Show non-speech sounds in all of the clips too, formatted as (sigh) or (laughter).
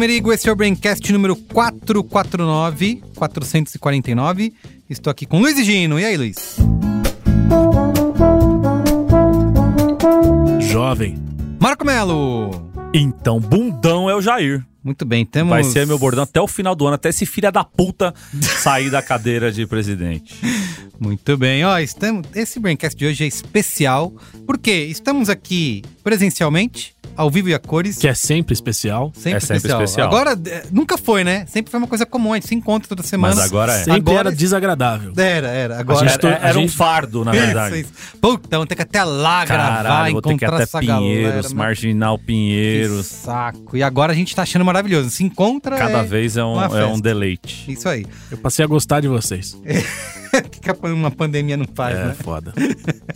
Merigo, esse é o Braincast número 449, 449. Estou aqui com Luiz e Gino. E aí, Luiz? Jovem. Marco Melo. Então, bundão é o Jair. Muito bem, temos. Vai ser meu bordão até o final do ano, até esse filho da puta sair da cadeira de presidente. (laughs) Muito bem, ó, estamos... esse Braincast de hoje é especial, porque estamos aqui presencialmente ao vivo e a cores. Que é sempre especial. Sempre, é sempre especial. especial. Agora, é, nunca foi, né? Sempre foi uma coisa comum, a gente se encontra toda semana. Mas agora é. Sempre Agora- era desagradável. Era, era. Agora Era, era, a um fardo, na verdade. Isso, isso. Puta, ter que até lá gravar, Caralho, vou ter que até Pinheiros, galera. Marginal Que Pinheiros. saco. E agora a gente tá achando maravilhoso. Se encontra. Cada é... vez é um, é um deleite. Isso aí. Eu passei a gostar de vocês. (laughs) O que que uma pandemia não faz, É né? foda.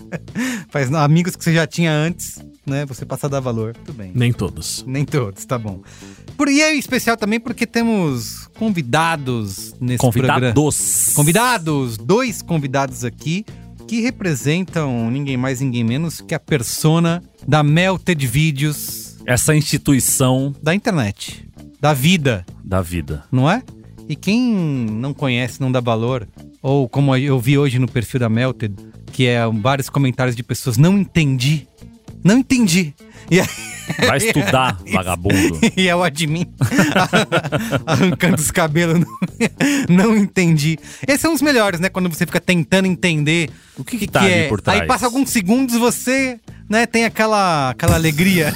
(laughs) Faz amigos que você já tinha antes, né? Você passa a dar valor. Tudo bem. Nem todos. Nem todos, tá bom. Por, e é especial também porque temos convidados nesse programa. Convidados. Convidados, dois convidados aqui que representam ninguém mais, ninguém menos que a persona da Melted Vídeos Essa instituição da internet, da vida, da vida. não é? E quem não conhece, não dá valor, ou como eu vi hoje no perfil da Melted, que é vários comentários de pessoas, não entendi, não entendi. E aí, Vai estudar, (laughs) vagabundo. (laughs) e é o admin (laughs) arrancando os cabelos. Não, não entendi. Esses são os melhores, né? Quando você fica tentando entender O que que tá ali por trás? Aí passa alguns segundos você, né, tem aquela, aquela alegria.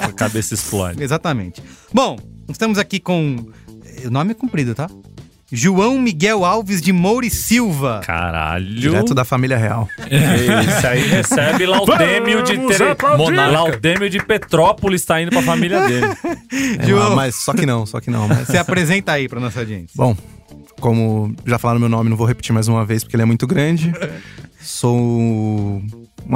A cabeça explode. Exatamente. Bom, estamos aqui com. O nome é comprido, tá? João Miguel Alves de Moura e Silva. Caralho. Direto da família real. Esse aí recebe Laudêmio de Tere... Mona- Laudêmio de Petrópolis tá indo pra família dele. (laughs) É, João. mas só que não, só que não. Mas... Se apresenta aí pra nossa audiência. Bom, como já falaram meu nome, não vou repetir mais uma vez porque ele é muito grande. Sou um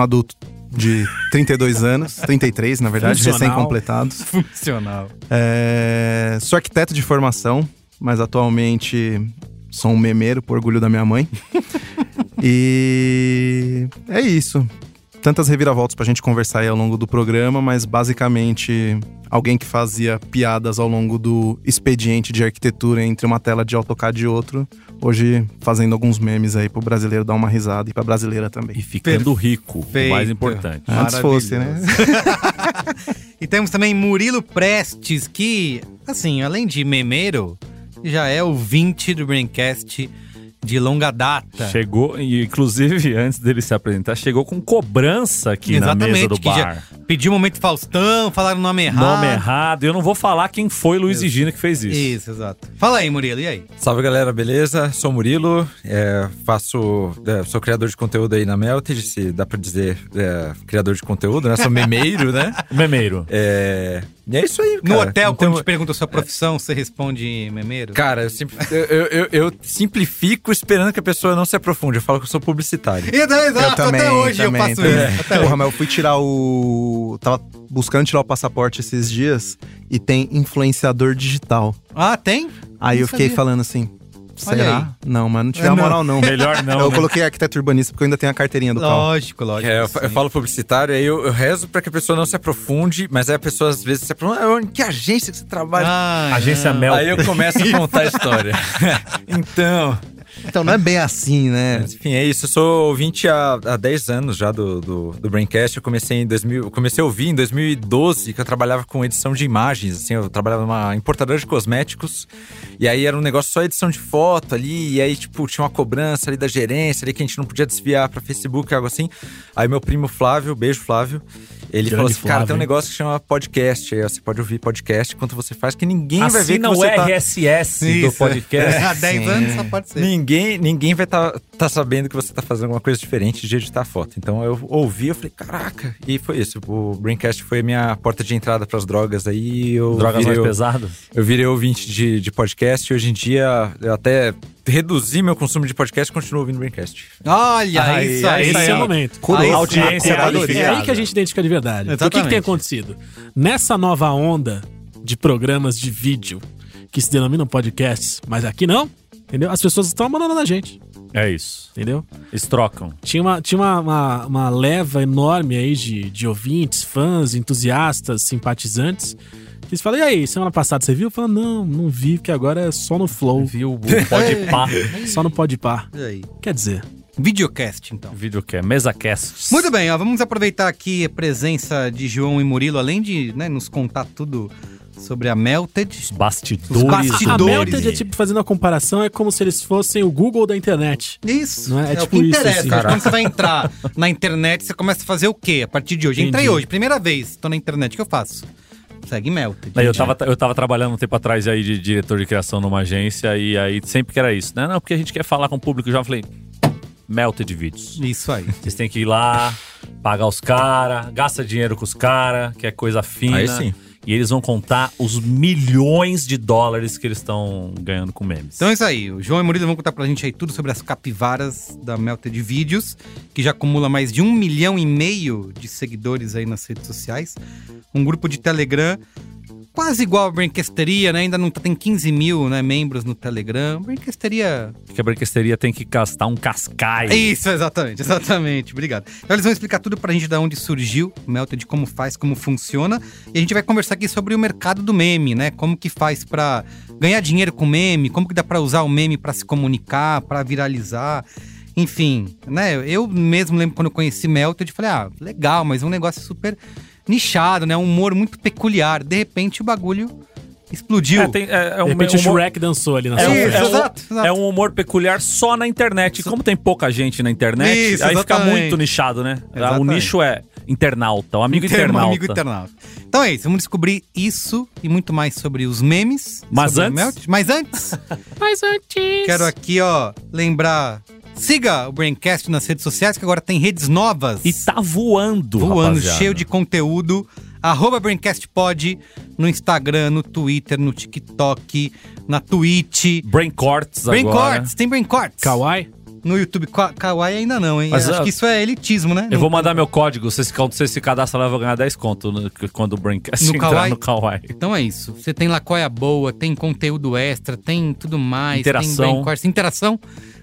adulto de 32 anos, 33 na verdade, Funcional. recém-completados. Funcional. É, Sou arquiteto de formação, mas atualmente sou um memeiro, por orgulho da minha mãe. (laughs) e é isso. Tantas reviravoltas pra gente conversar aí ao longo do programa, mas basicamente alguém que fazia piadas ao longo do expediente de arquitetura entre uma tela de AutoCAD e outro, hoje fazendo alguns memes aí pro brasileiro dar uma risada e pra brasileira E também. ficando rico, o mais importante. Antes fosse, né? (laughs) E temos também Murilo Prestes, que, assim, além de memeiro, já é ouvinte do Braincast de longa data. Chegou, e inclusive, antes dele se apresentar, chegou com cobrança aqui na mesa do que já bar. pediu o momento Faustão, falaram o nome errado. Nome errado. Eu não vou falar quem foi Luiz e Gina que fez isso. Isso, exato. Fala aí, Murilo, e aí? Salve galera, beleza? Sou o Murilo, é, faço, é, sou criador de conteúdo aí na Melted, se dá pra dizer é, criador de conteúdo, né? Sou memeiro, né? (laughs) Memeiro. É, é isso aí, No cara. hotel, Então, quando te perguntam a sua profissão, você responde memeiro? Cara, eu, simpli- eu, eu- eu- simplifico esperando que a pessoa não se aprofunde. Eu falo que eu sou publicitário. Exato, exato, até hoje eu faço também. isso. Até Porra, mas eu fui tirar o. Tava buscando tirar o passaporte esses dias e tem influenciador digital. Ah, tem? Aí Não eu fiquei sabia. falando assim. Olha Será? aí. Não, mas não tive É, a não. moral, não. Melhor (laughs) não, Eu né? coloquei arquiteto urbanista porque eu ainda tenho a carteirinha do carro. Lógico, lógico. É, eu, eu falo publicitário, aí eu, eu rezo pra que a pessoa não se aprofunde, mas aí a pessoa às vezes se aprofunda. "Ah, Que agência que você trabalha? Ah, Agência não. Mel. Aí eu começo a contar a história. (laughs) então, Então não é bem assim, né? Mas, enfim, é isso. Eu sou ouvinte há, há 10 anos já do, do, do Braincast. Eu comecei em 2000, eu comecei a ouvir em 2012, que eu trabalhava com edição de imagens, assim, eu trabalhava numa importadora de cosméticos. E aí era um negócio só edição de foto ali, e aí, tipo, tinha uma cobrança ali da gerência ali que a gente não podia desviar pra Facebook, algo assim. Aí meu primo Flávio, beijo Flávio, Ele Grande falou assim, cara, tem um negócio que chama podcast. Aí você pode ouvir podcast enquanto você faz, que ninguém vai ver que Assina o você tá... RSS do podcast. (laughs) Há 10 anos só pode ser. Ninguém, ninguém vai estar tá, sabendo que você tá fazendo alguma coisa diferente de editar foto. Então eu ouvi, eu falei, caraca. E foi isso. O Braincast foi a minha porta de entrada pras drogas aí. Eu Drogas virei, mais pesadas. Eu virei ouvinte de, de podcast e hoje em dia eu até reduzi meu consumo de podcast e continuo ouvindo Braincast. Olha, Aí, isso aí. Esse é o ó. momento. Aí, audiência É é aí que a gente identifica de verdade. O que, que Exatamente. tem acontecido? Nessa nova onda de programas de vídeo que se denominam podcasts, mas aqui não, entendeu? As pessoas estão mandando na gente, É isso. entendeu? Eles trocam. Tinha uma, tinha uma, uma, uma leva enorme aí de, de ouvintes, fãs, entusiastas, simpatizantes. Eles falam, e aí, semana passada você viu? Eu falo, não, não vi, porque agora é só no Flow, Viu o pode (laughs) pá. só no Podpah. E aí? Quer dizer, Videocast, então. Que é MesaCast. Muito bem, ó, vamos aproveitar aqui a presença de João e Murilo, além de né, nos contar tudo sobre a Melted. Os bastidores. Os a bastidores. Melted é tipo, fazendo a comparação, é como se eles fossem o Google da internet. Isso, Não é? É é, tipo o que isso, interessa. assim. Quando você vai entrar na internet, você começa a fazer o quê? A partir de hoje. Entrei Entendi. hoje, primeira vez, tô na internet, o que eu faço? Segue Melted. Eu tava, eu tava trabalhando um tempo atrás aí de diretor de criação numa agência e aí sempre que era isso, né? Não, porque a gente quer falar com o público já. Eu falei, Melted Vídeos. Isso aí. Vocês têm que ir lá, pagar os caras, gasta dinheiro com os caras, que é coisa fina. Aí sim. E eles vão contar os milhões de dólares que eles estão ganhando com memes. Então é isso aí. O João e Murilo vão contar pra gente aí tudo sobre as capivaras da Melted Vídeos, que já acumula mais de um milhão e meio de seguidores aí nas redes sociais. Um grupo de Telegram quase igual a Brinquesteria, né? Ainda não tem 15 mil né, membros no Telegram. Brinquesteria Porque a branquesteria tem que gastar um cascai. Isso, exatamente, exatamente. Obrigado. Então eles vão explicar tudo pra gente de onde surgiu o Melted, como faz, como funciona. E a gente vai conversar aqui sobre o mercado do meme, né? Como que faz pra ganhar dinheiro com meme, como que dá pra usar o meme pra se comunicar, pra viralizar. Enfim, né? Eu mesmo lembro quando eu conheci Melted, falei, ah, legal, mas é um negócio super nichado, né? Um humor muito peculiar. De repente o bagulho explodiu. É, tem, é, é um, De repente o humor- Shrek dançou ali na É sua um, frente. é um- exato, exato. é um humor peculiar só na internet. Como tem pouca gente na internet, Isso, aí fica exatamente. muito nichado, né? O Exatamente. nicho é internauta, o amigo Inter- internauta. amigo internauta. Então é isso, vamos descobrir isso e muito mais sobre os memes. Mas antes- Melt. Mas antes, (laughs) Mas antes... quero aqui, ó, lembrar. Siga o Braincast nas redes sociais, que agora tem redes novas. E tá voando, voando, rapaziada. cheio de conteúdo. Arroba BraincastPod no Instagram, no Twitter, no TikTok, na Twitch. Brain Corts agora. Braincorts, tem Braincorts. Kawaii? No YouTube, Ka- Kawaii ainda não, hein? Mas, Acho ah, que isso é elitismo, né? Eu vou mandar meu código, você se, quando você se cadastra lá, eu vou ganhar 10 conto no- quando o Braincast (laughs) No entrar Kawaii? no Kawaii. Então é isso. Você tem Lacoia boa, tem conteúdo extra, tem tudo mais. Interação. Tem Braincorts. Interação,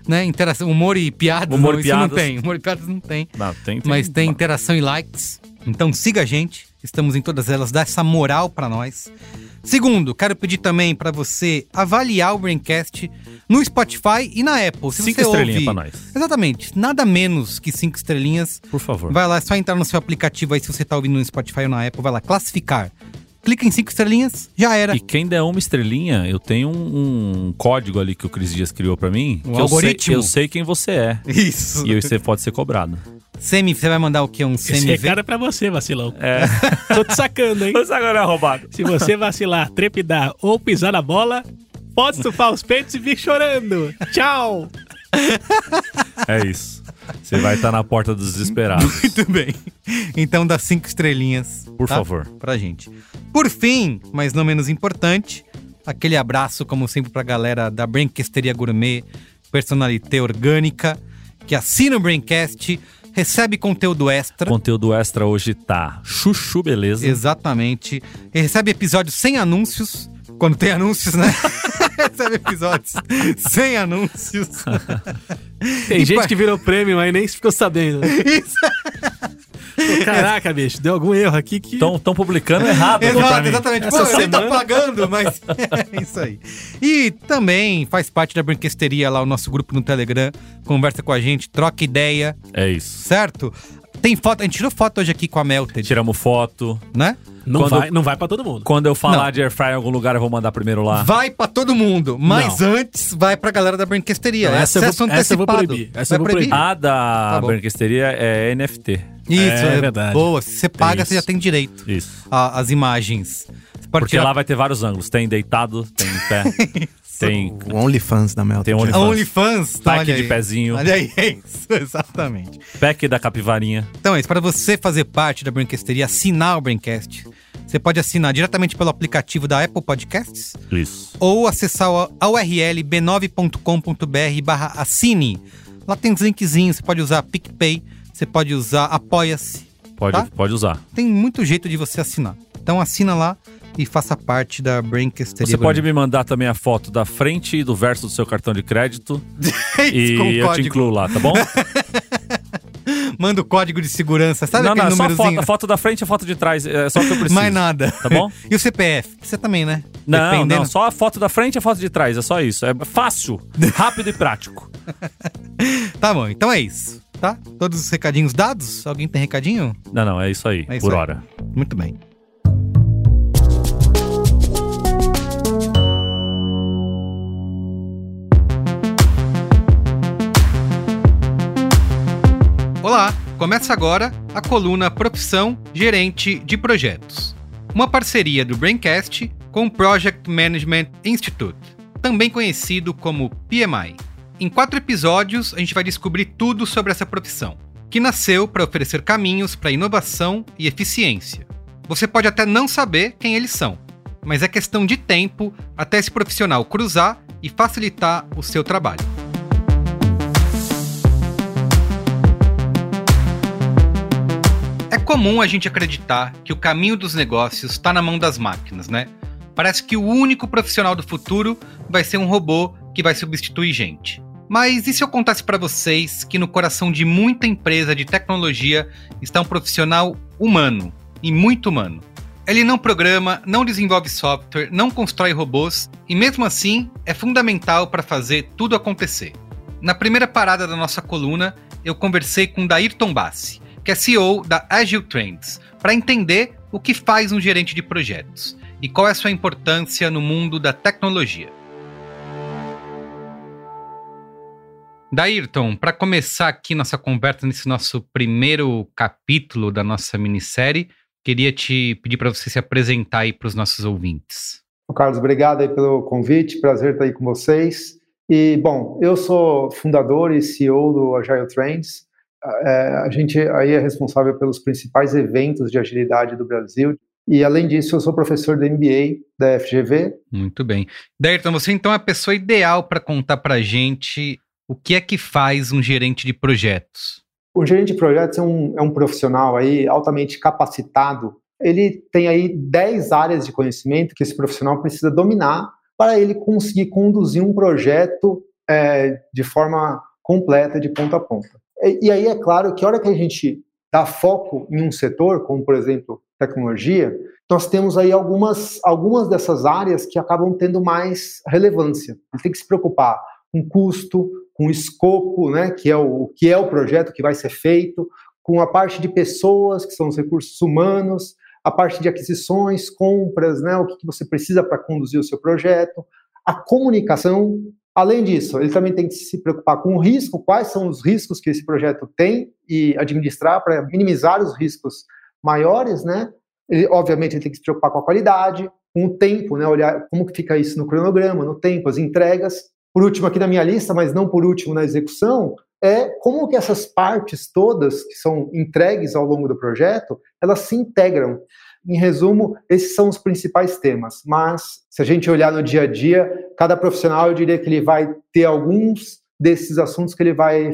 né? Interação, humor e piadas. Humor não, e isso não piadas. tem. Humor e piadas não tem. Não, tem, tem- Mas tem interação e likes. Então siga a gente. Estamos em todas elas. Dá essa moral pra nós. Segundo, quero pedir também pra você avaliar o Braincast no Spotify e na Apple. Se Cinco você estrelinhas ouve, pra nós. Exatamente. Nada menos que cinco estrelinhas. Por favor. Vai lá, é só entrar no seu aplicativo aí, se você tá ouvindo no Spotify ou na Apple, vai lá, classificar. Clica em cinco estrelinhas, já era. E quem der uma estrelinha, eu tenho um, um código ali que o Cris Dias criou pra mim. Um que eu algoritmo. sei, eu sei quem você é. Isso. E você pode ser cobrado. Semi, você vai mandar o quê? Um Esse semi recado é pra você, vacilão. É. (laughs) Tô te sacando, hein? Mas agora é roubado. Se você vacilar, trepidar ou pisar na bola, pode estufar os peitos e vir chorando. Tchau! (laughs) É isso. Você vai estar na porta dos desesperados. (laughs) Muito bem. Então dá cinco estrelinhas. Por tá? favor. Pra gente. Por fim, mas não menos importante, aquele abraço, como sempre, pra galera da Braincasteria Gourmet, personalité orgânica, que assina o Braincast, recebe conteúdo extra. Conteúdo extra hoje tá chuchu, beleza? Exatamente. E recebe episódios sem anúncios. Quando tem anúncios, né? (laughs) recebe episódios (laughs) sem anúncios. Tem E gente pa- que virou prêmio aí nem ficou sabendo. Isso. Caraca, bicho, deu algum erro aqui que. Estão publicando errado. Exato, mim. exatamente. Essa Pô, nem tá semana- pagando, mas (laughs) é isso aí. E também faz parte da brinquesteria lá, o nosso grupo no Telegram. Conversa com a gente, troca ideia, É isso. certo? Tem foto, a gente tirou foto hoje aqui com a Melted, Tiramos foto. né? Não, Quando- vai, não vai pra todo mundo. Quando eu falar Não. de air fryer em algum lugar, eu vou mandar primeiro lá. Vai pra todo mundo, mas antes vai pra galera da Brinquesteria. Não, É essa eu vou- acesso essa eu vou antecipado. proibir, essa eu Vai vou proibir. A da Tá bom. é NFT. Isso, É é, verdade. Boa, se você paga, você já tem direito Isso. a- às imagens. Porque lá vai ter vários ângulos. Tem deitado, tem em pé, (laughs) tem O OnlyFans da Melted. Tem a OnlyFans. OnlyFans. Então, pack de aí. pezinho, Olha aí, é isso, (laughs) exatamente. pack da capivarinha. Então é isso, para você fazer parte da Brinquesteria, assinar o Braincast, você pode assinar diretamente pelo aplicativo da Apple Podcasts Isso. ou acessar a URL b9.com.br barra assine. Lá tem os linkzinhos, você pode usar PicPay, você pode usar Apoia-se. Pode, Tá? pode usar. Tem muito jeito de você assinar. Então assina lá e faça parte da Brinquesteria. Você pode me mandar também a foto da frente e do verso do seu cartão de crédito (laughs) e eu te código. incluo lá, tá bom? (laughs) Manda o código de segurança, sabe não, aquele não, é só a númerozinho? foto, a foto da frente e a foto de trás. É só o que eu preciso. Mais nada. Tá bom? (laughs) E o CPF? Você também, né? Não, Dependendo- não, só a foto da frente e a foto de trás. É só isso. É fácil, rápido e prático. Tá bom, então é isso, tá? Todos os recadinhos dados? Alguém tem recadinho? Não, não, é isso aí, É isso por aí. hora. Muito bem. Olá, começa agora a coluna Profissão Gerente de Projetos. Uma parceria do Braincast com o Project Management Institute, também conhecido como PMI. Em quatro episódios, a gente vai descobrir tudo sobre essa profissão, que nasceu para oferecer caminhos para inovação e eficiência. Você pode até não saber quem eles são, mas é questão de tempo até esse profissional cruzar e facilitar o seu trabalho. Comum a gente acreditar que o caminho dos negócios está na mão das máquinas, né? Parece que o único profissional do futuro vai ser um robô que vai substituir gente. Mas e se eu contasse para vocês que no coração de muita empresa de tecnologia está um profissional humano e muito humano? Ele não programa, não desenvolve software, não constrói robôs e mesmo assim é fundamental para fazer tudo acontecer. Na primeira parada da nossa coluna, eu conversei com Dairton Bassi, que é CEO da Agile Trends, para entender o que faz um gerente de projetos e qual é a sua importância no mundo da tecnologia. Dairton, para começar aqui nossa conversa nesse nosso primeiro capítulo da nossa minissérie, queria te pedir para você se apresentar aí para os nossos ouvintes. Carlos, obrigado aí pelo convite, prazer estar aí com vocês. E, bom, eu sou fundador e CEO do Agile Trends. É, a gente aí é responsável pelos principais eventos de agilidade do Brasil. E, além disso, eu sou professor do MBA da FGV. Muito bem. Dairton, você então é a pessoa ideal para contar para a gente o que é que faz um gerente de projetos. O gerente de projetos é um, é um profissional aí altamente capacitado. Ele tem aí 10 áreas de conhecimento que esse profissional precisa dominar para ele conseguir conduzir um projeto é, de forma completa, de ponta a ponta. E, e, aí é claro que a hora que a gente dá foco em um setor, como por exemplo tecnologia, nós temos aí algumas, algumas dessas áreas que acabam tendo mais relevância. Ele tem que se preocupar com custo, com escopo, né, que é o, o que é o projeto que vai ser feito, com a parte de pessoas, que são os recursos humanos, a parte de aquisições, compras, né, o que, que você precisa para conduzir o seu projeto, a comunicação. Além disso, ele também tem que se preocupar com o risco, quais são os riscos que esse projeto tem e administrar para minimizar os riscos maiores, né? Ele, obviamente, ele tem que se preocupar com a qualidade, com o tempo, né? Olhar como que fica isso no cronograma, no tempo, as entregas. Por último aqui na minha lista, mas não por último na execução, é como que essas partes todas que são entregues ao longo do projeto, elas se integram. Em resumo, esses são os principais temas. Mas se a gente olhar no dia a dia, cada profissional, eu diria que ele vai ter alguns desses assuntos que ele vai,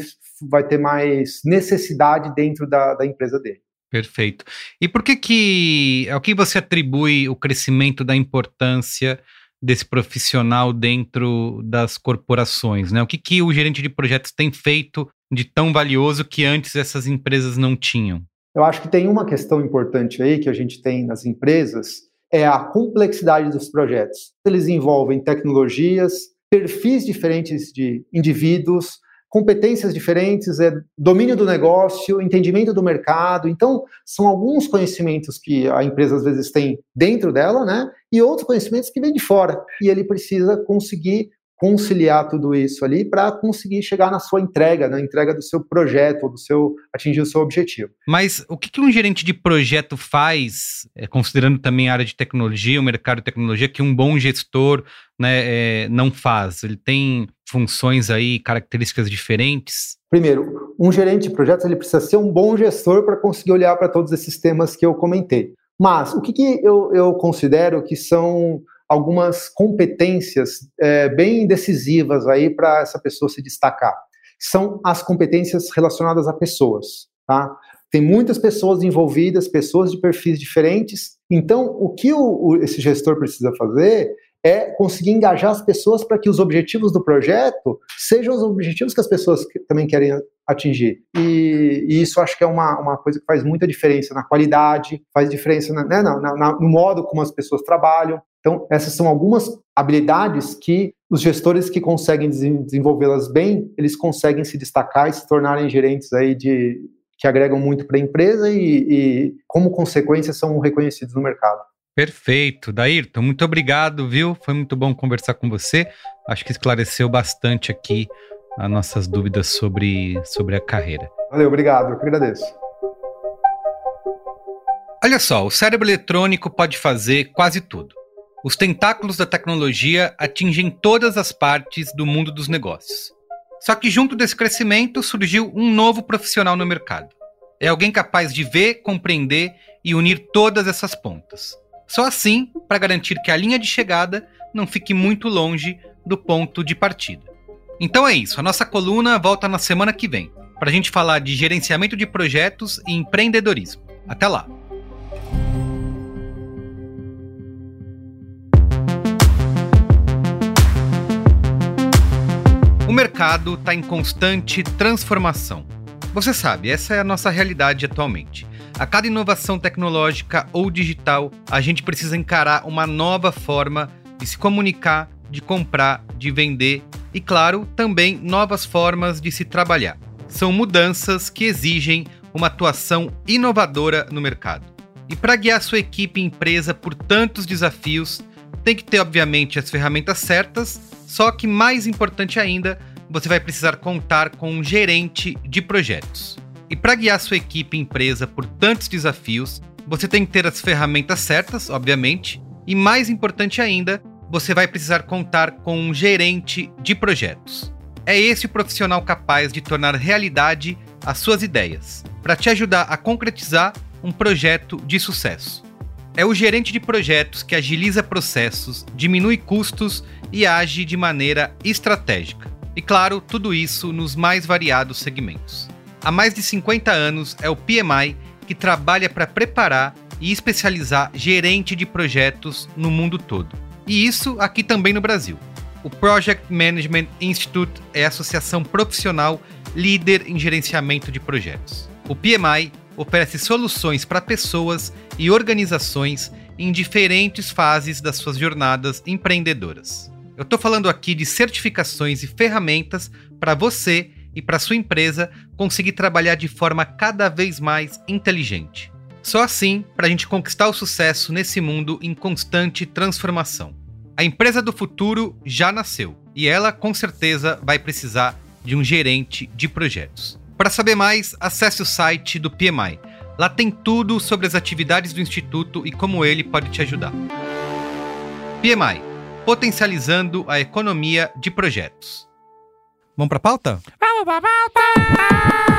vai ter mais necessidade dentro da, da empresa dele. Perfeito. E por que que, ao que você atribui o crescimento da importância desse profissional dentro das corporações, né? O que que o gerente de projetos tem feito de tão valioso que antes essas empresas não tinham? Eu acho que tem uma questão importante aí que a gente tem nas empresas, é a complexidade dos projetos. Eles envolvem tecnologias, perfis diferentes de indivíduos, competências diferentes, é domínio do negócio, entendimento do mercado. Então, são alguns conhecimentos que a empresa às vezes tem dentro dela, né? E outros conhecimentos que vêm de fora. E ele precisa conseguir conciliar tudo isso ali para conseguir chegar na sua entrega, na entrega do seu projeto, do seu atingir o seu objetivo. Mas o que, que um gerente de projeto faz, é, considerando também a área de tecnologia, o mercado de tecnologia, que um bom gestor né, é, não faz? Ele tem funções aí, características diferentes? Primeiro, um gerente de projetos ele precisa ser um bom gestor para conseguir olhar para todos esses temas que eu comentei. Mas o que, que eu, eu considero que são algumas competências é, bem decisivas aí para essa pessoa se destacar. São as competências relacionadas a pessoas, tá? Tem muitas pessoas envolvidas, pessoas de perfis diferentes. Então, o que o, o, esse gestor precisa fazer é conseguir engajar as pessoas para que os objetivos do projeto sejam os objetivos que as pessoas também querem atingir. E, e, isso acho que é uma, uma coisa que faz muita diferença na qualidade, faz diferença na, né, na, na, no modo como as pessoas trabalham. Então, essas são algumas habilidades que os gestores que conseguem desenvolvê-las bem, eles conseguem se destacar e se tornarem gerentes aí de que agregam muito para a empresa e, e, como consequência, são reconhecidos no mercado. Perfeito. Daírton, muito obrigado, viu? Foi muito bom conversar com você. Acho que esclareceu bastante aqui as nossas dúvidas sobre, sobre a carreira. Valeu, obrigado. Eu que agradeço. Olha só, o cérebro eletrônico pode fazer quase tudo. Os tentáculos da tecnologia atingem todas as partes do mundo dos negócios. Só que junto desse crescimento surgiu um novo profissional no mercado. É alguém capaz de ver, compreender e unir todas essas pontas. Só assim para garantir que a linha de chegada não fique muito longe do ponto de partida. Então é isso, a nossa coluna volta na semana que vem, para a gente falar de gerenciamento de projetos e empreendedorismo. Até lá! O mercado está em constante transformação. Você sabe, essa é a nossa realidade atualmente. A cada inovação tecnológica ou digital, a gente precisa encarar uma nova forma de se comunicar, de comprar, de vender e, claro, também novas formas de se trabalhar. São mudanças que exigem uma atuação inovadora no mercado. E para guiar sua equipe e empresa por tantos desafios, tem que ter, obviamente, as ferramentas certas só que mais importante ainda, você vai precisar contar com um gerente de projetos. E para guiar sua equipe e empresa por tantos desafios, você tem que ter as ferramentas certas, obviamente, e mais importante ainda, você vai precisar contar com um gerente de projetos. É esse o profissional capaz de tornar realidade as suas ideias, para te ajudar a concretizar um projeto de sucesso. É o gerente de projetos que agiliza processos, diminui custos e age de maneira estratégica. E claro, tudo isso nos mais variados segmentos. Há mais de 50 anos é o PMI que trabalha para preparar e especializar gerente de projetos no mundo todo. E isso aqui também no Brasil. O Project Management Institute é a associação profissional líder em gerenciamento de projetos. O PMI oferece soluções para pessoas e organizações em diferentes fases das suas jornadas empreendedoras. Eu estou falando aqui de certificações e ferramentas para você e para sua empresa conseguir trabalhar de forma cada vez mais inteligente. Só assim para a gente conquistar o sucesso nesse mundo em constante transformação. A empresa do futuro já nasceu e ela com certeza vai precisar de um gerente de projetos. Para saber mais, acesse o site do PMI. Lá tem tudo sobre as atividades do Instituto e como ele pode te ajudar. PMI Potencializando a Economia de Projetos. Vamos para a pauta? Vamos para a pauta!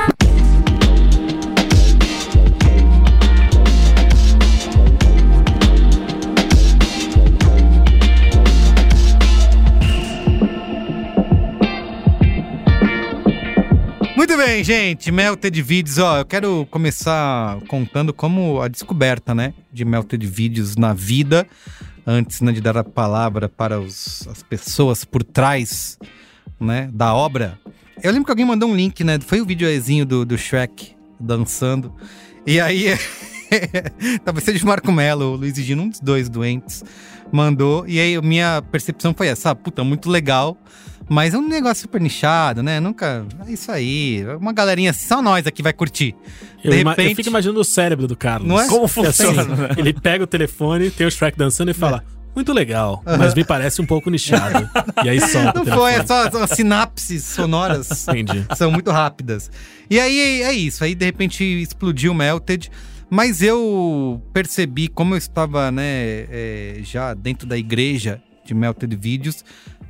Muito bem, gente. Melted Vídeos, ó, eu quero começar contando como a descoberta, né, de Melted Vídeos na vida, antes né, de dar a palavra para os, as pessoas por trás, né, da obra. Eu lembro que alguém mandou um link, né, foi o videozinho do, do Shrek dançando, e aí, (laughs) talvez seja o Marco Mello, o Luiz Gino, um dos dois doentes, mandou, e aí minha percepção foi essa, ah, puta, muito legal, Mas é um negócio super nichado, né? Nunca. É isso aí. Uma galerinha assim, só nós aqui vai curtir. Eu, De ima- eu repente- fico imaginando o cérebro do Carlos. Não é? Como Que assim, funciona, né? Ele pega o telefone, tem o Shrek dançando e fala: Muito legal, mas me parece um pouco nichado. e aí solta o Não foi, é só, só sinapses sonoras. Entendi. são muito rápidas. E aí é isso, aí de repente explodiu o Melted, mas eu percebi como eu estava, né, é, já dentro da igreja de Melted Vídeos,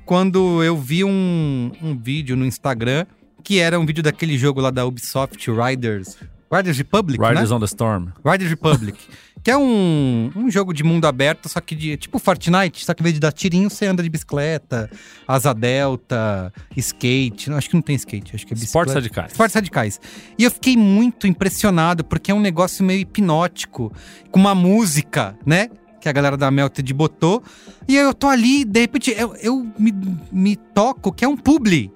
quando eu vi um, um vídeo no Instagram que era um vídeo daquele jogo lá da Ubisoft, Riders. Riders Republic, Riders né? on the Storm. Riders Republic. (laughs) que é um, um jogo de mundo aberto, só que de tipo Fortnite, só que em vez de dar tirinho, você anda de bicicleta, asa delta, skate. Não, acho que não tem skate, acho que é bicicleta. Esportes radicais. Esportes radicais. E eu fiquei muito impressionado, porque é um negócio meio hipnótico, com uma música, né? Que a galera da Melted botou. E eu tô ali, de repente, eu, eu me, me toco que é um publi.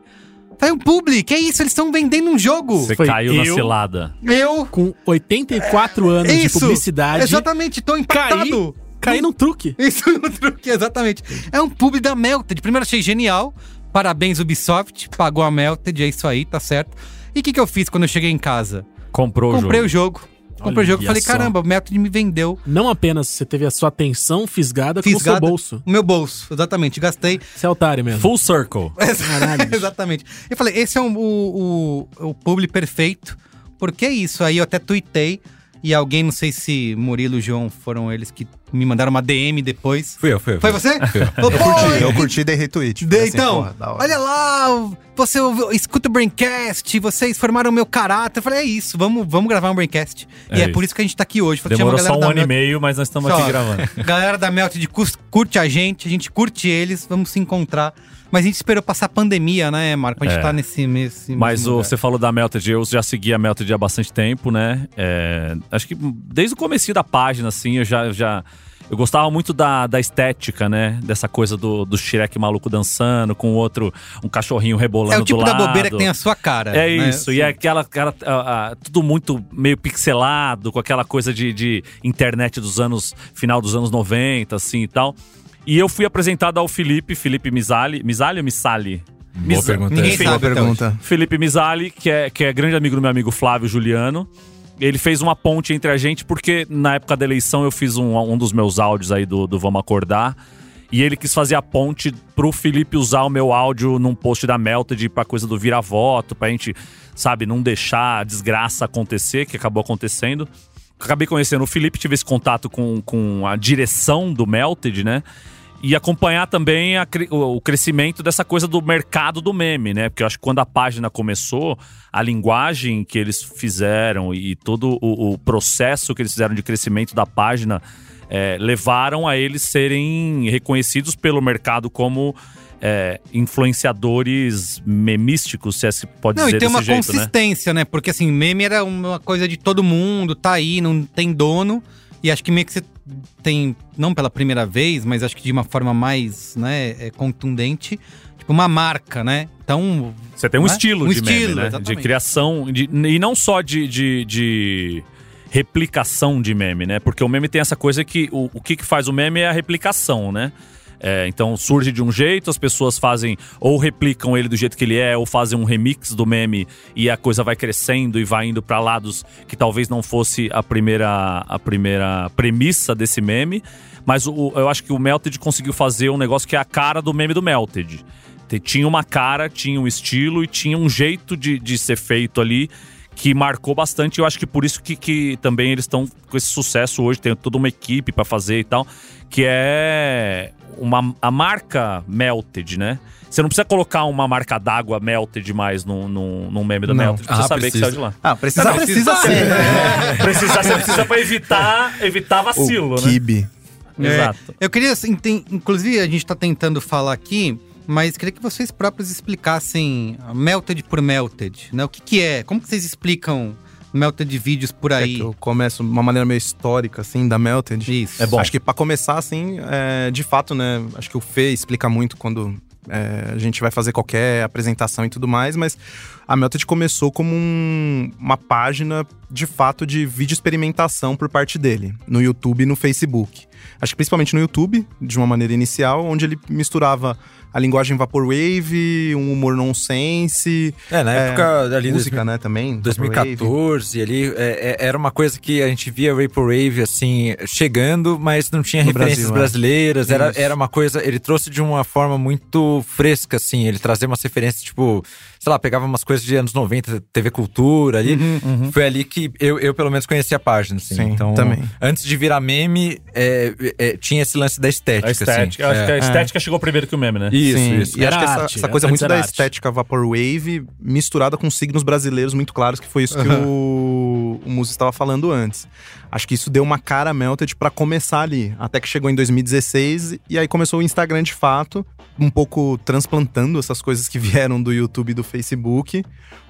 Foi um publi, que é isso? Eles estão vendendo um jogo. Você Foi caiu na eu- cilada. Eu. Com 84 anos de Isso! publicidade, Exatamente, tô impactado. caí num truque. Isso (laughs) no truque, exatamente. É um publi da Melted. Primeiro achei genial. Parabéns, Ubisoft. Pagou a Melted, é isso aí, tá certo. E o que, que eu fiz quando eu cheguei em casa? Comprou Comprei o o jogo. Comprei o jogo. Olha Falei, só. caramba, a Melted me vendeu Não apenas você teve a sua atenção fisgada, como o seu Fisgada. bolso. o meu bolso. Exatamente, gastei. Você é otário mesmo. Full circle. (laughs) Caralho. Exatamente. Eu falei, esse é um- o, o, o publi perfeito. Porque é isso. Aí eu até tuitei. E alguém, não sei se Murilo e João foram eles que me mandaram uma DM depois. Fui eu, fui eu. Foi você? Falou, Eu "Pô, curti, eu curti e dei retweet. De- assim, então, porra, olha lá, você ouviu- escuta o Braincast, vocês formaram o meu caráter. Eu falei, é isso, vamos, vamos gravar um Braincast. e É é por isso que a gente tá aqui hoje. Falei, Demorou só um ano e Melt- meio, mas nós estamos aqui gravando. (laughs) Galera da Melted cus- curte a gente, a gente curte eles, vamos se encontrar. Mas a gente esperou passar a pandemia, né, Marco? A gente É. tá nesse, nesse Mas o, você falou da Melted, eu já segui a Melted há bastante tempo, né? É, acho que desde o começo da página, assim, eu já. já eu gostava muito da, da estética, né? Dessa coisa do, do Shrek maluco dançando, com outro, um cachorrinho rebolando É o tipo do da lado. bobeira que tem a sua cara. É né? isso, e é aquela, aquela ah, ah, tudo muito meio pixelado, com aquela coisa de, de internet dos anos, final dos anos 90, assim e tal. E eu fui apresentado ao Felipe, Felipe Misali, Misali ou Misali? Boa Misa- pergunta. Ninguém sabe hoje. pergunta. Felipe Misali, que é, que é grande amigo do meu amigo Flávio Juliano. Ele fez uma ponte entre a gente, porque na época da eleição eu fiz um, um dos meus áudios aí do, do Vamos Acordar. E ele quis fazer a ponte pro Felipe usar o meu áudio num post da Melted pra coisa do vira-voto, pra gente, sabe, não deixar a desgraça acontecer, que acabou acontecendo. Acabei conhecendo o Felipe, tive esse contato com, com a direção do Melted, né? E acompanhar também a o crescimento dessa coisa do mercado do meme, né? Porque eu acho que quando a página começou, a linguagem que eles fizeram e todo o, o processo que eles fizeram de crescimento da página é, levaram a eles serem reconhecidos pelo mercado como é, influenciadores memísticos, se é que pode Não, dizer e tem desse uma jeito, né? consistência, né? Porque assim, meme era uma coisa de todo mundo, tá aí, não tem dono. E acho que meio que você tem, não pela primeira vez, mas acho que de uma forma mais né, é, contundente, tipo uma marca, né? Então. Você tem um né? estilo Um de meme, estilo, né? De criação, de- e não só de, de, de replicação de meme, né? Porque o meme tem essa coisa que o, o que, que faz o meme é a replicação, né? É, então surge de um jeito, as pessoas fazem ou replicam ele do jeito que ele é, ou fazem um remix do meme e a coisa vai crescendo e vai indo pra lados que talvez não fosse a primeira, a primeira premissa desse meme. Mas o- eu acho que o Melted conseguiu fazer um negócio que é a cara do meme do Melted. Te- Tinha uma cara, tinha um estilo e tinha um jeito de, de ser feito ali que marcou bastante. Eu acho que por isso que, que também eles estão com esse sucesso hoje. Tem toda uma equipe pra fazer e tal. Que é uma, a marca Melted, né? Você não precisa colocar uma marca d'água Melted mais num, num, num meme do Não. Melted pra você Ah, saber que precisa. saiu de lá. Ah, precisa, precisa sim. (laughs) Precisa, você precisa pra evitar, evitar vacilo, O né? Kibe. Exato. É, eu queria, assim, tem- inclusive, a gente tá tentando falar aqui, mas queria que vocês próprios explicassem Melted por Melted, né? O que que é? Como que vocês explicam Melted vídeos por É aí? que eu começo de uma maneira meio histórica, assim, da Melted. Isso. É bom. Acho que pra começar, assim, é, de fato, né? Acho que o Fê explica muito quando é, a gente vai fazer qualquer apresentação e tudo mais, mas a Melted começou como um- uma página, de fato, de vídeo experimentação por parte dele, no YouTube e no Facebook. acho que principalmente no YouTube, de uma maneira inicial, onde ele misturava a linguagem Vaporwave, um humor nonsense. É, na É, época ali música, 2000 né, também. Vaporwave. 2014, ali, é, é, era uma coisa que a gente via Vaporwave, assim, chegando, mas não tinha No referências Brasil, é. brasileiras. Era, Isso. era uma coisa. Ele trouxe de uma forma muito fresca, assim. Ele trazia umas referências, tipo, sei lá, pegava umas coisas de anos 90, TV Cultura ali. Foi ali que eu, eu, pelo menos, conheci a página, assim. Sim, então, também. antes de virar meme, é, é, tinha esse lance da estética. A estética. Assim. Acho que a É. estética chegou primeiro que o meme, né? Isso, Sim, isso. E acho que essa, arte, essa coisa muito da arte. estética Vaporwave misturada com signos brasileiros muito claros, que foi isso que o, o Muso estava falando antes. Acho que isso deu uma cara a Melted pra começar ali. Até que chegou em 2016 e aí começou o Instagram de fato, um pouco transplantando essas coisas que (laughs) vieram do YouTube e do Facebook.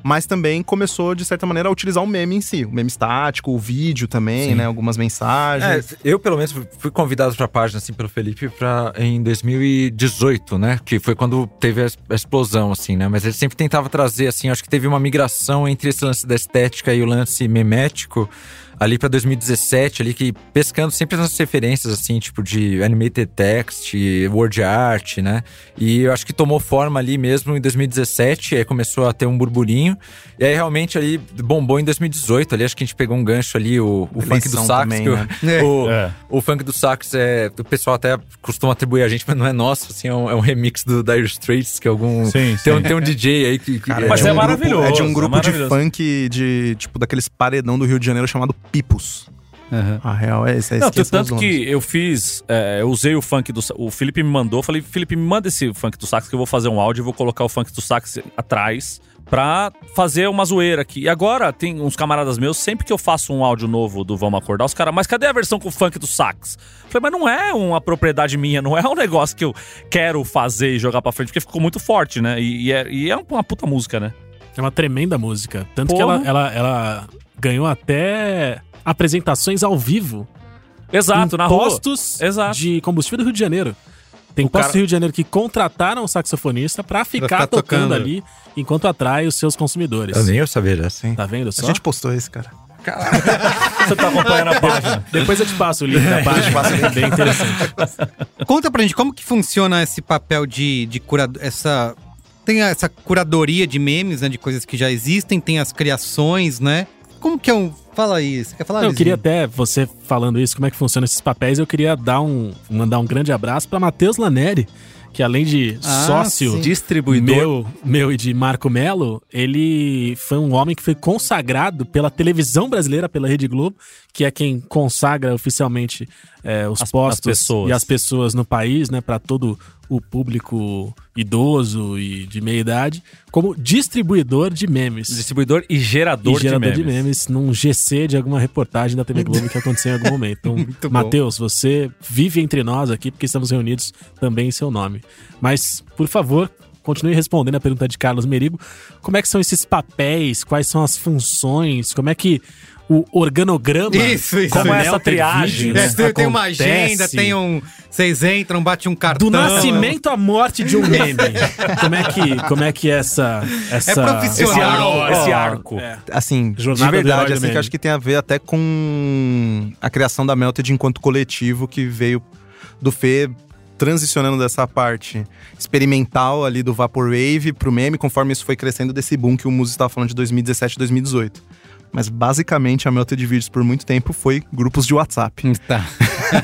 Mas também começou, de certa maneira, a utilizar o meme em si. O meme estático, o vídeo também, Sim. né? Algumas mensagens. É, eu, pelo menos, fui convidado para a página, assim, pelo Felipe, pra, em 2018, né? Que foi quando teve a, a explosão, assim, né? Mas ele sempre tentava trazer, assim, acho que teve uma migração entre esse lance da estética e o lance memético ali para 2017, ali que pescando sempre nas referências, assim, tipo de animated text, word art, né? E eu acho que tomou forma ali mesmo em 2017, aí começou a ter um burburinho. E aí realmente ali bombou em 2018, ali acho que a gente pegou um gancho ali, o, o funk do sax, também, que o- né? (laughs) o, (laughs) É. o funk do sax é. O pessoal até costuma atribuir a gente, mas não é nosso, assim, é um, é um remix do Dire Straits, que é algum. Sim, Tem, um, sim. tem um (laughs) DJ aí que. que Cara, Mas de é um grupo- maravilhoso, é de um é grupo de funk de, tipo, daqueles paredão do Rio de Janeiro chamado Pipos. Aham. A real é esse, é Não, que os tanto que eu fiz, é, eu usei o funk do. O Felipe me mandou, falei, Felipe, me manda esse funk do sax que eu vou fazer um áudio e vou colocar o funk do sax atrás pra fazer uma zoeira aqui. E agora tem uns camaradas meus, sempre que eu faço um áudio novo do Vamos Acordar, os caras, mas cadê a versão com o funk do sax? Falei, mas não é uma propriedade minha, não é um negócio que eu quero fazer e jogar pra frente, porque ficou muito forte, né? E, e é, e é uma puta música, né? É uma tremenda música. Tanto que Porra. ela, ela, ela ganhou até apresentações ao vivo Exato, em na rua. postos Exato. de combustível do Rio de Janeiro. Tem O postos cara- do Rio de Janeiro que contrataram o saxofonista pra ficar, ficar tocando, tocando. ali enquanto atrai os seus consumidores. Eu nem ia saber dessa. Tá vendo A só? gente postou esse, cara. (laughs) Você tá acompanhando a página. Depois eu te passo o link da (laughs) página, é bem interessante. Conta pra gente como que funciona esse papel de, de curador, essa tem essa curadoria de memes, né, de coisas que já existem, tem as criações, né? Como que é um Fala aí, você quer falar Eu queria até, você falando isso, como é que funciona esses papéis, eu queria dar um, mandar um grande abraço pra Matheus Laneri, que além de Ah, sócio sim. Distribuidor. meu, meu e de Marco Melo, ele foi um homem que foi consagrado pela televisão brasileira, pela Rede Globo, que é quem consagra oficialmente é, os As- postos as e as pessoas no país, né, para todo o público idoso e de meia idade, como distribuidor de memes. Distribuidor e gerador, e gerador de, memes. num GC de alguma reportagem da TV Globo que aconteceu em algum momento. Então. (laughs) Matheus, você vive entre nós aqui porque estamos reunidos também em seu nome. Mas, por favor, continue respondendo a pergunta de Carlos Merigo. Como é que são esses papéis? Quais são as funções? Como é que o organograma Isso, isso. Como é essa Melter triagem, Vídeos É, tem, tem uma agenda, tem um. Vocês entram, bate um cartão. Do nascimento à morte de um (laughs) meme. como é que, como é que essa essa É profissional. Esse arco. Esse arco. é. Assim, Jornada de verdade, assim, que acho que tem a ver até com a criação da Melted enquanto coletivo que veio do Fê transicionando dessa parte experimental ali do Vaporwave pro meme, conforme isso foi crescendo desse boom que o Muso estava falando de 2017 2018. Mas basicamente a Melted Vídeos por muito tempo foi grupos de WhatsApp. Tá.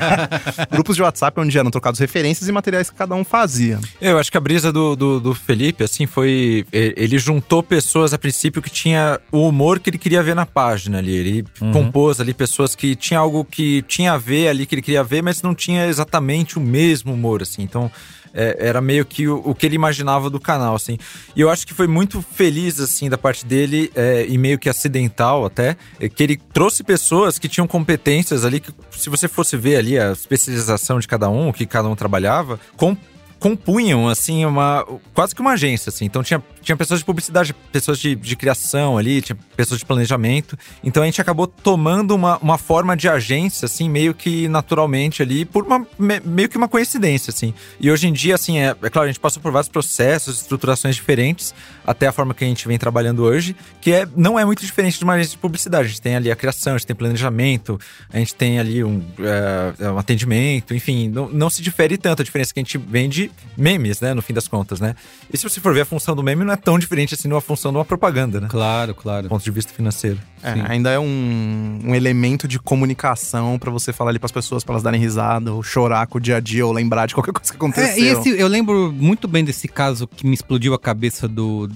(laughs) grupos de WhatsApp onde eram trocados referências e materiais que cada um fazia. Eu acho que a brisa do, do, do Felipe, assim, foi. Ele juntou pessoas a princípio que tinha o humor que ele queria ver na página ali. Ele compôs ali pessoas que tinha algo que tinha a ver ali, que ele queria ver, mas não tinha exatamente o mesmo humor, assim. Então. É, era meio que o, o que ele imaginava do canal, assim. E eu acho que foi muito feliz, assim, da parte dele, é, e meio que acidental até, é, que ele trouxe pessoas que tinham competências ali, que se você fosse ver ali a especialização de cada um, o que cada um trabalhava, com compunham, assim, uma. quase que uma agência, assim. Então tinha tinha pessoas de publicidade, pessoas de, de criação ali, tinha pessoas de planejamento. Então a gente acabou tomando uma, uma forma de agência, assim, meio que naturalmente ali, por uma, me, meio que uma coincidência, assim. E hoje em dia, assim, é, é claro, a gente passou por vários processos, estruturações diferentes, até a forma que a gente vem trabalhando hoje, que é, não é muito diferente de uma agência de publicidade. A gente tem ali a criação, a gente tem planejamento, a gente tem ali um, é, um atendimento, enfim, não, não se difere tanto a diferença que a gente vende memes, né, no fim das contas, né? E se você for ver a função do meme, não é tão diferente assim de uma função de uma propaganda, né? Claro, claro. Do ponto de vista financeiro. É, ainda é um, um elemento de comunicação pra você falar ali pras pessoas, pra elas darem risada, ou chorar com o dia a dia, ou lembrar de qualquer (laughs) coisa que aconteceu. É, e esse, eu lembro muito bem desse caso que me explodiu a cabeça do,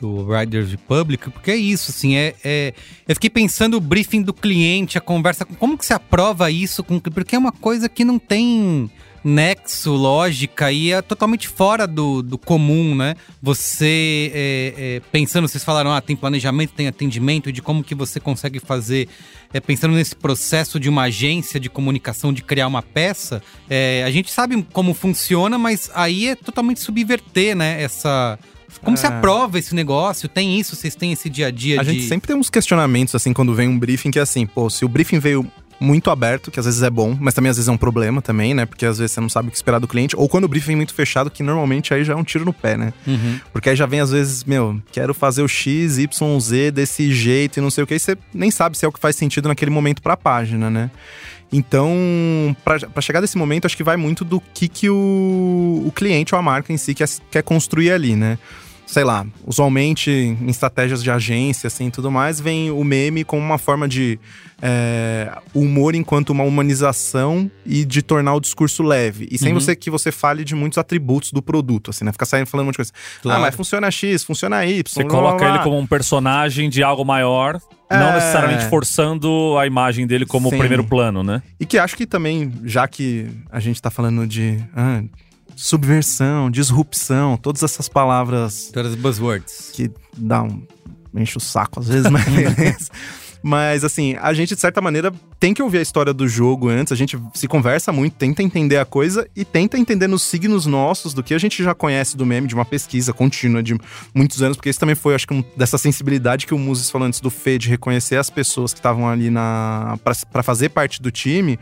do Riders Republic, porque é isso, assim, é, é, eu fiquei pensando o briefing do cliente, a conversa, como que se aprova isso, com, porque é uma coisa que não tem nexo, lógica e é totalmente fora do, do comum, né? Você é, é, pensando, vocês falaram, ah, tem planejamento, tem atendimento, de como que você consegue fazer, é, pensando nesse processo de uma agência de comunicação, de criar uma peça, é, a gente sabe como funciona, mas aí é totalmente subverter, né? Essa como se É. aprova esse negócio? Tem isso? Vocês têm esse dia a dia A de... gente sempre tem uns questionamentos, assim, quando vem um briefing, que é assim, pô, se o briefing veio muito aberto, que às vezes é bom, mas também às vezes é um problema também, né? Porque às vezes você não sabe o que esperar do cliente, ou quando o briefing vem muito fechado, que normalmente aí já é um tiro no pé, né? Uhum. Porque aí já vem às vezes, meu, quero fazer o X, Y, Z desse jeito e não sei o que, e você nem sabe se é o que faz sentido naquele momento pra página, né? Então, pra chegar desse momento, acho que vai muito do que, que o, o cliente ou a marca em si quer, quer construir ali, né? Sei lá, usualmente em estratégias de agência, assim, e tudo mais, vem o meme como uma forma de é, humor enquanto uma humanização e de tornar o discurso leve. E sem Uhum. você que você fale de muitos atributos do produto, assim, né? Ficar saindo falando um monte de coisa. Claro. Ah, mas funciona X, funciona Y. Você blá, blá, coloca blá. ele como um personagem de algo maior, É. não necessariamente forçando a imagem dele como Sim. primeiro plano, né? E que acho que também, já que a gente tá falando de ah, subversão, disrupção, todas essas palavras Todas as buzzwords. que dão enche o saco às vezes, (laughs) mas beleza. Mas assim, a gente de certa maneira tem que ouvir a história do jogo antes, a gente se conversa muito, tenta entender a coisa e tenta entender nos signos nossos do que a gente já conhece do meme, de uma pesquisa contínua de muitos anos, porque isso também foi, acho que, um, dessa sensibilidade que o Muses falou antes do Fê, de reconhecer as pessoas que estavam ali na para fazer parte do time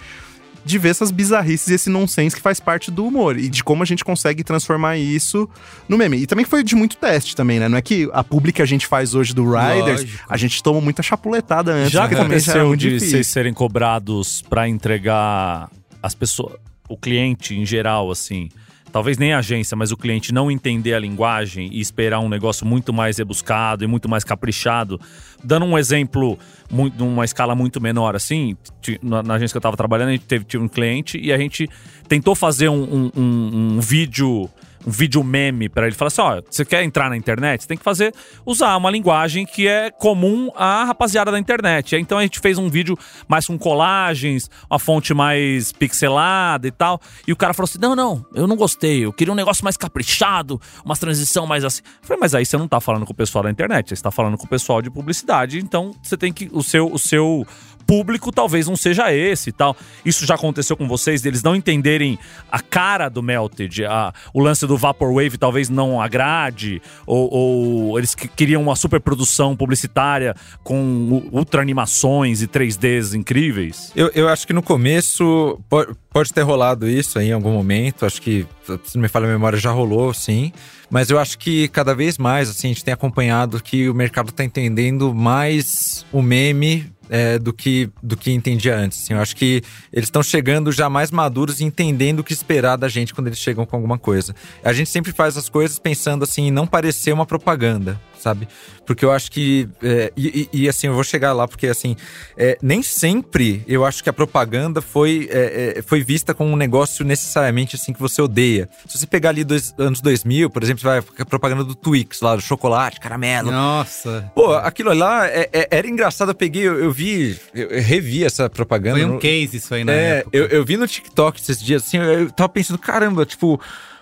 de ver essas bizarrices e esse nonsense que faz parte do humor e de como a gente consegue transformar isso no meme. E também foi de muito teste também, né? Não é que a publi que a gente faz hoje do Riders, Lógico. a gente tomou muita chapuletada antes. Já era aconteceu muito de difícil. vocês serem cobrados pra entregar as pessoas, o cliente em geral, assim. Talvez nem a agência, mas o cliente não entender a linguagem e esperar um negócio muito mais rebuscado e muito mais caprichado. Dando um exemplo, muito, numa escala muito menor, assim, na, agência que eu tava trabalhando, a gente teve, um cliente e a gente tentou fazer um, um- um- um vídeo um vídeo meme pra ele falar assim: ó, você quer entrar na internet? Você tem que fazer, usar uma linguagem que é comum à rapaziada da internet. Então a gente fez um vídeo mais com colagens, uma fonte mais pixelada e tal. E o cara falou assim: não, não, eu não gostei, eu queria um negócio mais caprichado, uma transição mais assim. Eu falei, mas aí você não tá falando com o pessoal da internet, você está falando com o pessoal de publicidade, então você tem que. O seu. O seu público talvez não seja esse e tal. Isso já aconteceu com vocês, deles não entenderem a cara do Melted, a- o lance do Vaporwave talvez não agrade, ou, ou eles que- queriam uma super produção publicitária com ultra animações e 3Ds incríveis. Eu, eu acho que no começo po- pode, ter rolado isso em algum momento. Acho que, se me falha a memória, já rolou, sim. Mas eu acho que cada vez mais, assim, a gente tem acompanhado que o mercado tá entendendo mais o meme é, do, que, do que entendia antes. assim. Eu acho que eles estão chegando já mais maduros e entendendo o que esperar da gente quando eles chegam com alguma coisa. A gente sempre faz as coisas pensando assim, em não parecer uma propaganda, sabe? Porque eu acho que. é, e, e- assim, eu vou chegar lá, porque assim, é, nem sempre eu acho que a propaganda foi, é, é, foi vista como um negócio necessariamente assim que você odeia. Se você pegar ali dos anos 2000, por exemplo, você vai a propaganda do Twix lá, do chocolate, caramelo. Nossa. Pô, aquilo lá é- é- era engraçado. Eu peguei, eu, eu vi, eu, eu revi essa propaganda. Foi um no- case isso aí é, época. eu, eu vi no TikTok esses dias, assim, eu, eu tava pensando, caramba, tipo,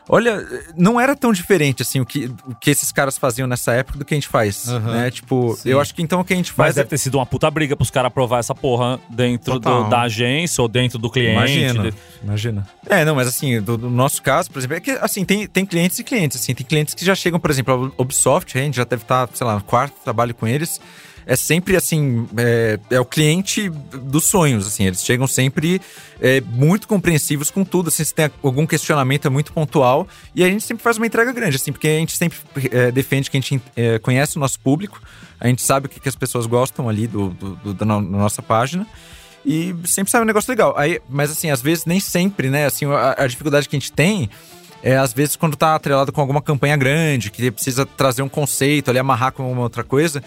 olha, não era tão diferente assim o que, o que esses caras faziam nessa época do que a gente faz, Aham. né? Tipo, Sim. eu acho que então o que a gente Mas faz deve ter sido uma puta briga pros caras aprovar essa porra dentro do- da agência ou dentro do cliente. Imagina, de- imagina. É, não, mas assim, do, do nosso caso, por exemplo, é que assim, tem, tem clientes e clientes, assim, tem clientes que já chegam, por exemplo, a Ubisoft, a gente já deve estar, sei lá, no quarto trabalho com eles. É sempre assim, é, é o cliente dos sonhos, assim, eles chegam sempre é, muito compreensivos com tudo, assim, se tem algum questionamento é muito pontual, e a gente sempre faz uma entrega grande, assim, porque a gente sempre é, defende que a gente é, conhece o nosso público, a gente sabe o que, que as pessoas gostam ali do, do- do- da no- da nossa página, e sempre sai um negócio legal. Aí, mas assim, às vezes nem sempre, né? Assim, a, a dificuldade que a gente tem é às vezes quando tá atrelado com alguma campanha grande, que precisa trazer um conceito ali, amarrar com uma outra coisa.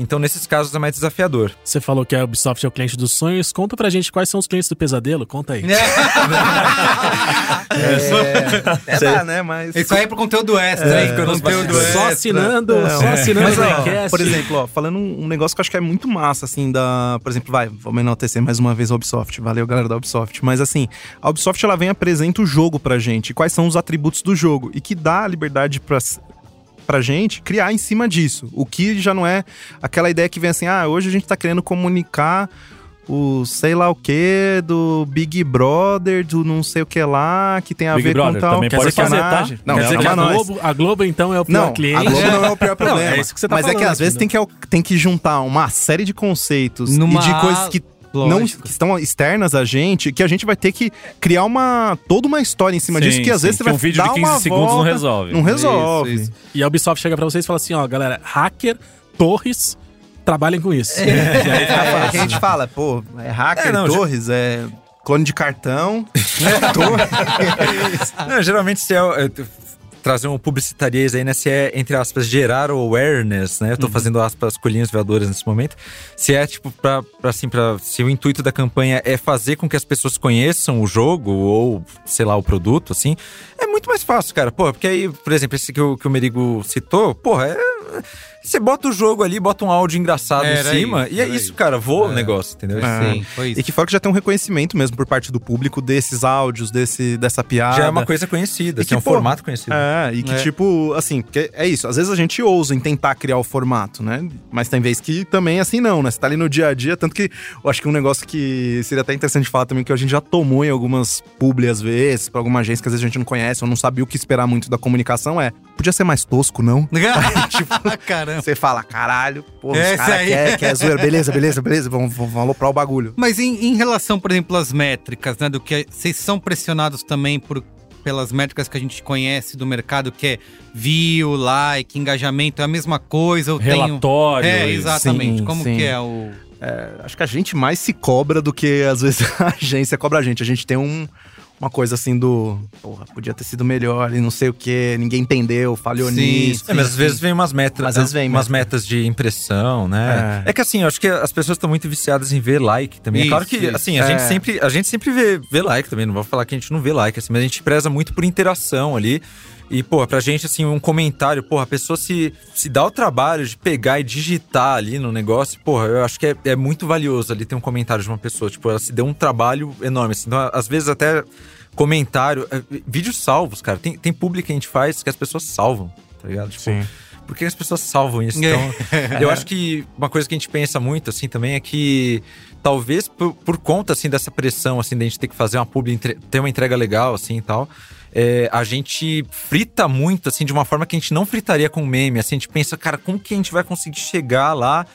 Então, nesses casos é mais desafiador. Você falou que a Ubisoft é o cliente dos sonhos. Conta pra gente quais são os clientes do pesadelo. Conta aí. (laughs) É, dá, né? Mas. Isso aí é pro conteúdo extra, hein? Conteúdo Só extra. assinando, Não, só é. assinando Mas, o ó, por exemplo, ó, falando um um negócio que eu acho que é muito massa, assim, da. Por exemplo, vai, vamos enaltecer mais uma vez a Ubisoft. Valeu, galera da Ubisoft. Mas assim, a Ubisoft ela vem e apresenta o jogo pra gente. Quais são os atributos do jogo. E que dá a liberdade pra. Pra gente criar em cima disso. O que já não é aquela ideia que vem assim, ah, hoje a gente tá querendo comunicar o sei lá o que do Big Brother, do não sei o que lá, que tem a Big ver Brother com tal também pode fazer, tá? Não, Quer dizer não que é a. Globo, a Globo, então, é o pior Não, cliente. a Globo não é o pior problema. (laughs) Não, é isso que você tá Mas é que falando às vezes tem que, tem que juntar uma série de conceitos Numa- e de coisas que não Lógico. que estão externas a gente, que a gente vai ter que criar uma toda uma história em cima Sim, disso que às sim, vezes você que vai um vídeo de dar 15 uma segundos não volta, resolve. Não resolve. Isso, isso. E a Ubisoft chega pra vocês e fala assim, ó, galera, hacker, torres, trabalhem com isso. (laughs) É, é que a gente fala, pô, é hacker, É, não, já- torres, é clone de cartão. (laughs) Não, geralmente se é, é, trazer um publicitariês aí, né? Se é, entre aspas, gerar o awareness, né? Eu tô fazendo aspas colinhas voadoras nesse momento. Se é, tipo, pra, pra, assim, pra, se o intuito da campanha é fazer com que as pessoas conheçam o jogo ou, sei lá, o produto, assim, é muito mais fácil, cara. Pô, porque aí, por exemplo, esse que o, que o Merigo citou, porra, é... Você bota o jogo ali, bota um áudio engraçado Era em cima, isso, e é isso, cara. Voa o É. negócio, entendeu? É. Sim, foi isso. E que fora que já tem um reconhecimento mesmo por parte do público desses áudios, desse, dessa piada. Já é uma coisa conhecida, E assim, que, é um pô, formato conhecido. É, e que É. tipo, assim, porque é isso. Às vezes a gente ousa em tentar criar o formato, né? Mas tem vezes que também assim não, né? Você tá ali no dia a dia, tanto que eu acho que um negócio que seria até interessante falar também, que a gente já tomou em algumas publi às vezes, pra alguma agência que às vezes a gente não conhece ou não sabia o que esperar muito da comunicação, é, podia ser mais tosco, não? (laughs) (laughs) tipo, caramba. Você fala, caralho, pô, É, os caras querem quer zoeira, beleza, beleza, beleza, vamos, vamos aloprar o bagulho. Mas em, em relação, por exemplo, às métricas, né? Do que vocês são pressionados também por pelas métricas que a gente conhece do mercado, que é view, like, engajamento, é a mesma coisa, eu tenho... Relatório. É, exatamente. Sim, Como sim. que é o... Acho que a gente mais se cobra do que às vezes (laughs) a agência cobra a gente. A gente tem um, uma coisa assim do. Porra, podia ter sido melhor e não sei o que, ninguém entendeu, falhou Sim, nisso. É, mas às vezes vem umas metas, Às vezes vem umas mesmo. metas de impressão, né? É. É. que assim, eu acho que as pessoas estão muito viciadas em ver like também. é claro Isso, que, isso. assim, a É. gente sempre, a gente sempre vê, vê like também. Não vou falar que a gente não vê like, assim, mas a gente preza muito por interação ali. E, pô, pra gente, assim, um comentário, porra, a pessoa se, se dá o trabalho de pegar e digitar ali no negócio, porra, eu acho que é, é muito valioso ali ter um comentário de uma pessoa. Tipo, ela se deu um trabalho enorme. Assim. Então, às vezes, até comentário, é, vídeos salvos, cara. Tem, tem público que a gente faz que as pessoas salvam, tá ligado? Tipo, Sim. por que as pessoas salvam isso? Então, eu acho que uma coisa que a gente pensa muito, assim, também é que talvez por, por conta, assim, dessa pressão, assim, da gente ter que fazer uma publi, ter uma entrega legal, assim, e tal, é, a gente frita muito, assim, de uma forma que a gente não fritaria com meme. Assim, a gente pensa, cara, como que a gente vai conseguir chegar lá,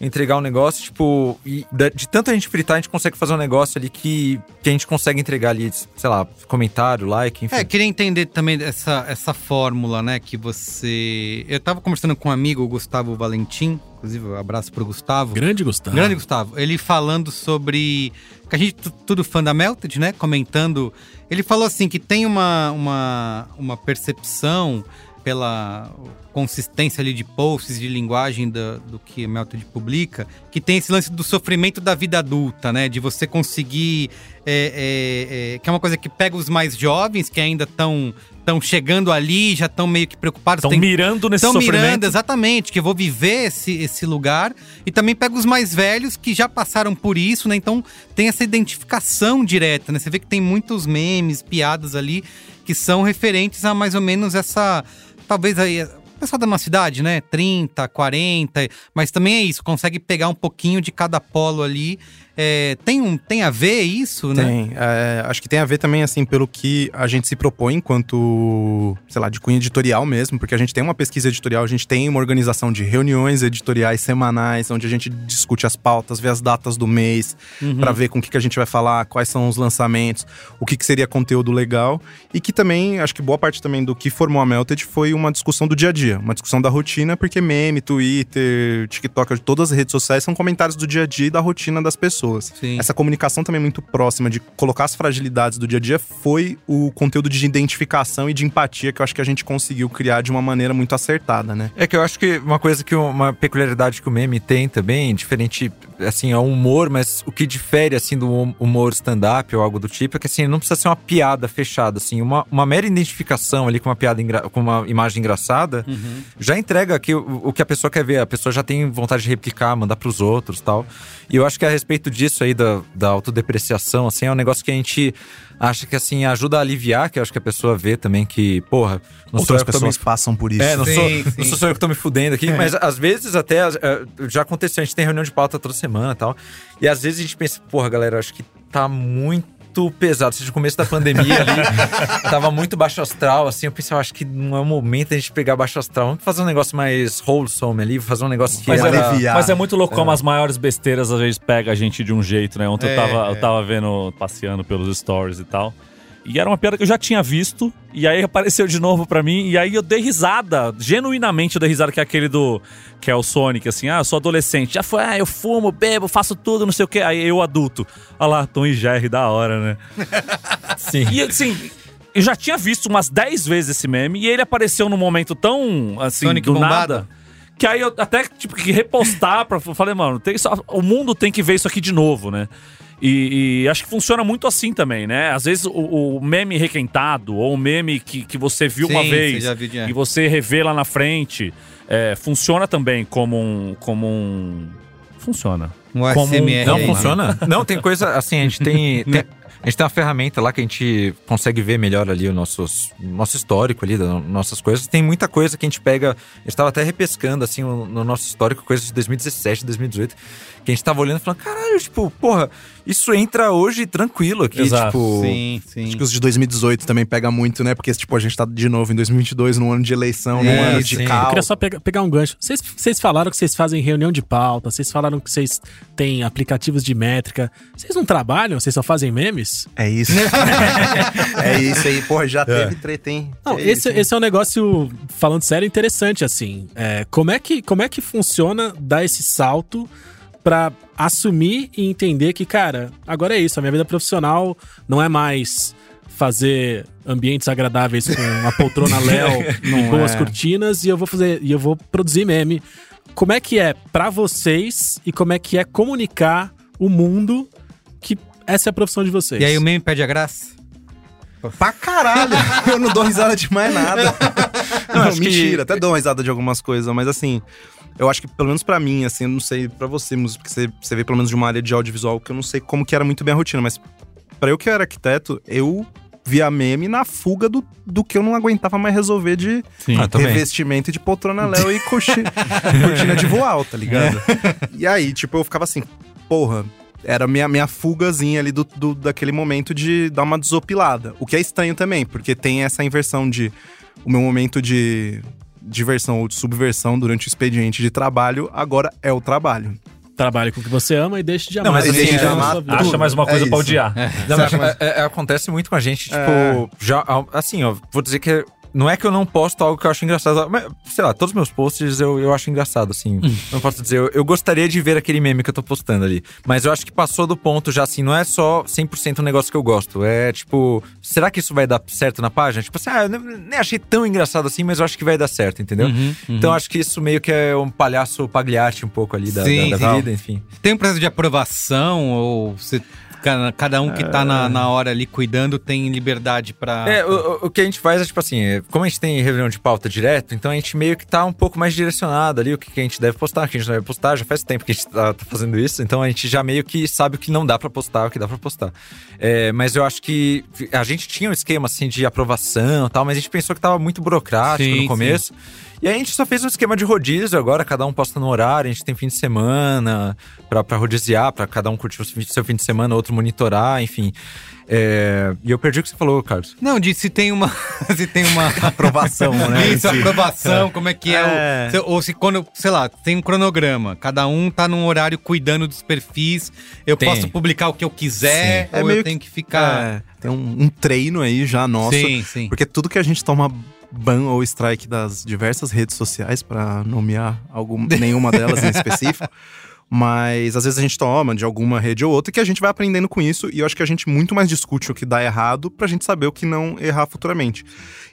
entregar um negócio, tipo, e de tanto a gente fritar, a gente consegue fazer um negócio ali que, que a gente consegue entregar ali, sei lá, comentário, like, enfim. É, queria entender também essa, essa fórmula, né, que você... Eu tava conversando com um amigo, o Gustavo Valentim, inclusive um abraço pro Gustavo. Grande Gustavo. Grande Gustavo. Ele falando sobre. Que a gente, tu- tudo fã da Melted, né? Comentando. Ele falou assim que tem uma, uma, uma percepção pela consistência ali de posts, de linguagem da- do que a Melted publica, que tem esse lance do sofrimento da vida adulta, né? De você conseguir. é, é, é, que é uma coisa que pega os mais jovens, que ainda estão estão chegando ali, já estão meio que preocupados. Estão mirando nesse Estão sofrimento. mirando, exatamente, que eu vou viver esse, esse lugar. E também pega os mais velhos que já passaram por isso, né? Então tem essa identificação direta, né? Você vê que tem muitos memes, piadas ali que são referentes a mais ou menos essa. Talvez aí. O pessoal da nossa cidade, né? 30, 40, mas também é isso, consegue pegar um pouquinho de cada polo ali. É, tem, um, tem a ver isso, né? Tem. É, acho que tem a ver também, assim, pelo que a gente se propõe enquanto, sei lá, de cunho editorial mesmo, porque a gente tem uma pesquisa editorial, a gente tem uma organização de reuniões editoriais semanais, onde a gente discute as pautas, vê as datas do mês, Uhum. pra ver com o que, que a gente vai falar, quais são os lançamentos, o que, que seria conteúdo legal. E que também, acho que boa parte também do que formou a Melted foi uma discussão do dia a dia, uma discussão da rotina, porque meme, Twitter, TikTok, todas as redes sociais são comentários do dia a dia e da rotina das pessoas. Sim. Essa comunicação também muito próxima de colocar as fragilidades do dia a dia foi o conteúdo de identificação e de empatia que eu acho que a gente conseguiu criar de uma maneira muito acertada, né? É que eu acho que uma coisa que uma peculiaridade que o meme tem também, diferente, assim, é o humor, mas o que difere, assim, do hum- humor stand-up ou algo do tipo, é que, assim, não precisa ser uma piada fechada, assim, uma, uma mera identificação ali com uma piada, com uma imagem engraçada, já entrega aqui o, o que a pessoa quer ver, a pessoa já tem vontade de replicar, mandar pros outros tal. E eu acho que a respeito disso aí, da, da autodepreciação, assim, é um negócio que a gente acha que, assim, ajuda a aliviar, que eu acho que a pessoa vê também que, porra, não sou Outras tô me pessoas passam por isso. é, não, Sim, sou, sim. não sou eu que tô me fudendo aqui, mas às vezes até é, já aconteceu, a gente tem reunião de pauta toda semana e tal. E às vezes a gente pensa, porra, galera, acho que tá muito pesado. Seja, no começo da pandemia ali, (laughs) tava muito baixo astral, assim. Eu pensei, eu acho que não é o momento a gente pegar baixo astral. Vamos fazer um negócio mais wholesome ali, fazer um negócio que Mas é, era- aliviar. mas é muito louco como as maiores besteiras às vezes pega a gente de um jeito, né? Ontem É, eu, tava, é. eu tava vendo, passeando pelos stories e tal. E era uma piada que eu já tinha visto, e aí apareceu de novo pra mim, e aí eu dei risada, genuinamente eu dei risada, que é aquele do. que é o Sonic, assim, ah, eu sou adolescente. Já foi, ah, eu fumo, bebo, faço tudo, não sei o quê. Aí eu adulto. Olha lá, Tom e Jerry, da hora, né? (laughs) Sim. E assim, eu já tinha visto umas 10 vezes esse meme, e ele apareceu num momento tão, assim, Sonic do bombado? nada. Que aí eu até tive que repostar pra. Falei, mano, tem só- o mundo tem que ver isso aqui de novo, né? E, e acho que funciona muito assim também, né? Às vezes o, o meme requentado, ou o meme que, que você viu uma Sim, vez você viu e você revê lá na frente, é, funciona também como um. Como um funciona. Um Como um- Não aí. funciona? Não, tem coisa assim, a gente tem, (laughs) tem- a gente tem uma ferramenta lá que a gente consegue ver melhor ali o nossos, nosso histórico ali, das nossas coisas. Tem muita coisa que a gente pega. A gente tava até repescando assim no nosso histórico, coisas de 2017, 2018, que a gente tava olhando e falando, caralho, tipo, porra, isso entra hoje tranquilo aqui, Exato. tipo. Sim, sim. Acho que os de 2018 também pega muito, né? Porque, tipo, a gente tá de novo em 2022, num ano de eleição, num É, ano de caos. Eu queria só pegar, pegar um gancho. Vocês, falaram que vocês fazem reunião de pauta, vocês falaram que vocês têm aplicativos de métrica. Vocês não trabalham? Vocês só fazem memes? É isso. (laughs) é isso aí. Porra, já teve treta, hein? Não, É esse, isso, hein? esse é um negócio, falando sério, interessante, assim. É, como, é que, como é que funciona dar esse salto pra assumir e entender que, cara, agora é isso, a minha vida profissional não é mais fazer ambientes agradáveis com uma poltrona (laughs) Léo e Não boas é. cortinas e eu vou fazer e eu vou produzir meme. Como é que é pra vocês e como é que é comunicar o mundo que essa é a profissão de vocês? E aí o meme perde a graça? Pra caralho! (laughs) Eu não dou risada de mais nada. Não, que- mentira, até dou uma risada de algumas coisas, mas assim, eu acho que pelo menos pra mim, assim, eu não sei pra você, porque você, você vê pelo menos de uma área de audiovisual que eu não sei como que era muito bem a rotina, mas pra eu que era arquiteto, eu via meme na fuga do, do que eu não aguentava mais resolver de Sim. Ah, revestimento de poltrona Léo e coxi- (laughs) cortina de voal, tá ligado? E aí, tipo, eu ficava assim, porra, era minha, minha fugazinha ali do, do- daquele momento de dar uma desopilada. O que é estranho também, porque tem essa inversão de. O meu momento de diversão ou de subversão durante o expediente de trabalho agora é o trabalho. Trabalhe com o que você ama e deixe de amar. Não, mas o que você é, ama na amar. Acha mais uma É coisa pra isso. odiar. Não, mas, é- é- acontece muito com a gente, tipo, já, assim, ó, vou dizer que não é que eu não posto algo que eu acho engraçado, mas, sei lá, todos os meus posts eu, eu acho engraçado, assim. não posso dizer, eu, eu gostaria de ver aquele meme que eu tô postando ali. Mas eu acho que passou do ponto já, assim, não é só 100% um negócio que eu gosto. É tipo, será que isso vai dar certo na página? Tipo assim, ah, eu nem achei tão engraçado assim, mas eu acho que vai dar certo, entendeu? Então eu acho que isso meio que é um palhaço pagliate um pouco ali da, Sim, da, da vida, enfim. Tem um processo de aprovação ou você Cada, cada um que tá na, na hora ali cuidando tem liberdade pra. É, o, o- o que a gente faz é tipo assim, é, como a gente tem reunião de pauta direto, então a gente meio que tá um pouco mais direcionado ali, o que, que a gente deve postar, o que a gente não deve postar, já faz tempo que a gente tá, tá fazendo isso, então a gente já meio que sabe o que não dá pra postar, o que dá pra postar. É, mas eu acho que a gente tinha um esquema assim de aprovação e tal, mas a gente pensou que tava muito burocrático Sim, no começo. E aí a gente só fez um esquema de rodízio agora, cada um posta no horário, a gente tem fim de semana pra, pra rodiziar, pra cada um curtir o seu fim- de semana, outro monitorar, enfim. É, E eu perdi o que você falou, Carlos. Não, de se tem uma. (laughs) se tem uma. (laughs) Aprovação, né? Isso, aprovação, como é que é, É. o. se- ou se quando, sei lá, tem um cronograma, cada um tá num horário cuidando dos perfis, eu Tem. posso publicar o que eu quiser, Sim. É ou meio eu tenho que ficar. É, tem um, um treino aí já nosso. sim, sim. Porque tudo que a gente toma ban ou strike das diversas redes sociais, pra nomear algum, (laughs) nenhuma delas em específico. Mas às vezes a gente toma de alguma rede ou outra que a gente vai aprendendo com isso. E eu acho que a gente muito mais discute o que dá errado pra gente saber o que não errar futuramente.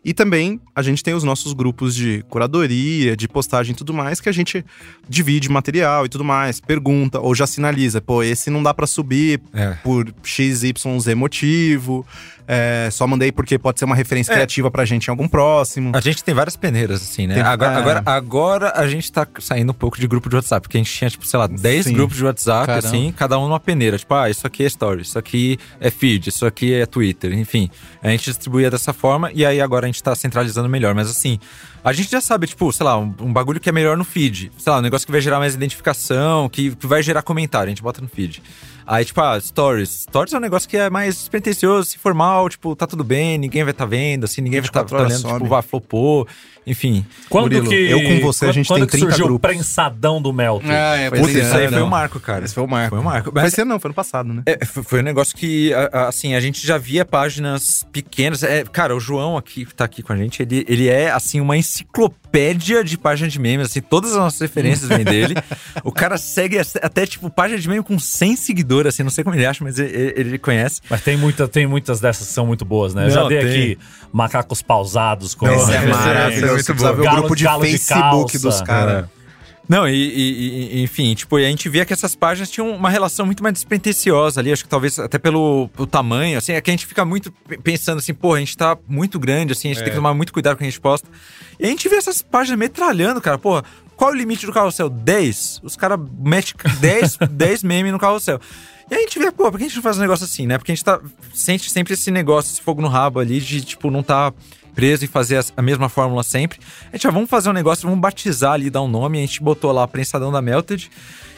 E também a gente tem os nossos grupos de curadoria, de postagem e tudo mais, que a gente divide material e tudo mais, pergunta ou já sinaliza, pô, esse não dá pra subir É. por XYZ motivo. É, só mandei porque pode ser uma referência É. criativa pra gente em algum próximo. A gente tem várias peneiras, assim, né? Tem- agora, é. agora, agora a gente tá saindo um pouco de grupo de WhatsApp, porque a gente tinha, tipo, sei lá, 10 Sim. grupos de WhatsApp, Caramba. assim, cada um numa peneira. Tipo, ah, isso aqui é story, isso aqui é feed, isso aqui é Twitter, enfim. A gente distribuía dessa forma e aí agora a gente tá centralizando melhor. Mas assim, a gente já sabe, tipo, sei lá, um, um bagulho que é melhor no feed. Sei lá, um negócio que vai gerar mais identificação, que, que vai gerar comentário, a gente bota no feed. Aí, tipo, ah, stories. Stories é um negócio que é mais despretensioso, informal, tipo, tá tudo bem, ninguém vai tá vendo, assim, ninguém vai tá, 24 tá horas lendo, tipo, sobe. vai, flopou, enfim. Quando Murilo, que. eu com você, a gente quando tem que 30 surgiu grupos. o prensadão do Melton? Ah, é, Foi esse isso aí ano, foi um marco, cara. Esse foi o marco. Foi um marco. Foi Mas, esse ano não, foi ano passado, né? é, foi foi um negócio que, assim, a gente já via páginas pequenas. É, cara, o João aqui, que tá aqui com a gente, ele, ele é, assim, uma enciclopédia de páginas de memes, assim, todas as nossas referências vêm dele. O cara segue até, tipo, página de meme com 100 seguidores, assim, não sei como ele acha, mas ele, ele conhece. Mas tem, muita, tem muitas dessas que são muito boas, né? Eu já dei tem. aqui macacos pausados com. Esse é esse é maravilhoso. muito bom. o Galo- grupo de galo de Facebook calça. dos caras. Não, e, e- e- enfim, tipo, e a gente via que essas páginas tinham uma relação muito mais despretensiosa ali, acho que talvez até pelo, tamanho, assim, é que a gente fica muito pe- pensando assim, pô, a gente tá muito grande, assim, a gente tem que tomar muito cuidado com o que a gente posta. E a gente vê essas páginas metralhando, cara, pô, qual é o limite do carrossel? 10? Os caras metem 10, 10 (laughs) memes no carrossel. E a gente vê, pô, por que a gente não faz um negócio assim, né? Porque a gente tá, sente sempre esse negócio, esse fogo no rabo ali de, tipo, não tá preso e fazer a mesma fórmula sempre. A gente, ah, vamos fazer um negócio, vamos batizar ali, dar um nome. A gente botou lá Prensadão da Melted.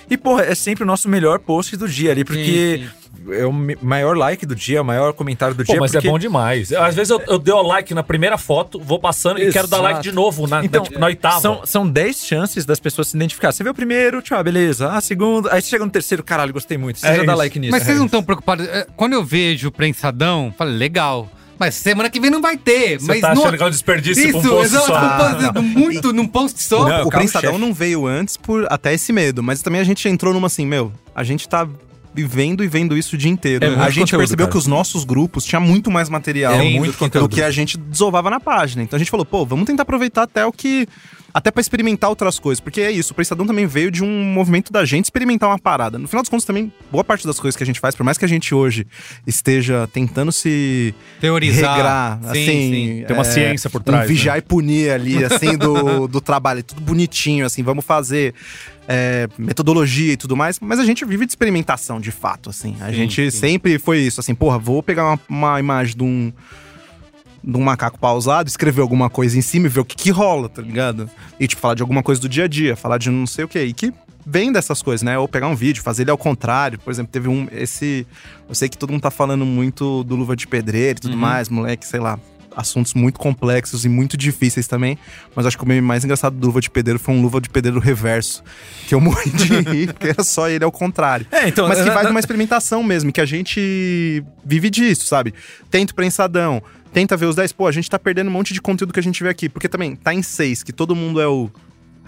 E, porra, é sempre o nosso melhor post do dia ali, porque é o maior like do dia, o maior comentário do Pô, dia. mas porque... é bom demais. Às vezes eu, eu dei o like na primeira foto, vou passando e quero dar like Exato. de novo na, Então, na, tipo, na oitava. São, são 10 chances das pessoas se identificar. Você vê o primeiro, tchau, beleza. Ah, segundo. Aí você chega no terceiro, caralho, gostei muito. Você É já dá isso. like nisso. Mas vocês não estão preocupados? É, Quando eu vejo o prensadão, falo, legal. Mas semana que vem não vai ter. Você mas tá não... achando que é um desperdício Isso, pra um post exato, só. um muito num post só. O- Não, o Prensadão não veio antes por até esse medo, mas também a gente entrou numa assim, meu, a gente tá vivendo e vendo isso o dia inteiro. É a gente conteúdo, percebeu cara. que os nossos grupos tinha muito mais material É do muito que- conteúdo. do que a gente desovava na página. Então a gente falou, pô, vamos tentar aproveitar até o que até pra experimentar outras coisas, porque é isso, o Prensadão também veio de um movimento da gente experimentar uma parada. No final dos contos também, boa parte das coisas que a gente faz, por mais que a gente hoje esteja tentando se Teorizar. regrar, Sim, assim, sim. Tem uma é, ciência por trás, Um vigiar né? e punir ali, assim, do, (laughs) do trabalho. Tudo bonitinho, assim, vamos fazer é, metodologia e tudo mais. Mas a gente vive de experimentação, de fato, assim. A gente sempre foi isso, assim, porra, vou pegar uma, uma imagem de um de um macaco pausado, escrever alguma coisa em cima e ver o que que rola, tá ligado? E, tipo, falar de alguma coisa do dia a dia, falar de não sei o que. E que vem dessas coisas, né? Ou pegar um vídeo, fazer ele ao contrário. Por exemplo, teve um. Esse. Eu sei que todo mundo tá falando muito do Luva de Pedreiro e tudo mais, moleque, sei lá. Assuntos muito complexos e muito difíceis também. Mas acho que o meme mais engraçado do Luva de Pedreiro foi um Luva de Pedreiro reverso. Que eu morri de (laughs) rir, porque era só ele ao contrário. É, então. Mas que na- vai na- numa experimentação mesmo, que a gente vive disso, sabe? Tenta o prensadão, tenta ver os 10. Pô, a gente tá perdendo um monte de conteúdo que a gente vê aqui. Porque também tá em 6, que todo mundo é o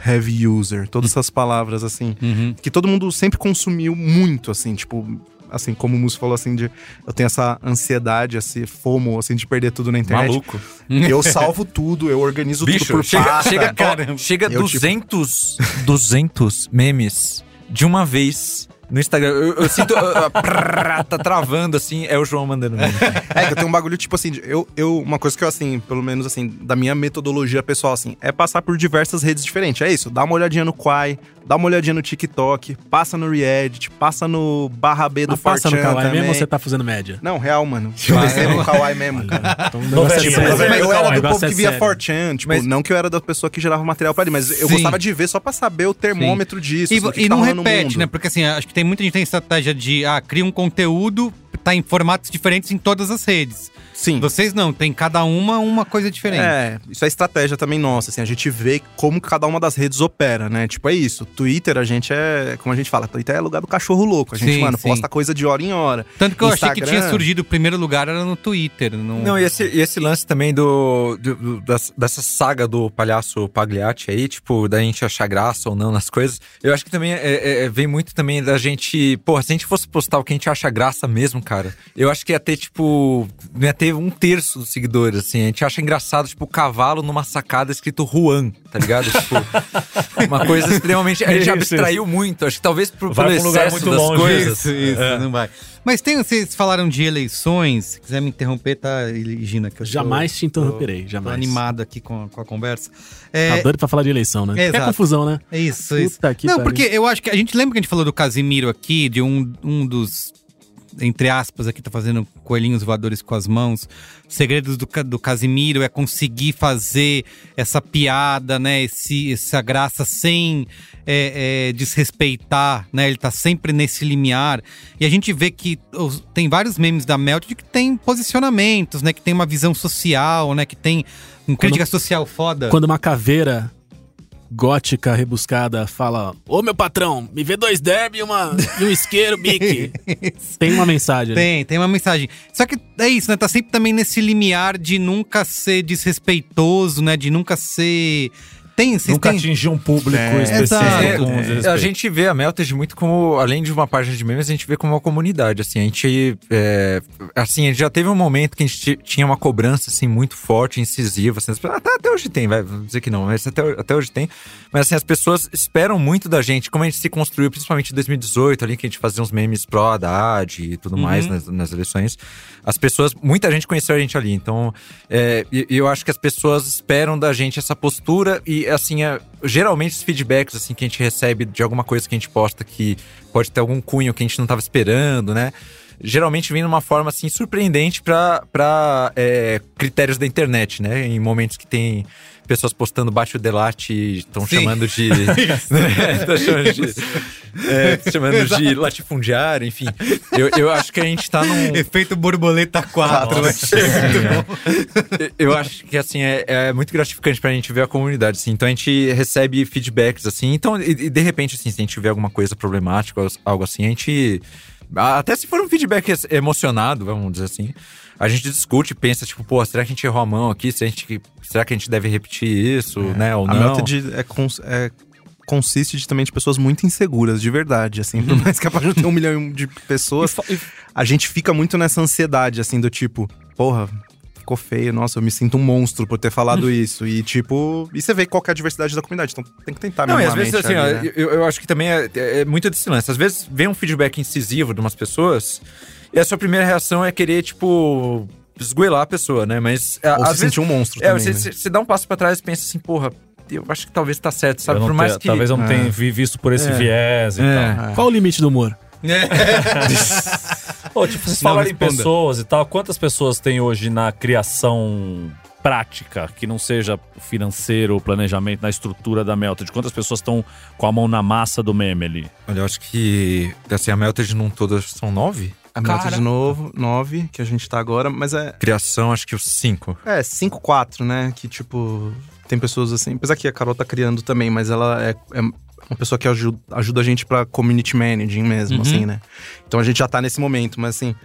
heavy user, todas essas palavras assim. Uhum. Que todo mundo sempre consumiu muito, assim, tipo. Assim, como o Musso falou, assim, de eu tenho essa ansiedade, esse fomo, assim, de perder tudo na internet. Maluco. Eu salvo tudo, eu organizo tudo Bicho, por chega, pasta. chega, ó, chega Eu, tipo- 200, 200 memes de uma vez No Instagram, eu, eu sinto. uh, prrr, tá travando assim, é o João mandando meme. É que eu tenho um bagulho, tipo assim, de- eu, eu, uma coisa que eu, assim, pelo menos assim, da minha metodologia pessoal, assim, é passar por diversas redes diferentes. É isso, dá uma olhadinha no Quai, dá uma olhadinha no TikTok, passa no Reddit, passa no barra B do Mas passa no 4chan Kawaii também. mesmo ou você tá fazendo média? Não, real, mano. (laughs) Eu comecei no Kawaii mesmo, cara. Então, o negócio é Novelinha, sério. Mas eu era do povo é que via sério. 4chan, tipo, Mas- não que eu era da pessoa que gerava material pra ali, mas eu Sim. gostava de ver só pra saber o termômetro disso. E, assim, o que e que tá não rolando no repete, mundo. né? Porque assim, acho que tem muita gente que tem estratégia de ah, cria um conteúdo, tá em formatos diferentes em todas as redes. Sim. Vocês não, tem cada uma uma coisa diferente. É, isso é estratégia também nossa, assim, a gente vê como cada uma das redes opera, né? Tipo, é isso. Twitter, a gente é, como a gente fala, Twitter é lugar do cachorro louco. A gente, Sim, mano, sim. posta coisa de hora em hora. Tanto que eu achei que Instagram. tinha surgido o primeiro lugar era no Twitter. No... Não, e esse, e esse lance também do, do- do- dessa saga do palhaço Pagliatti aí, tipo, da gente achar graça ou não nas coisas, eu acho que também é- é- é- vem muito também da gente. Porra, se a gente fosse postar o que a gente acha graça mesmo, cara, eu acho que ia ter, tipo. Não ia ter um terço dos seguidores, assim. A gente acha engraçado, tipo, o cavalo numa sacada escrito Juan, tá ligado? tipo, (laughs) uma coisa extremamente. A gente Isso, abstraiu muito. Acho que talvez por, Vai pelo um lugar excesso muito das longe. coisas. Isso, isso, não vai. Mas tem, vocês falaram de eleições, se quiser me interromper, tá, Gina? Que eu tô- Jamais te interromperei, Tô jamais. animado aqui com, a- com a conversa. Tá É, doido pra falar de eleição, né? É, É, confusão, né? é isso, isso. Puta que Não, pariu. porque eu acho que a gente lembra que a gente falou do Casimiro aqui, de um, um dos, entre aspas, aqui tá fazendo coelhinhos voadores com as mãos. Segredos do, do Casimiro é conseguir fazer essa piada, né? Esse, essa graça sem é, é, desrespeitar, né? Ele tá sempre nesse limiar. E a gente vê que os- tem vários memes da Melt que tem posicionamentos, né? Que tem uma visão social, né? Que tem uma crítica social foda. Quando uma caveira gótica rebuscada fala: Ô meu patrão, me vê dois derby e, uma, e um isqueiro, bique. (laughs) Tem uma mensagem ali. Tem, tem uma mensagem. Só que é isso, né? Tá sempre também nesse limiar de nunca ser desrespeitoso, né? De nunca ser. Tem, vocês Nunca têm- atingir um público É, específico É, desrespeito. a gente vê a Melted muito como, além de uma página de memes, a gente vê como uma comunidade, assim, a gente, é, assim, a gente já teve um momento que a gente ti- tinha uma cobrança, assim, muito forte, incisiva, assim, as pessoas- até, até hoje tem, vai, vamos dizer que não, mas até, até hoje tem, mas assim, as pessoas esperam muito da gente, como a gente se construiu, principalmente em 2018, ali, que a gente fazia uns memes pró Haddad e tudo mais nas, nas eleições, as pessoas, muita gente conheceu a gente ali, então, é, eu acho que as pessoas esperam da gente essa postura e, assim, é, geralmente os feedbacks, assim, que a gente recebe de alguma coisa que a gente posta que pode ter algum cunho que a gente não estava esperando, né? Geralmente vem numa forma, assim, surpreendente para critérios da internet, né? Em momentos que tem pessoas postando baixo delate e estão chamando de... (laughs) (laughs) Estão chamando de... é, chamando de latifundiário, enfim. Eu, eu acho que a gente tá num... Efeito borboleta 4, né? Eu acho que, assim, é, é muito gratificante pra gente ver a comunidade, assim. Então, a gente recebe feedbacks, assim. Então, e, e de repente, assim, se a gente vê alguma coisa problemática, algo assim, a gente... Até se for um feedback emocionado, vamos dizer assim, a gente discute, pensa, tipo, pô, será que a gente errou a mão aqui? Será, a gente, será que a gente deve repetir isso, né, ou a não? Melted é, cons- é- consiste de, também de pessoas muito inseguras, de verdade, assim. Por mais que a página tenha um milhão de pessoas, a gente fica muito nessa ansiedade, assim, do tipo, porra, ficou feio, nossa, eu me sinto um monstro por ter falado isso. E tipo, e você vê qual é a diversidade da comunidade, então tem que tentar Não, e às vezes, assim, ali, né? eu, eu acho que também é, é muito desse lance. Às vezes vem um feedback incisivo de umas pessoas e a sua primeira reação é querer, tipo, esgoelar a pessoa, né? Mas Ou às se vezes, sentir um monstro É, também, você, né? você- dá um passo pra trás e pensa assim, porra, eu acho que talvez tá certo, sabe? Não Por mais ter- que. Talvez eu não É. tenha vi- visto por esse É. viés e É. tal. Qual o limite do humor? (laughs) Ô, tipo, vocês Não, falarem em pessoas e tal, quantas pessoas tem hoje na criação prática, que não seja financeiro, o planejamento, na estrutura da Melted? Quantas pessoas estão com a mão na massa do meme ali? Olha, eu acho que. Assim, a Melted num todo são nove. A Cara. de novo, 9, que a gente tá agora, mas é. Criação, acho que os cinco. É, 5-4, né? Que tipo. Tem pessoas assim. Apesar que a Carol tá criando também, mas ela é, é uma pessoa que ajuda, ajuda a gente pra community managing mesmo, Uhum. assim, né? Então a gente já tá nesse momento, mas assim.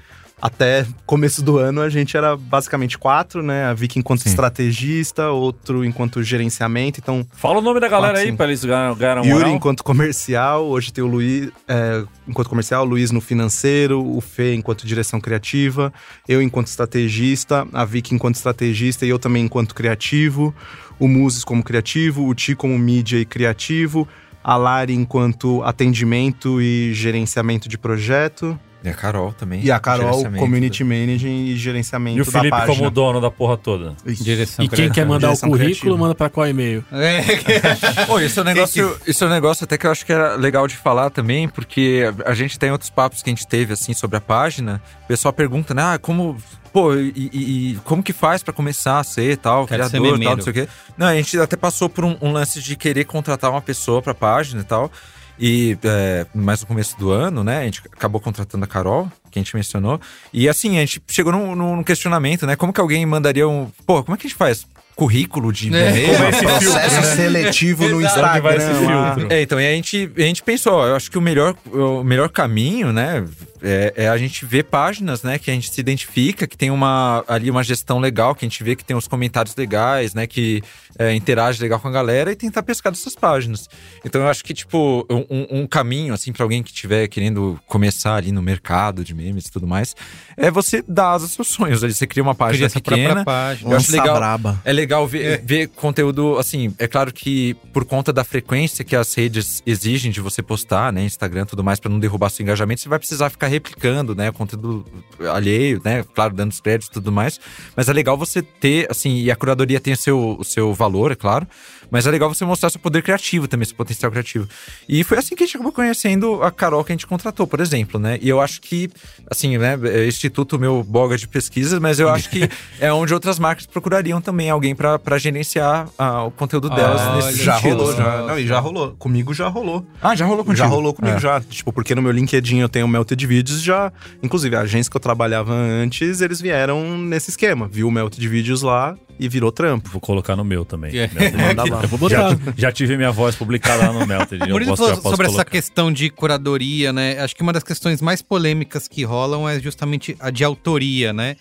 Até começo do ano a gente era basicamente quatro, né? A Vicky enquanto Sim. estrategista, outro enquanto gerenciamento. Então, Fala o nome da galera Ah, aí pra eles ganharem ganharem Yuri moral. enquanto comercial, hoje tem o Luiz é, enquanto comercial, o Luiz no financeiro, o Fê enquanto direção criativa, eu enquanto estrategista, a Vicky enquanto estrategista e eu também enquanto criativo, o Muses como criativo, o Ti como mídia e criativo, A Lari enquanto atendimento e gerenciamento de projeto. E a Carol também. E a Carol, community managing e gerenciamento E o Felipe da página. como dono da porra toda. Direção E quem quer mandar o Direção currículo, criativa. manda pra qual e-mail? (laughs) É, (laughs) Pô, isso é um negócio, isso é um negócio até que eu acho que era legal de falar também, porque a gente tem outros papos que a gente teve assim sobre a página. O pessoal pergunta, né, ah, como, pô, e, e- e como que faz pra começar a ser tal, Quero ser criador, tal, memeiro. não sei o quê. Não, a gente até passou por um, um lance de querer contratar uma pessoa pra página e tal. E é, mais no começo do ano, né? A gente acabou contratando a Carol, que a gente mencionou. E assim, a gente chegou num, num questionamento, né? Como que alguém mandaria um. Pô, como é que a gente faz? Currículo de e-mail? Como é esse filtro, Processo né? seletivo no Instagram. É, então, e a gente, a gente pensou, eu acho que o melhor, o melhor caminho, né, é, é a gente ver páginas, né, que a gente se identifica, que tem uma, ali uma gestão legal, que a gente vê que tem os comentários legais, né, que é, interage legal com a galera e tentar pescar dessas páginas. Então, eu acho que, tipo, um, um caminho, assim, pra alguém que estiver querendo começar ali no mercado de memes e tudo mais, é você dar as seus sonhos ali. Você cria uma página Cria essa pequena. página. Eu acho legal. braba. É legal ver, ver conteúdo, assim, é claro que por conta da frequência que as redes exigem de você postar, né, Instagram e tudo mais, pra não derrubar seu engajamento, você vai precisar ficar replicando, né, conteúdo alheio, né, claro, dando os créditos e tudo mais, mas é legal você ter, assim, e a curadoria tem o seu, o seu valor, é claro, mas é legal você mostrar seu poder criativo também, seu potencial criativo. E foi assim que a gente acabou conhecendo a Carol que a gente contratou, por exemplo, né? E eu acho que, assim, né, é Instituto meu boga de pesquisa, mas eu acho que (laughs) é onde outras marcas procurariam também alguém pra gerenciar ah, o conteúdo delas Olha, nesse Já sentido. rolou, já. Nossa. Não, e já rolou. Comigo já rolou. Ah, já rolou contigo? Já rolou comigo, É. já. Tipo, porque no meu LinkedIn eu tenho o Melted Videos, já. Inclusive, a agência que eu trabalhava antes, eles vieram nesse esquema. Viu o Melted Videos lá e virou trampo. Vou colocar no meu também. É. Melted. (laughs) Vou botar. Já tive minha voz publicada lá no Melted. O Eu Murilo posso- falou já posso sobre essa colocar. questão de curadoria, né? Acho que uma das questões mais polêmicas que rolam é justamente a de autoria, né?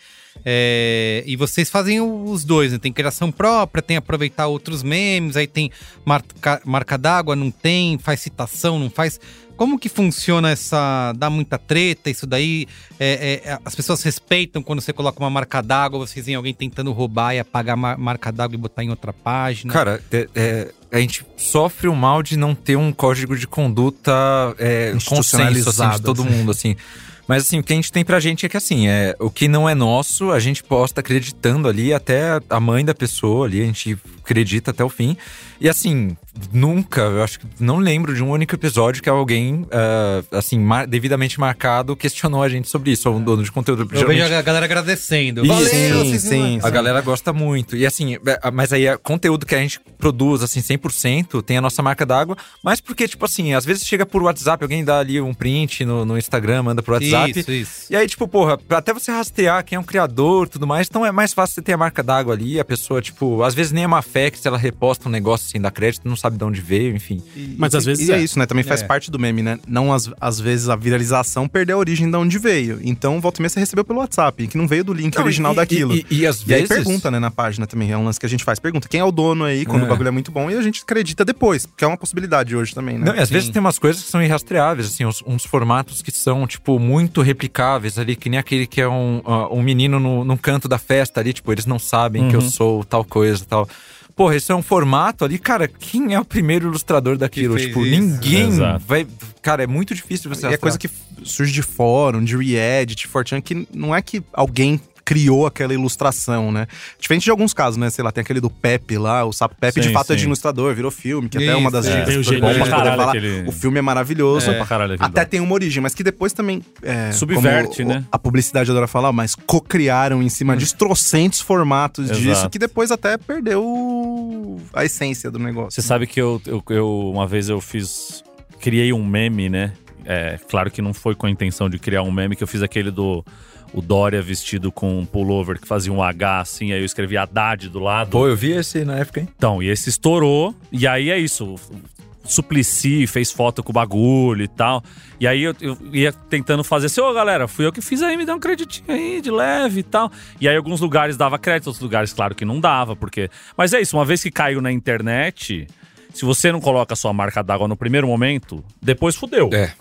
É, e vocês fazem os dois, né? Tem criação própria, tem aproveitar outros memes, aí tem marca, marca d'água, não tem, faz citação, não faz. Como que funciona essa. dá muita treta, isso daí? É, é, as pessoas respeitam quando você coloca uma marca d'água, vocês veem alguém tentando roubar e apagar a mar- marca d'água e botar em outra página. Cara, é- é, a gente sofre o mal de não ter um código de conduta é, consenso, assim, de todo assim. mundo, assim. Mas assim, o que a gente tem pra gente é que assim, é, o que não é nosso, a gente posta acreditando ali até a mãe da pessoa ali, a gente acredita até o fim. E assim, nunca, eu acho que não lembro de um único episódio que alguém, ah, assim, mar- devidamente marcado, questionou a gente sobre isso, ou um dono de conteúdo. Eu Geralmente- vejo a galera agradecendo. Valeu, sim, sim, não- a galera gosta muito. E assim, é, mas aí é conteúdo que a gente produz, assim, 100%, tem a nossa marca d'água. Mas porque, tipo assim, às vezes chega por WhatsApp, alguém dá ali um print no, no Instagram, manda pro WhatsApp. Isso, isso. E aí, tipo, porra, pra até você rastrear quem é um criador e tudo mais, então é mais fácil você ter a marca d'água ali, a pessoa, tipo, às vezes nem é má fé que se ela reposta um negócio sem dar crédito, não sabe de onde veio, enfim. Mas às vezes E é é. isso, né? Também faz É. parte do meme, né? Não, às, às vezes, a viralização perdeu a origem de onde veio. Então, volta e meia você recebeu pelo WhatsApp, que não veio do link Não, original e- daquilo. E, e, e às E aí vezes. pergunta, né, na página também. É um lance que a gente faz. Pergunta quem é o dono aí, quando É. o bagulho é muito bom, e a gente acredita depois, porque é uma possibilidade hoje também, né? Não, e às Sim. vezes tem umas coisas que são irrastreáveis, assim, uns, uns formatos que são, tipo, muito replicáveis ali, que nem aquele que é um, ah, um menino no, num canto da festa ali, tipo, eles não sabem que eu sou tal coisa tal. Porra, isso é um formato ali, cara, quem é o primeiro ilustrador daquilo? Tipo, isso? ninguém Exato. vai. Cara, é muito difícil você E é coisa que surge de fórum, de Reddit, Fortran, que não é que alguém criou aquela ilustração, né? Diferente de alguns casos, né? Sei lá, tem aquele do Pepe lá, o Sapo Pepe de Sim, fato é de sim. ilustrador, virou filme, que até é uma das Isso, é. dicas gênio mundo pra poder falar. aquele- O filme é maravilhoso. É, caralho Até tem uma origem, mas que depois também. É, Subverte, né? A publicidade adora falar, mas co-criaram em cima disso (laughs) trocentos formatos Exato. disso, que depois até perdeu a essência do negócio. Você sabe que eu, eu, eu- uma vez eu fiz. Criei um meme, né? É, claro que não foi com a intenção de criar um meme, que eu fiz aquele do. O Dória vestido com um pullover que fazia um H assim, aí eu escrevi Haddad do lado. Pô, eu vi esse na época, hein? Então, e esse estourou, e aí é isso. Suplicy fez foto com o bagulho e tal. E aí eu, eu ia tentando fazer assim, ô galera, fui eu que fiz aí, me dá um creditinho aí, de leve e tal. E aí alguns lugares dava crédito, outros lugares, claro que não dava, porque. Mas é isso, uma vez que caiu na internet, se você não coloca a sua marca d'água no primeiro momento, depois fudeu. É.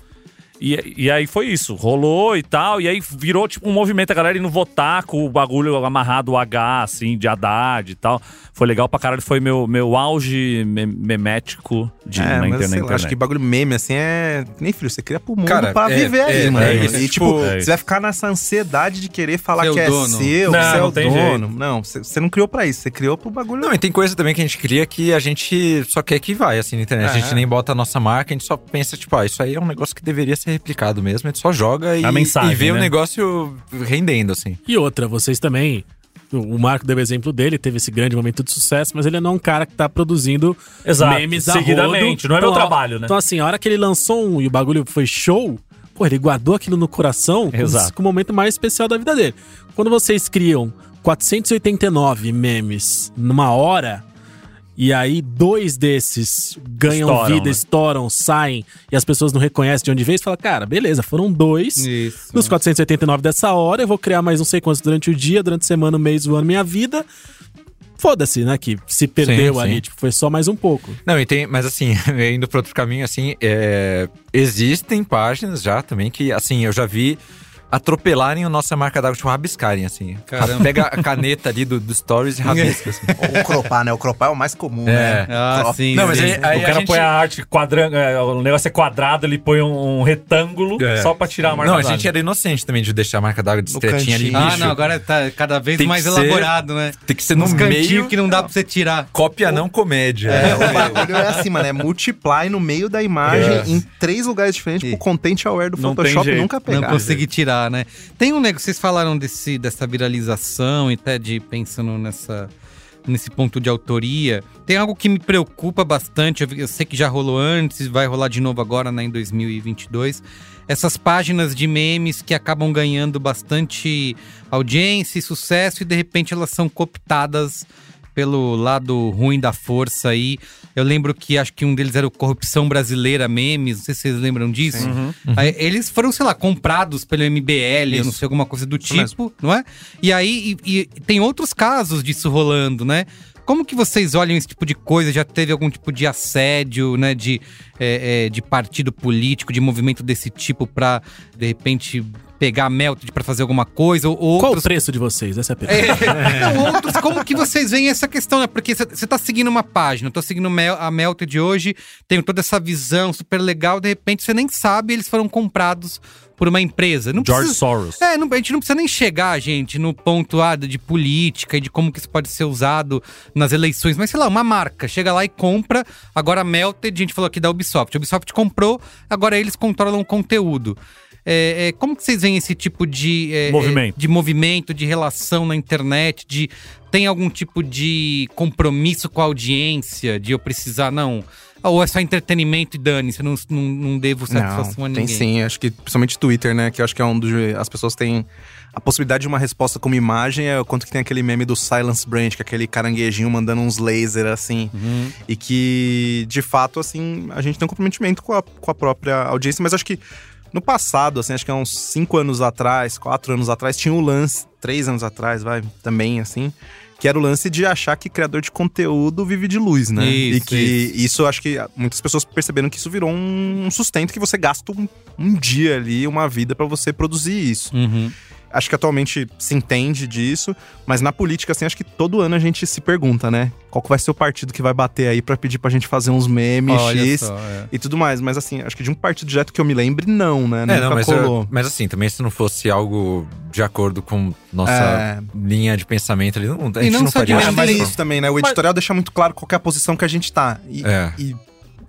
E, e aí foi isso, rolou e tal, e aí virou tipo um movimento, a galera indo votar com o bagulho amarrado o H, assim, de Haddad e tal. Foi legal pra caralho, foi meu, meu auge me- memético de, É, na, mas inter- na sei lá, internet. acho que bagulho meme, assim, é. Nem filho, você cria pro mundo Cara, pra é- viver é- aí, mano. é isso, e tipo, tipo, é isso. você vai ficar nessa ansiedade de querer falar Ser o que é dono. seu, Não, que você é o tem dono. Não, você não criou pra isso, você criou pro bagulho. Não, e tem coisa também que a gente cria que a gente só quer que vai, assim, na internet. A É. gente nem bota a nossa marca, a gente só pensa, tipo, ah, isso aí é um negócio que deveria ser replicado mesmo. A gente só joga e, A mensagem, e vê o né? negócio rendendo, assim. E outra, vocês também. O Marco deu o exemplo dele, teve esse grande momento de sucesso, mas ele não é um cara que tá produzindo Exato, memes a seguidamente, rodo. não é meu Então, ó, trabalho, né? Então, assim, a hora que ele lançou um e o bagulho foi show, pô, ele guardou aquilo no coração Exato. como o momento mais especial da vida dele. Quando vocês criam 489 memes numa hora, e aí dois desses ganham Estouram, vida, né? estouram, saem, e as pessoas não reconhecem de onde veio, você fala, cara, beleza, foram dois. Isso. Nos 489 dessa hora, eu vou criar mais não sei quantos durante o dia, durante a semana, o mês, o ano, minha vida. Foda-se, né? Que se perdeu Sim, ali, sim. tipo, foi só mais um pouco. Não, e tem, mas assim, (laughs) indo para outro caminho, assim, é, existem páginas já também que, assim, eu já vi atropelarem a nossa marca d'água, tipo, rabiscarem, assim. Caramba. Pega a caneta ali do, do Stories e rabisca, assim. (laughs) Ou cropar, né? O cropar é o mais comum, É. né? Ah, Crop. sim. Não, mas sim. aí- aí- o cara a gente- põe a arte quadrando, o negócio é quadrado, ele põe um, um retângulo É. só pra tirar a marca Não, a d'água. gente era inocente também de deixar a marca d'água discretinha ali. Ah, não, agora tá cada vez Tem mais ser- elaborado, né? Tem que ser no meio, que não dá pra você tirar. cópia não comédia. É, o bagulho é assim, mano. É multiply no meio da imagem É. em três lugares diferentes pro content aware do Não Photoshop nunca pegar. Não consegui tirar, né? Tem um negócio, vocês falaram desse, dessa viralização e até de pensando nessa nesse ponto de autoria. Tem algo que me preocupa bastante, eu, sei que já rolou antes, vai rolar de novo agora, né, em 2022. Essas páginas de memes que acabam ganhando bastante audiência e sucesso e de repente elas são cooptadas pelo lado ruim da força aí. Eu lembro que acho que um deles era o Corrupção Brasileira Memes, não sei se vocês lembram disso. Aí, eles foram, sei lá, comprados pelo MBL, eu não sei, alguma coisa do tipo, não é? E aí e- e tem outros casos disso rolando, né? Como que vocês olham esse tipo de coisa? Já teve algum tipo de assédio, né? De, é, é, de partido político, de movimento desse tipo pra, de repente, pegar a Melted pra fazer alguma coisa? Ou Qual o outros preço de vocês? Essa é a pergunta. é, (laughs) não, outros, como que vocês veem essa questão, né? Porque você tá seguindo uma página, eu tô seguindo a Melted de hoje, tenho toda essa visão super legal, de repente você nem sabe, eles foram comprados por uma empresa. Não George precisa- Soros. É, não- a gente não precisa nem chegar, gente, no ponto ah, de política e de como que isso pode ser usado nas eleições, mas sei lá, uma marca chega lá e compra. Agora a Melted, a gente falou aqui da Ubisoft. A Ubisoft comprou, agora eles controlam o conteúdo. É, é, como que vocês veem esse tipo de é, Movimento. é, de movimento, de relação na internet, de tem algum tipo de compromisso com a audiência, de eu precisar não, ou é só entretenimento e dane, se não, não, não devo satisfação a Não, tem ninguém. sim, acho que principalmente Twitter, né? Que eu acho que é um dos. As pessoas têm. A possibilidade de uma resposta como imagem é o quanto que tem aquele meme do Silence Branch, que é aquele caranguejinho mandando uns lasers assim. E que, de fato, assim, a gente tem um comprometimento com a, com a própria audiência, mas acho que no passado, assim, acho que há uns cinco anos atrás, quatro anos atrás, tinha o lance, três anos atrás, vai, também, assim, que era o lance de achar que criador de conteúdo vive de luz, né? e Isso, que isso. acho que muitas pessoas perceberam que isso virou um sustento que você gasta um, um dia ali, uma vida pra você produzir isso. Uhum. Acho que atualmente se entende disso, mas na política, assim, acho que todo ano a gente se pergunta, né? Qual que vai ser o partido que vai bater aí pra pedir pra gente fazer uns memes, Olha X só, é. e tudo mais. Mas assim, acho que de um partido direto que eu me lembre, não, né? É, Nunca não, mas, colou. eu- mas assim, também se não fosse algo de acordo com nossa É. linha de pensamento ali, não, a E gente não não, só de faria Mas Mas isso. também, né? O editorial deixa muito claro qual que é a posição que a gente tá. E, É. e,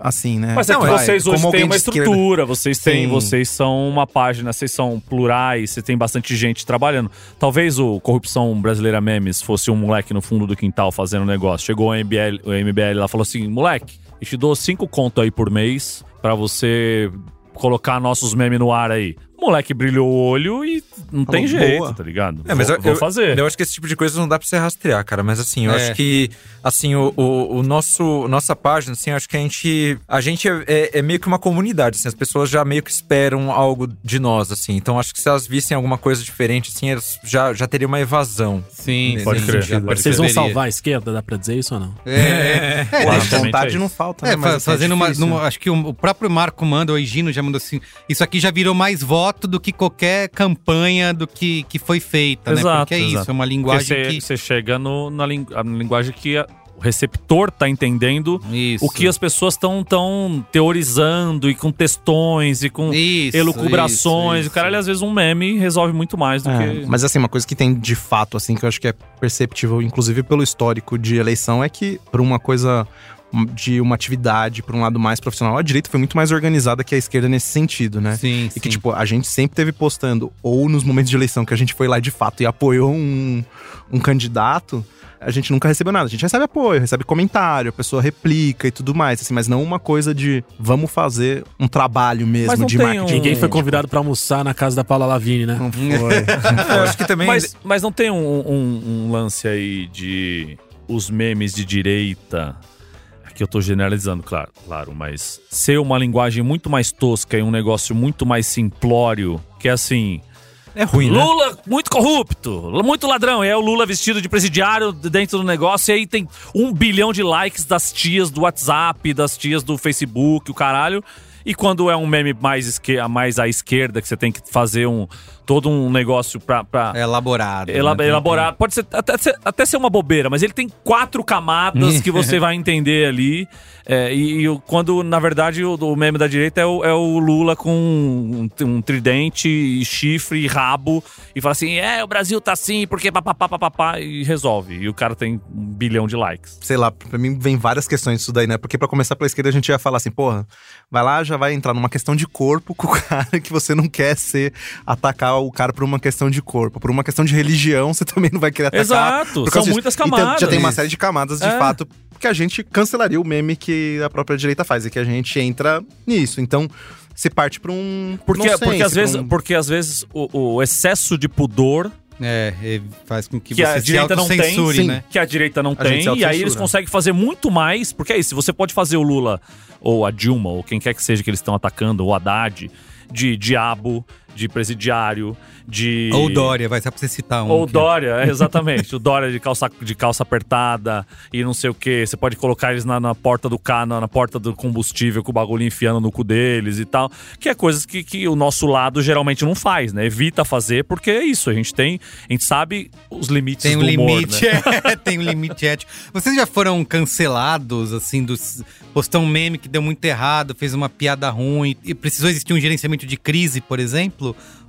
assim, né? Mas é que Vai, vocês hoje têm uma estrutura, vocês têm, Sim. vocês são uma página, vocês são plurais, você tem bastante gente trabalhando. Talvez o Corrupção Brasileira Memes fosse um moleque no fundo do quintal fazendo negócio. Chegou o MBL, o MBL lá e falou assim: moleque, eu te dou cinco conto aí por mês pra você colocar nossos memes no ar aí. Moleque brilhou o olho e não tem Falou, jeito, boa. tá ligado? É, mas vou, eu, vou fazer. Eu acho que esse tipo de coisa não dá pra você rastrear, cara. Mas assim, eu É. acho que assim, o, o, o nosso nossa página, assim, eu acho que a gente. A gente é, é- é meio que uma comunidade, assim, as pessoas já meio que esperam algo de nós, assim. Então acho que se elas vissem alguma coisa diferente, assim, elas já, já teriam uma evasão. Sim, Nesse Pode crer. Pode Vocês vão salvar a esquerda? Dá pra dizer isso ou não? É, é, (laughs) é, vontade é não falta, É, né? É fazendo uma, numa- Acho que o, o próprio Marco manda, o Egino já mandou assim. Isso aqui já virou mais voto do que qualquer campanha do que, que foi feita, né? Exato, Porque é isso, exato. é uma linguagem você, que. você chega no, na ling- a linguagem que a- o receptor tá entendendo Isso. o que as pessoas estão tão teorizando e com textões e com Isso, elucubrações. isso, O caralho, às vezes, um meme resolve muito mais do É, que. Mas assim, uma coisa que tem de fato, assim, que eu acho que é perceptível, inclusive pelo histórico de eleição, é que por uma coisa de uma atividade, por um lado mais profissional, a direita foi muito mais organizada que a esquerda nesse sentido, né? Sim, E que, sim. tipo, a gente sempre teve postando, ou nos momentos de eleição que a gente foi lá de fato e apoiou um, um candidato, a gente nunca recebeu nada. A gente recebe apoio, recebe comentário, a pessoa replica e tudo mais, assim, mas não uma coisa de vamos fazer um trabalho mesmo Mas não de tem marketing. um- Ninguém foi convidado pra almoçar na casa da Paula Lavigne, né? Não (laughs) foi. Eu acho que também. Mas, mas não tem um, um- um lance aí de os memes de direita. Aqui eu tô generalizando, claro, claro, mas ser uma linguagem muito mais tosca e um negócio muito mais simplório, que é assim. É ruim, né? Lula muito corrupto, muito ladrão. E é o Lula vestido de presidiário dentro do negócio. E aí tem um bilhão de likes das tias do WhatsApp, das tias do Facebook, o caralho. E quando é um meme mais, mais à esquerda, que você tem que fazer um todo um negócio pra. pra elaborado. Ela- né? elaborado. Pode ser até, ser até ser uma bobeira, mas ele tem quatro camadas que você (laughs) vai entender ali. É, e e quando, na verdade, o, o meme da direita é o, é o Lula com um, um tridente, e chifre e rabo. E fala assim: é, o Brasil tá assim, porque papapá, papapá, e resolve. E o cara tem um bilhão de likes. sei lá, pra mim vem várias questões disso daí, né? Porque pra começar pela esquerda a gente ia falar assim, porra, vai lá, já vai entrar numa questão de corpo com o (laughs) cara que você não quer ser, atacar o cara por uma questão de corpo. Por uma questão de religião, você (laughs) também não vai querer atacar. Exato, são disso. muitas Então, camadas. já tem uma série de camadas, de É. fato, que a gente cancelaria o meme que a própria direita faz, e que a gente entra nisso. Então, se parte pra um. Porque, nonsense, porque, às vezes, um- porque às vezes o, o excesso de pudor É, faz com que, que você a direita não tem, sim, né? que a direita não A tem, e aí eles conseguem fazer muito mais, porque é isso, você pode fazer o Lula, ou a Dilma, ou quem quer que seja que eles estão atacando, ou o Haddad, de diabo, de presidiário, de... Ou Dória, vai, só pra você citar um. Ou aqui. Dória, é, (laughs) exatamente. o Dória de calça, de calça apertada e não sei o que. Você pode colocar eles na, na porta do carro, na porta do combustível, com o bagulho enfiando no cu deles e tal. Que é coisas que, que o nosso lado geralmente não faz, né? Evita fazer, porque é isso. A gente tem. A gente sabe os limites Tem um do humor, limite, né? (laughs) é, tem um limite ético. Vocês já foram cancelados, assim, dos. Postou um meme que deu muito errado, fez uma piada ruim e precisou existir um gerenciamento de crise, por exemplo?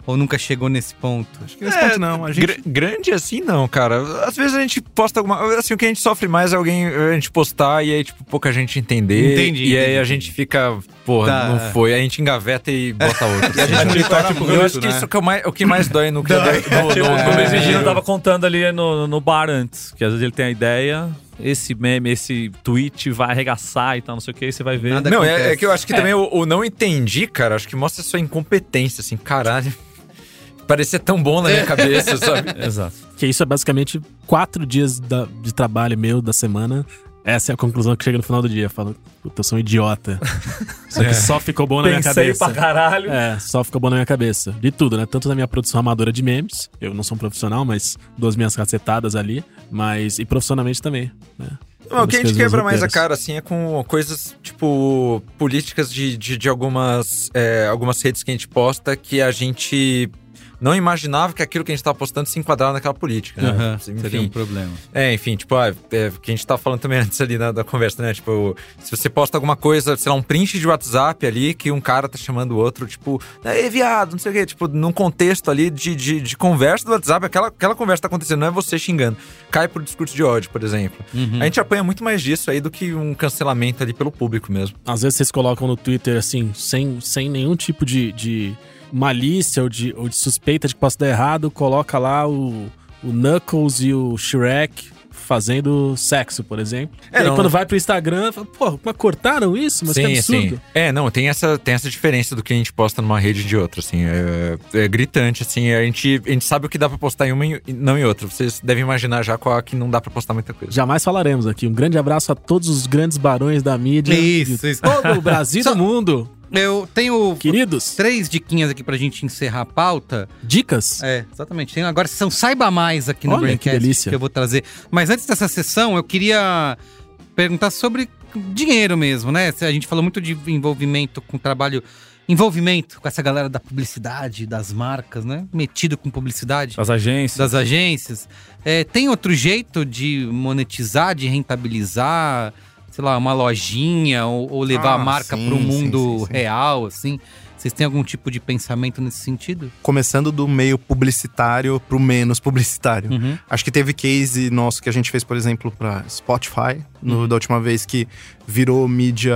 Ou nunca chegou nesse ponto? Acho que nesse ponto não. A gente Gra- grande assim, não, cara. Às vezes a gente posta alguma. Assim, o que a gente sofre mais é alguém a gente postar e aí, tipo, pouca gente entender. Entendi, E aí entendi. a gente fica, porra, Tá. não foi. Aí a gente engaveta e bota outro. (laughs) E a gente monitora tipo, eu acho que né? isso que é o, mais, o que mais dói no criador. no- (laughs) Tipo, como o Virgínio tava contando ali no, no bar antes, que às vezes ele tem a ideia, esse meme, esse tweet vai arregaçar e tal, não sei o que, você vai ver. Nada Não, é, acontece. é que eu acho que também o, o não entendi, cara, acho que mostra sua incompetência, assim, caralho. (laughs) Parecia tão bom na minha cabeça, sabe? Exato. Que isso é basicamente quatro dias da- de trabalho meu da semana. Essa é a conclusão que chega no final do dia. Fala, puta, eu sou um idiota. (laughs) Só que só ficou bom na minha Pensei cabeça. pra caralho. É, só ficou bom na minha cabeça. De tudo, né? Tanto da minha produção amadora de memes, eu não sou um profissional, mas dou as minhas cacetadas ali, mas e profissionalmente também, né? Não, o que a gente quebra mais a cara, assim, é com coisas, tipo, políticas de, de, de algumas, é, algumas redes que a gente posta que a gente não imaginava que aquilo que a gente tava postando se enquadrava naquela política, né? Aham, Enfim, seria um problema. É, enfim, tipo, ah, é, o que a gente tava falando também (laughs) antes ali na, da conversa, né? Tipo, se você posta alguma coisa, sei lá, um print de WhatsApp ali, que um cara tá chamando o outro, tipo, é viado, não sei o quê, tipo, num contexto ali de, de, de conversa do WhatsApp, aquela, aquela conversa tá acontecendo, não é você xingando. Cai pro discurso de ódio, por exemplo. Uhum. A gente apanha muito mais disso aí do que um cancelamento ali pelo público mesmo. Às vezes vocês colocam no Twitter assim, sem, sem nenhum tipo de, de malícia ou de, ou de suspeita de que possa dar errado, coloca lá o, o Knuckles e o Shrek fazendo sexo, por exemplo. É, e não- quando vai pro Instagram, fala, pô, mas cortaram isso? Mas que absurdo. É, não, tem essa, tem essa diferença do que a gente posta numa rede de outra, assim. É, é gritante, assim. A gente, a gente sabe o que dá pra postar em uma e não em outra. Vocês devem imaginar já qual a que não dá pra postar muita coisa. Jamais falaremos aqui. Um grande abraço a todos os grandes barões da mídia. Isso, isso. todo o Brasil e do (laughs) mundo. Eu tenho Queridos, três diquinhas aqui pra gente encerrar a pauta. dicas? É, exatamente. Tem agora sessão Saiba Mais aqui no Olha, que Braincast delícia. que eu vou trazer. Mas antes dessa sessão, eu queria perguntar sobre dinheiro mesmo, né? A gente falou muito de envolvimento com trabalho. Envolvimento com essa galera da publicidade, das marcas, né? Metido com publicidade As agências. das agências. É, tem outro jeito de monetizar, de rentabilizar, sei lá, uma lojinha ou, ou levar Ah, a marca sim, para o sim, mundo sim, sim. real, assim? Vocês têm algum tipo de pensamento nesse sentido? Começando do meio publicitário pro menos publicitário. Uhum. Acho que teve case nosso que a gente fez, por exemplo, pra Spotify, no- da última vez que virou mídia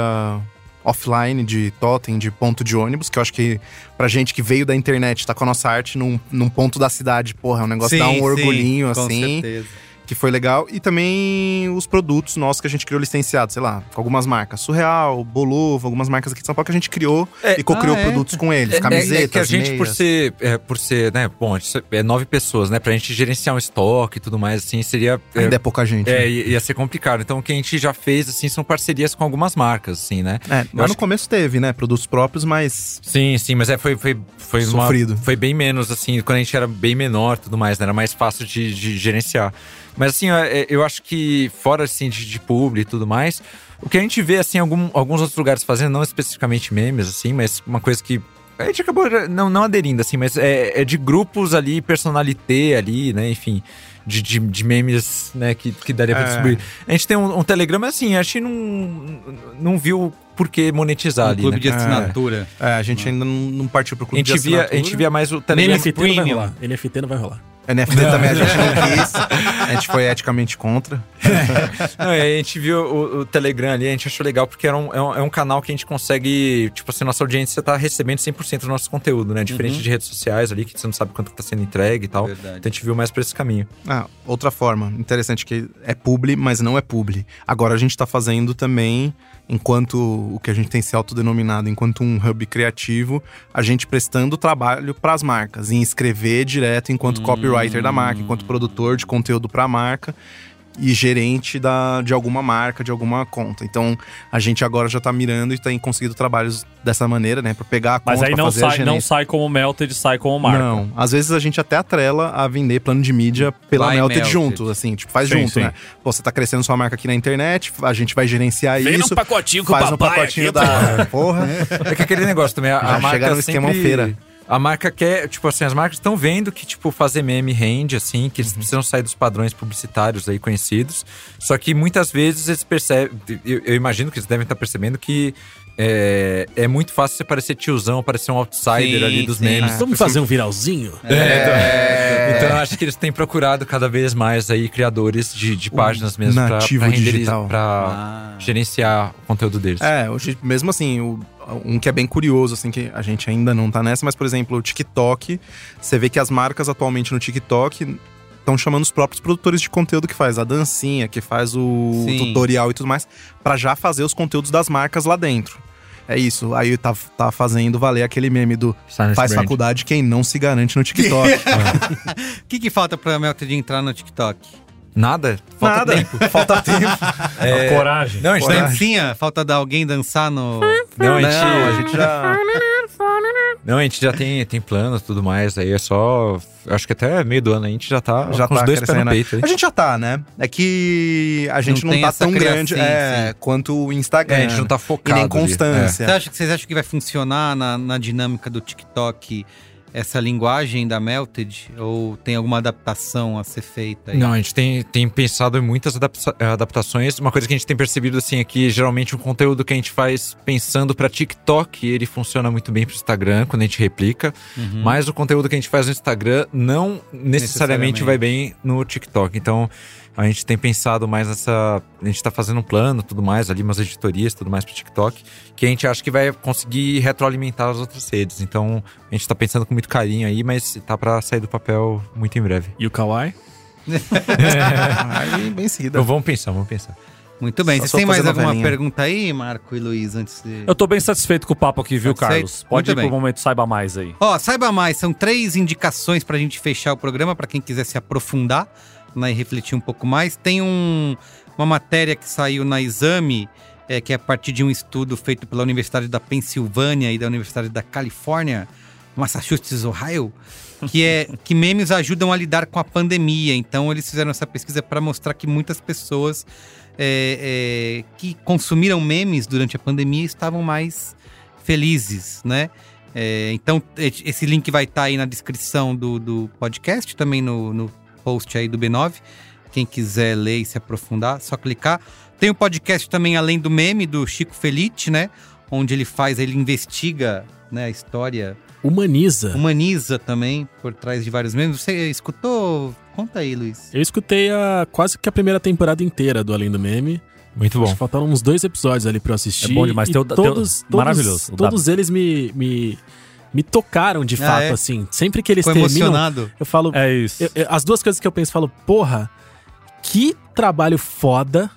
offline de totem, de ponto de ônibus, que eu acho que pra gente que veio da internet, tá com a nossa arte num, num ponto da cidade, porra, é um negócio que dá um orgulhinho, com assim, certeza. Que foi legal. E também os produtos nossos que a gente criou licenciados, sei lá, com algumas marcas. Surreal, Bolovo, algumas marcas aqui de São Paulo que a gente criou É, e co-criou ah, é? produtos com eles, É, camisetas, é, é que a gente, por ser, é, por ser, né, bom, a gente é nove pessoas, né, pra gente gerenciar um estoque e tudo mais, assim, seria... é, Ainda é pouca gente. é, né? ia ser complicado. Então, o que a gente já fez, assim, são parcerias com algumas marcas, assim, né? É, mas no que- começo teve, né? Produtos próprios, mas Sim, sim, mas é, foi, foi, foi uma- Sofrido. foi bem menos, assim, quando a gente era bem menor e tudo mais, né? Era mais fácil de, de gerenciar. Mas, assim, é, eu acho que, fora, assim, de, de publi e tudo mais, o que a gente vê, assim, algum, alguns outros lugares fazendo, não especificamente memes, assim, mas uma coisa que. A gente acabou não, não aderindo, assim, mas é, é de grupos ali, personalité ali, né? Enfim, de, de, de memes, né, que, que daria pra É. distribuir. A gente tem um, um Telegram, mas assim, a gente não, não viu por que monetizar Um ali, clube né? de assinatura. é, a gente ainda não, não partiu pro A clube gente, de via, a assinatura. gente via mais o Telegram. NFT não vai rolar. NFT não vai rolar. NFT também a gente não quis. A gente foi eticamente contra. (laughs) Não, a gente viu o, o Telegram ali, a gente achou legal porque era um, é, um, é um canal que a gente consegue, tipo assim, nossa audiência tá recebendo 100% do nosso conteúdo, né? Diferente de redes sociais ali, que você não sabe quanto que tá sendo entregue e tal. Verdade. Então a gente viu mais pra esse caminho. Ah, outra forma interessante que é publi, mas não é publi. Agora a gente tá fazendo também, enquanto o que a gente tem se autodenominado enquanto um hub criativo, a gente prestando trabalho pras marcas, em escrever direto enquanto copywriter da marca, enquanto produtor de conteúdo pra marca e gerente da, de alguma marca, de alguma conta. Então, a gente agora já tá mirando e tem conseguido trabalhos dessa maneira, né? Pra pegar a conta, Mas aí pra não fazer a sai, não sai como Melted, sai como marca. Não, às vezes a gente até atrela a vender plano de mídia pela Melted, Melted. junto, assim, tipo, faz Sim, junto, sim. né? Pô, você tá crescendo sua marca aqui na internet, a gente vai gerenciar Vem isso. num pacotinho com faz o um papai pacotinho aqui, da porra. É que aquele negócio também, a, Já a marca chegaram no esquema sempre- feira. A marca quer, tipo assim, as marcas estão vendo que, tipo, fazer meme rende, assim, que eles Uhum. precisam sair dos padrões publicitários aí conhecidos. Só que muitas vezes eles percebem, eu, eu imagino que eles devem estar percebendo que é, é muito fácil você parecer tiozão, parecer um outsider Sim, ali dos sim. memes. Vamos fazer um viralzinho? É, então, então eu acho que eles têm procurado cada vez mais aí criadores de, de páginas mesmo pra, renderizar- digital. pra Ah. gerenciar o conteúdo deles. É, hoje, mesmo assim, o- um que é bem curioso, assim, que a gente ainda não tá nessa, mas, por exemplo, o TikTok, você vê que as marcas atualmente no TikTok estão chamando os próprios produtores de conteúdo que faz a dancinha, que faz o Sim. tutorial e tudo mais, pra já fazer os conteúdos das marcas lá dentro. É isso. Aí tá, tá fazendo valer aquele meme do Silent faz Brand. faculdade quem não se garante no TikTok. (laughs) (laughs) O que, que falta pra Melted entrar no TikTok? Nada? Falta Nada. tempo. (laughs) Falta tempo. É, Coragem. Não, a gente Dancinha? Falta dar alguém dançar no. não, a gente, Não, a gente já. não, a gente já tem, tem planos e tudo mais. Aí é só. Acho que até meio do ano a gente já tá já com tá os dois pés no peito. aí. A gente já tá, né? É que a gente Não não, tá tão criação, grande é, quanto o Instagram. É, a gente não tá E focado. nem ali. constância. Você acha, vocês acham que vai funcionar na, na dinâmica do TikTok essa linguagem da Melted? Ou tem alguma adaptação a ser feita aí? Não, a gente tem, tem pensado em muitas adapta- adaptações. Uma coisa que a gente tem percebido assim é que geralmente o conteúdo que a gente faz pensando pra TikTok, ele funciona muito bem pro Instagram quando a gente replica. Uhum. Mas o conteúdo que a gente faz no Instagram não necessariamente, Necessariamente. vai bem no TikTok. Então, a gente tem pensado mais nessa. A gente tá fazendo um plano, tudo mais, ali, umas editorias, tudo mais pro TikTok, que a gente acha que vai conseguir retroalimentar as outras redes. Então, a gente tá pensando com muito carinho aí, mas tá pra sair do papel muito em breve. E o Kawaii? (laughs) Aí, bem em seguida. Então vamos pensar, vamos pensar. Muito bem. Só Vocês têm mais alguma novelinha. pergunta aí, Marco e Luiz, antes de... Eu tô bem satisfeito com o papo aqui, viu, Satisfeito? Carlos? Pode Muito ir pro bem. momento Saiba Mais aí. Ó, saiba mais, são três indicações pra gente fechar o programa, pra quem quiser se aprofundar né, e refletir um pouco mais. Tem um- uma matéria que saiu na Exame, é, que é a partir de um estudo feito pela Universidade da Pensilvânia e da Universidade da Califórnia, Massachusetts, Ohio, que é (laughs) que memes ajudam a lidar com a pandemia. Então eles fizeram essa pesquisa para mostrar que muitas pessoas é, é, que consumiram memes durante a pandemia estavam mais felizes, né? É, então, esse link vai estar aí na descrição do, do podcast, também no, no post aí do B9. Quem quiser ler e se aprofundar, só clicar. Tem o podcast também Além do Meme, do Chico Felite, né? Onde ele faz, ele investiga né, a história, Humaniza. humaniza também por trás de vários memes. Você escutou? Conta aí, Luiz. Eu escutei a, quase que a primeira temporada inteira do Além do Meme. Muito Acho bom. que faltaram uns dois episódios ali pra eu assistir. É bom demais. E da- todos, tem o- todos, maravilhoso, Todos eles me, me, me tocaram de Ah, fato, é? assim. Sempre que eles Ficou terminam, emocionado? eu falo. É isso. eu- eu- as duas coisas que eu penso, eu falo, porra, que trabalho foda.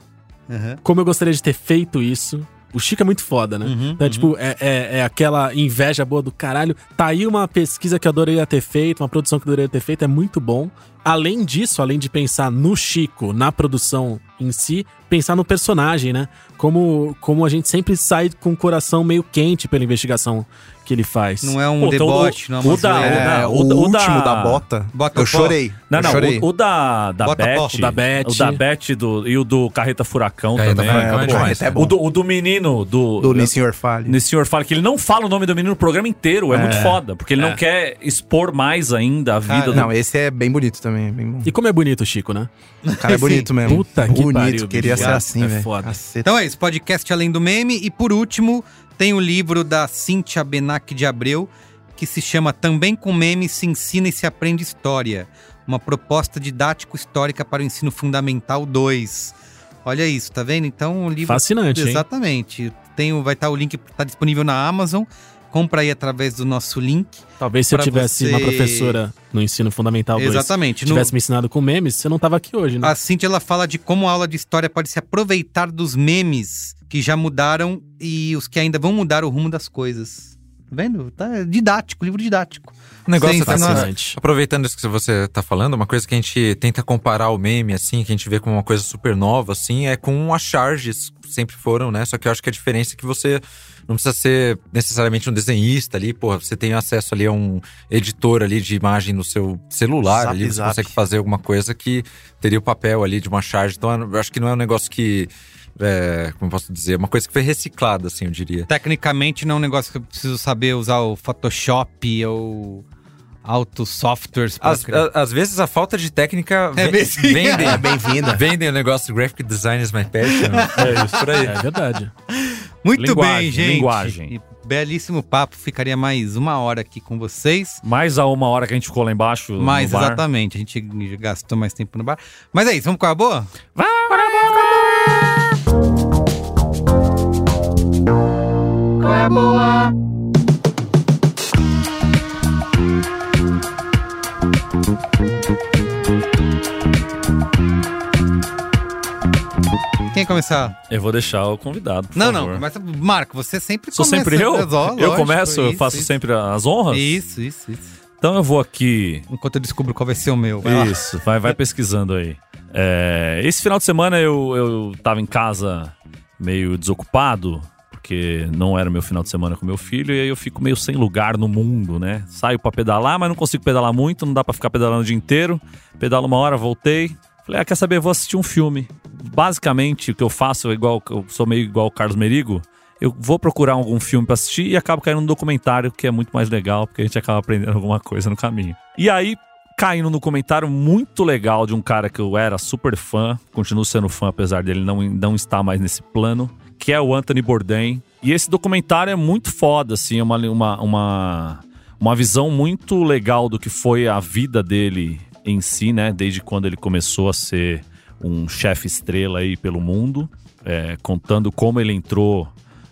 Aham. Como eu gostaria de ter feito isso. O Chico é muito foda, né? Uhum, então, é, tipo, é, é, é aquela inveja boa do caralho. Tá aí uma pesquisa que eu adoraria ter feito, uma produção que eu adoraria ter feito, é muito bom. Além disso, além de pensar no Chico, na produção em si, pensar no personagem, né? Como, como a gente sempre sai com o coração meio quente pela investigação que ele faz. Não é um Pô, então, debote, não é o uma da- zoeira. É, o o, da- o da- último da bota, Bota eu chorei. Não, eu não, chorei. o, o da, da Bota Beth. O da Beth. o da Beth do, e o do Carreta Furacão Carreta também. Furacão é Pô, demais. é bom. o, do, o do menino do, Do Nissin Orfale. Senhor fala que ele não fala o nome do menino no programa inteiro. É, muito foda, porque ele não quer expor mais ainda a vida Cara, do. Não, esse é bem bonito também. é Bem bom. E como é bonito o Chico, né? O cara é bonito mesmo. Puta que bonito, pariu, queria. Ser assim, É velho. foda. Caceta. Então é isso, podcast Além do Meme. E por último, tem o livro da Cíntia Benac de Abreu, que se chama Também com Meme se ensina e se aprende história. Uma proposta didático-histórica para o ensino fundamental 2. Olha isso, tá vendo? Então o livro. Fascinante, hein? Exatamente. Tem, o- vai estar o link, tá disponível na Amazon. Compra aí através do nosso link. Talvez se eu tivesse você- uma professora no ensino fundamental 2 Exatamente. No- tivesse me ensinado com memes, você não tava aqui hoje, né? A Cintia ela fala de como a aula de história pode se aproveitar dos memes que já mudaram e os que ainda vão mudar o rumo das coisas. Tá vendo? Tá didático, livro didático. O negócio Sim, até nós- Fascinante. Aproveitando isso que você tá falando, uma coisa que a gente tenta comparar o meme, assim, que a gente vê como uma coisa super nova, assim, é com as charges, sempre foram, né? Só que eu acho que a diferença é que você não precisa ser necessariamente um desenhista ali, porra, você tem acesso ali a um editor ali de imagem no seu celular Zap, ali, você zap. consegue fazer alguma coisa que teria o papel ali de uma charge. Então eu acho que não é um negócio que. É, como eu posso dizer? Uma coisa que foi reciclada, assim, eu diria. Tecnicamente não é um negócio que eu preciso saber usar o Photoshop ou altos softwares Às, às vezes a falta de técnica É ven- bem assim. vendem, É bem-vinda. vendem o negócio graphic design is my passion. É isso por aí. É verdade. Muito linguagem, bem, gente. linguagem. E belíssimo papo. Ficaria mais uma hora aqui com vocês. Mais a uma hora que a gente ficou lá embaixo. Bar. exatamente, a gente gastou mais tempo no bar. Mas é isso, vamos com a boa? Qual é a boa? Quem começar? Eu vou deixar o convidado. Não, favor. não, começa. Marco, você sempre Sou começa. sempre eu? Ó, eu começo, eu isso, faço isso. sempre as honras? Isso, isso, isso. Então eu vou aqui. Enquanto eu descubro qual vai ser o meu. Vai. Isso, vai, vai pesquisando aí. É, esse final de semana eu, eu tava em casa meio desocupado, porque não era meu final de semana com meu filho, e aí eu fico meio sem lugar no mundo, né? Saio pra pedalar, mas não consigo pedalar muito, não dá pra ficar pedalando o dia inteiro. Pedalo uma hora, voltei. Falei, ah, quer saber? Vou assistir um filme. Basicamente, o que eu faço igual, eu sou meio igual o Carlos Merigo. Eu vou procurar algum filme pra assistir e acabo caindo num documentário, que é muito mais legal, porque a gente acaba aprendendo alguma coisa no caminho. E aí, caindo no comentário muito legal de um cara que eu era super fã, continuo sendo fã, apesar dele não, não estar mais nesse plano, que é o Anthony Bourdain. E esse documentário é muito foda, assim, é uma, uma, uma, uma visão muito legal do que foi a vida dele em si, né? Desde quando ele começou a ser um chefe estrela aí pelo mundo, é, contando como ele entrou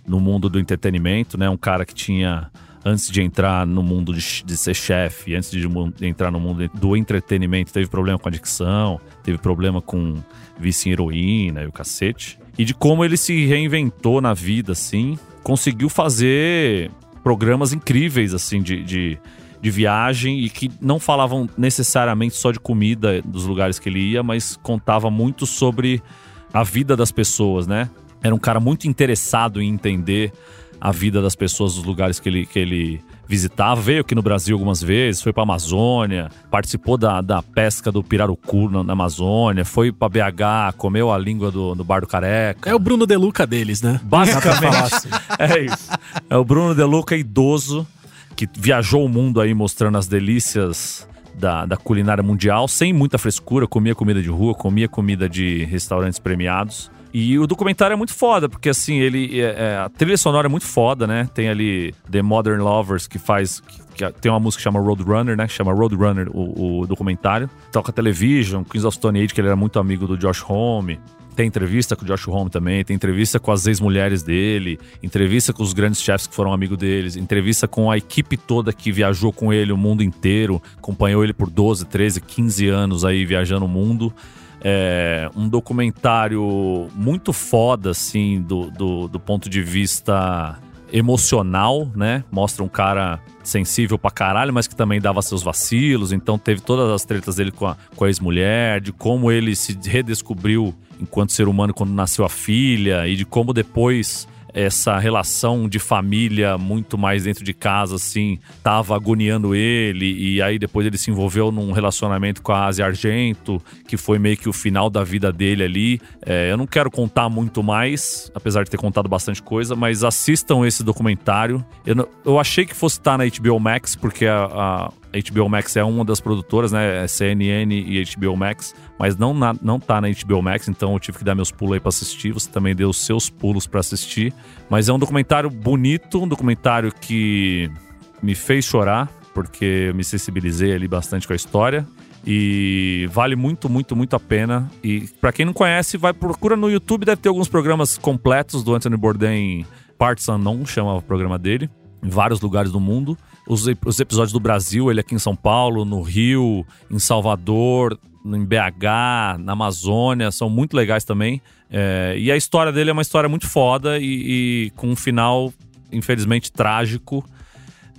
no mundo do entretenimento, né? Um cara que tinha antes de entrar no mundo de, de ser chefe, antes de, de entrar no mundo do entretenimento, teve problema com adicção, teve problema com vício em heroína e o cacete. E de como ele se reinventou na vida, assim, conseguiu fazer programas incríveis, assim, de, de, de, viagem e que não falavam necessariamente só de comida dos lugares que ele ia, mas contava muito sobre a vida das pessoas, né? Era um cara muito interessado em entender a vida das pessoas dos lugares que ele, que ele visitava. Veio aqui no Brasil algumas vezes, foi pra Amazônia, participou da, da pesca do pirarucu na, na Amazônia, foi pra BH, comeu a língua do, do Bar do Careca. É o Bruno Deluca deles, né? Basicamente. (laughs) é isso. É o Bruno Deluca idoso que viajou o mundo aí mostrando as delícias da, da, culinária mundial, sem muita frescura, comia comida de rua, comia comida de restaurantes premiados. E o documentário é muito foda, porque assim, ele. É, é, a trilha sonora é muito foda, né? Tem ali The Modern Lovers, que faz. Que, que tem uma música que chama Roadrunner, né? Que chama Roadrunner, o, o documentário. Toca Television, Queens of Stone Age, que ele era muito amigo do Josh Homme. Tem entrevista com o Josh Homme também, tem entrevista com as ex-mulheres dele, entrevista com os grandes chefs que foram amigos deles, entrevista com a equipe toda que viajou com ele o mundo inteiro, acompanhou ele por 12, 13, 15 anos aí viajando o mundo. É um documentário muito foda, assim, do, do, do ponto de vista emocional, né? Mostra um cara sensível pra caralho, mas que também dava seus vacilos. Então teve todas as tretas dele com a, com a ex-mulher, de como ele se redescobriu enquanto ser humano quando nasceu a filha, e de como depois essa relação de família muito mais dentro de casa, assim, tava agoniando ele. E aí depois ele se envolveu num relacionamento com a Asia Argento, que foi meio que o final da vida dele ali. É, eu não quero contar muito mais, apesar de ter contado bastante coisa, mas assistam esse documentário. Eu, não, eu achei que fosse estar na HBO Max, porque a, a HBO Max é uma das produtoras, né? É CNN e HBO Max, mas não, na, não tá na HBO Max, então eu tive que dar meus pulos aí pra assistir. Você também deu os seus pulos para assistir. Mas é um documentário bonito, um documentário que me fez chorar, porque eu me sensibilizei ali bastante com a história. E vale muito, muito, muito a pena. E para quem não conhece, vai procura no YouTube, deve ter alguns programas completos do Anthony Bourdain, Parts Unknown, chama o programa dele, em vários lugares do mundo os, os episódios do Brasil, ele aqui em São Paulo, no Rio, em Salvador, em BH, na Amazônia, são muito legais também. É, e a história dele é uma história muito foda e, e, com um final, infelizmente, trágico.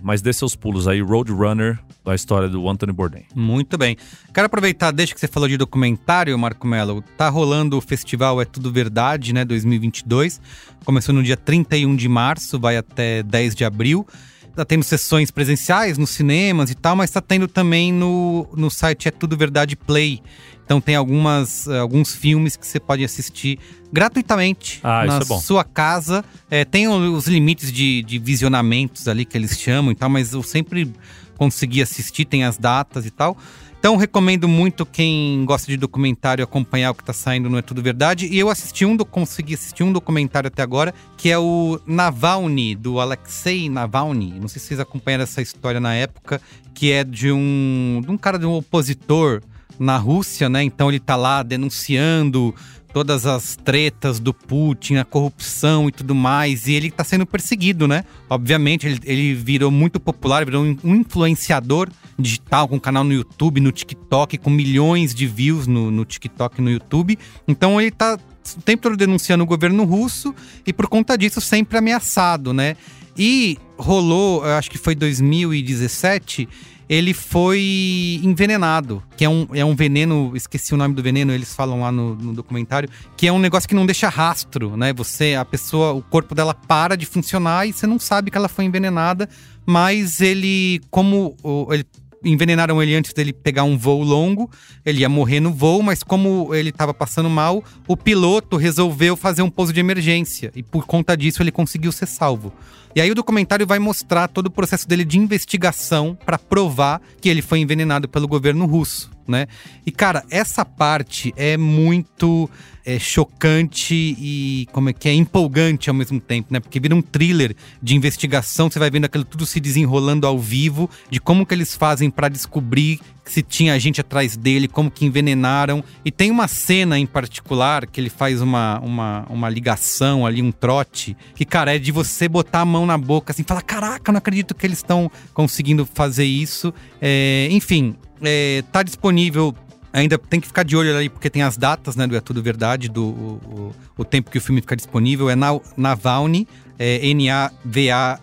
Mas dê seus pulos aí, Roadrunner, a história do Anthony Bourdain. Muito bem. Quero aproveitar, desde que você falou de documentário, Marco Mello, tá rolando o festival É Tudo Verdade, né, 2022. Começou no dia 31 de março, vai até 10 de abril tá tendo sessões presenciais nos cinemas e tal, mas tá tendo também no, no site É Tudo Verdade Play. Então tem algumas, eh, alguns filmes que você pode assistir gratuitamente ah, na é sua casa. É, tem os limites de, de visionamentos ali que eles chamam e tal, mas eu sempre consegui assistir, tem as datas e tal. Então recomendo muito quem gosta de documentário acompanhar o que tá saindo no É Tudo Verdade. E eu assisti um, consegui assistir um documentário até agora, que é o Navalny, do Alexei Navalny. Não sei se vocês acompanharam essa história na época, que é de um, de um cara de um opositor na Rússia, né? Então ele tá lá denunciando todas as tretas do Putin, a corrupção e tudo mais, e ele está sendo perseguido, né? Obviamente, ele, ele virou muito popular, virou um influenciador digital, com canal no YouTube, no TikTok, com milhões de views no, no TikTok e no YouTube. Então ele está o tempo todo denunciando o governo russo e por conta disso sempre ameaçado, né? E rolou, acho que foi 2017, ele foi envenenado, que é um, é um veneno, esqueci o nome do veneno, eles falam lá no, no, documentário, que é um negócio que não deixa rastro, né? Você, a pessoa, o corpo dela para de funcionar e você não sabe que ela foi envenenada, mas ele, como ele envenenaram ele antes dele pegar um voo longo. Ele ia morrer no voo, mas como ele estava passando mal, o piloto resolveu fazer um pouso de emergência. E por conta disso ele conseguiu ser salvo. E aí o documentário vai mostrar todo o processo dele de investigação para provar que ele foi envenenado pelo governo russo. né? E, cara, essa parte é muito é, chocante e como é que é empolgante ao mesmo tempo, né? Porque vira um thriller de investigação, você vai vendo aquilo tudo se desenrolando ao vivo, de como que eles fazem para descobrir se tinha gente atrás dele, como que envenenaram. E tem uma cena em particular que ele faz uma, uma, uma ligação ali, um trote, que, cara, é de você botar a mão na boca assim, falar: caraca, não acredito que eles estão conseguindo fazer isso. É, enfim, é, tá disponível Ainda tem que ficar de olho ali, porque tem as datas, né, do É Tudo Verdade, do o, o tempo que o filme fica disponível. É na, Navalny, é N-A-V-A-L-N-Y.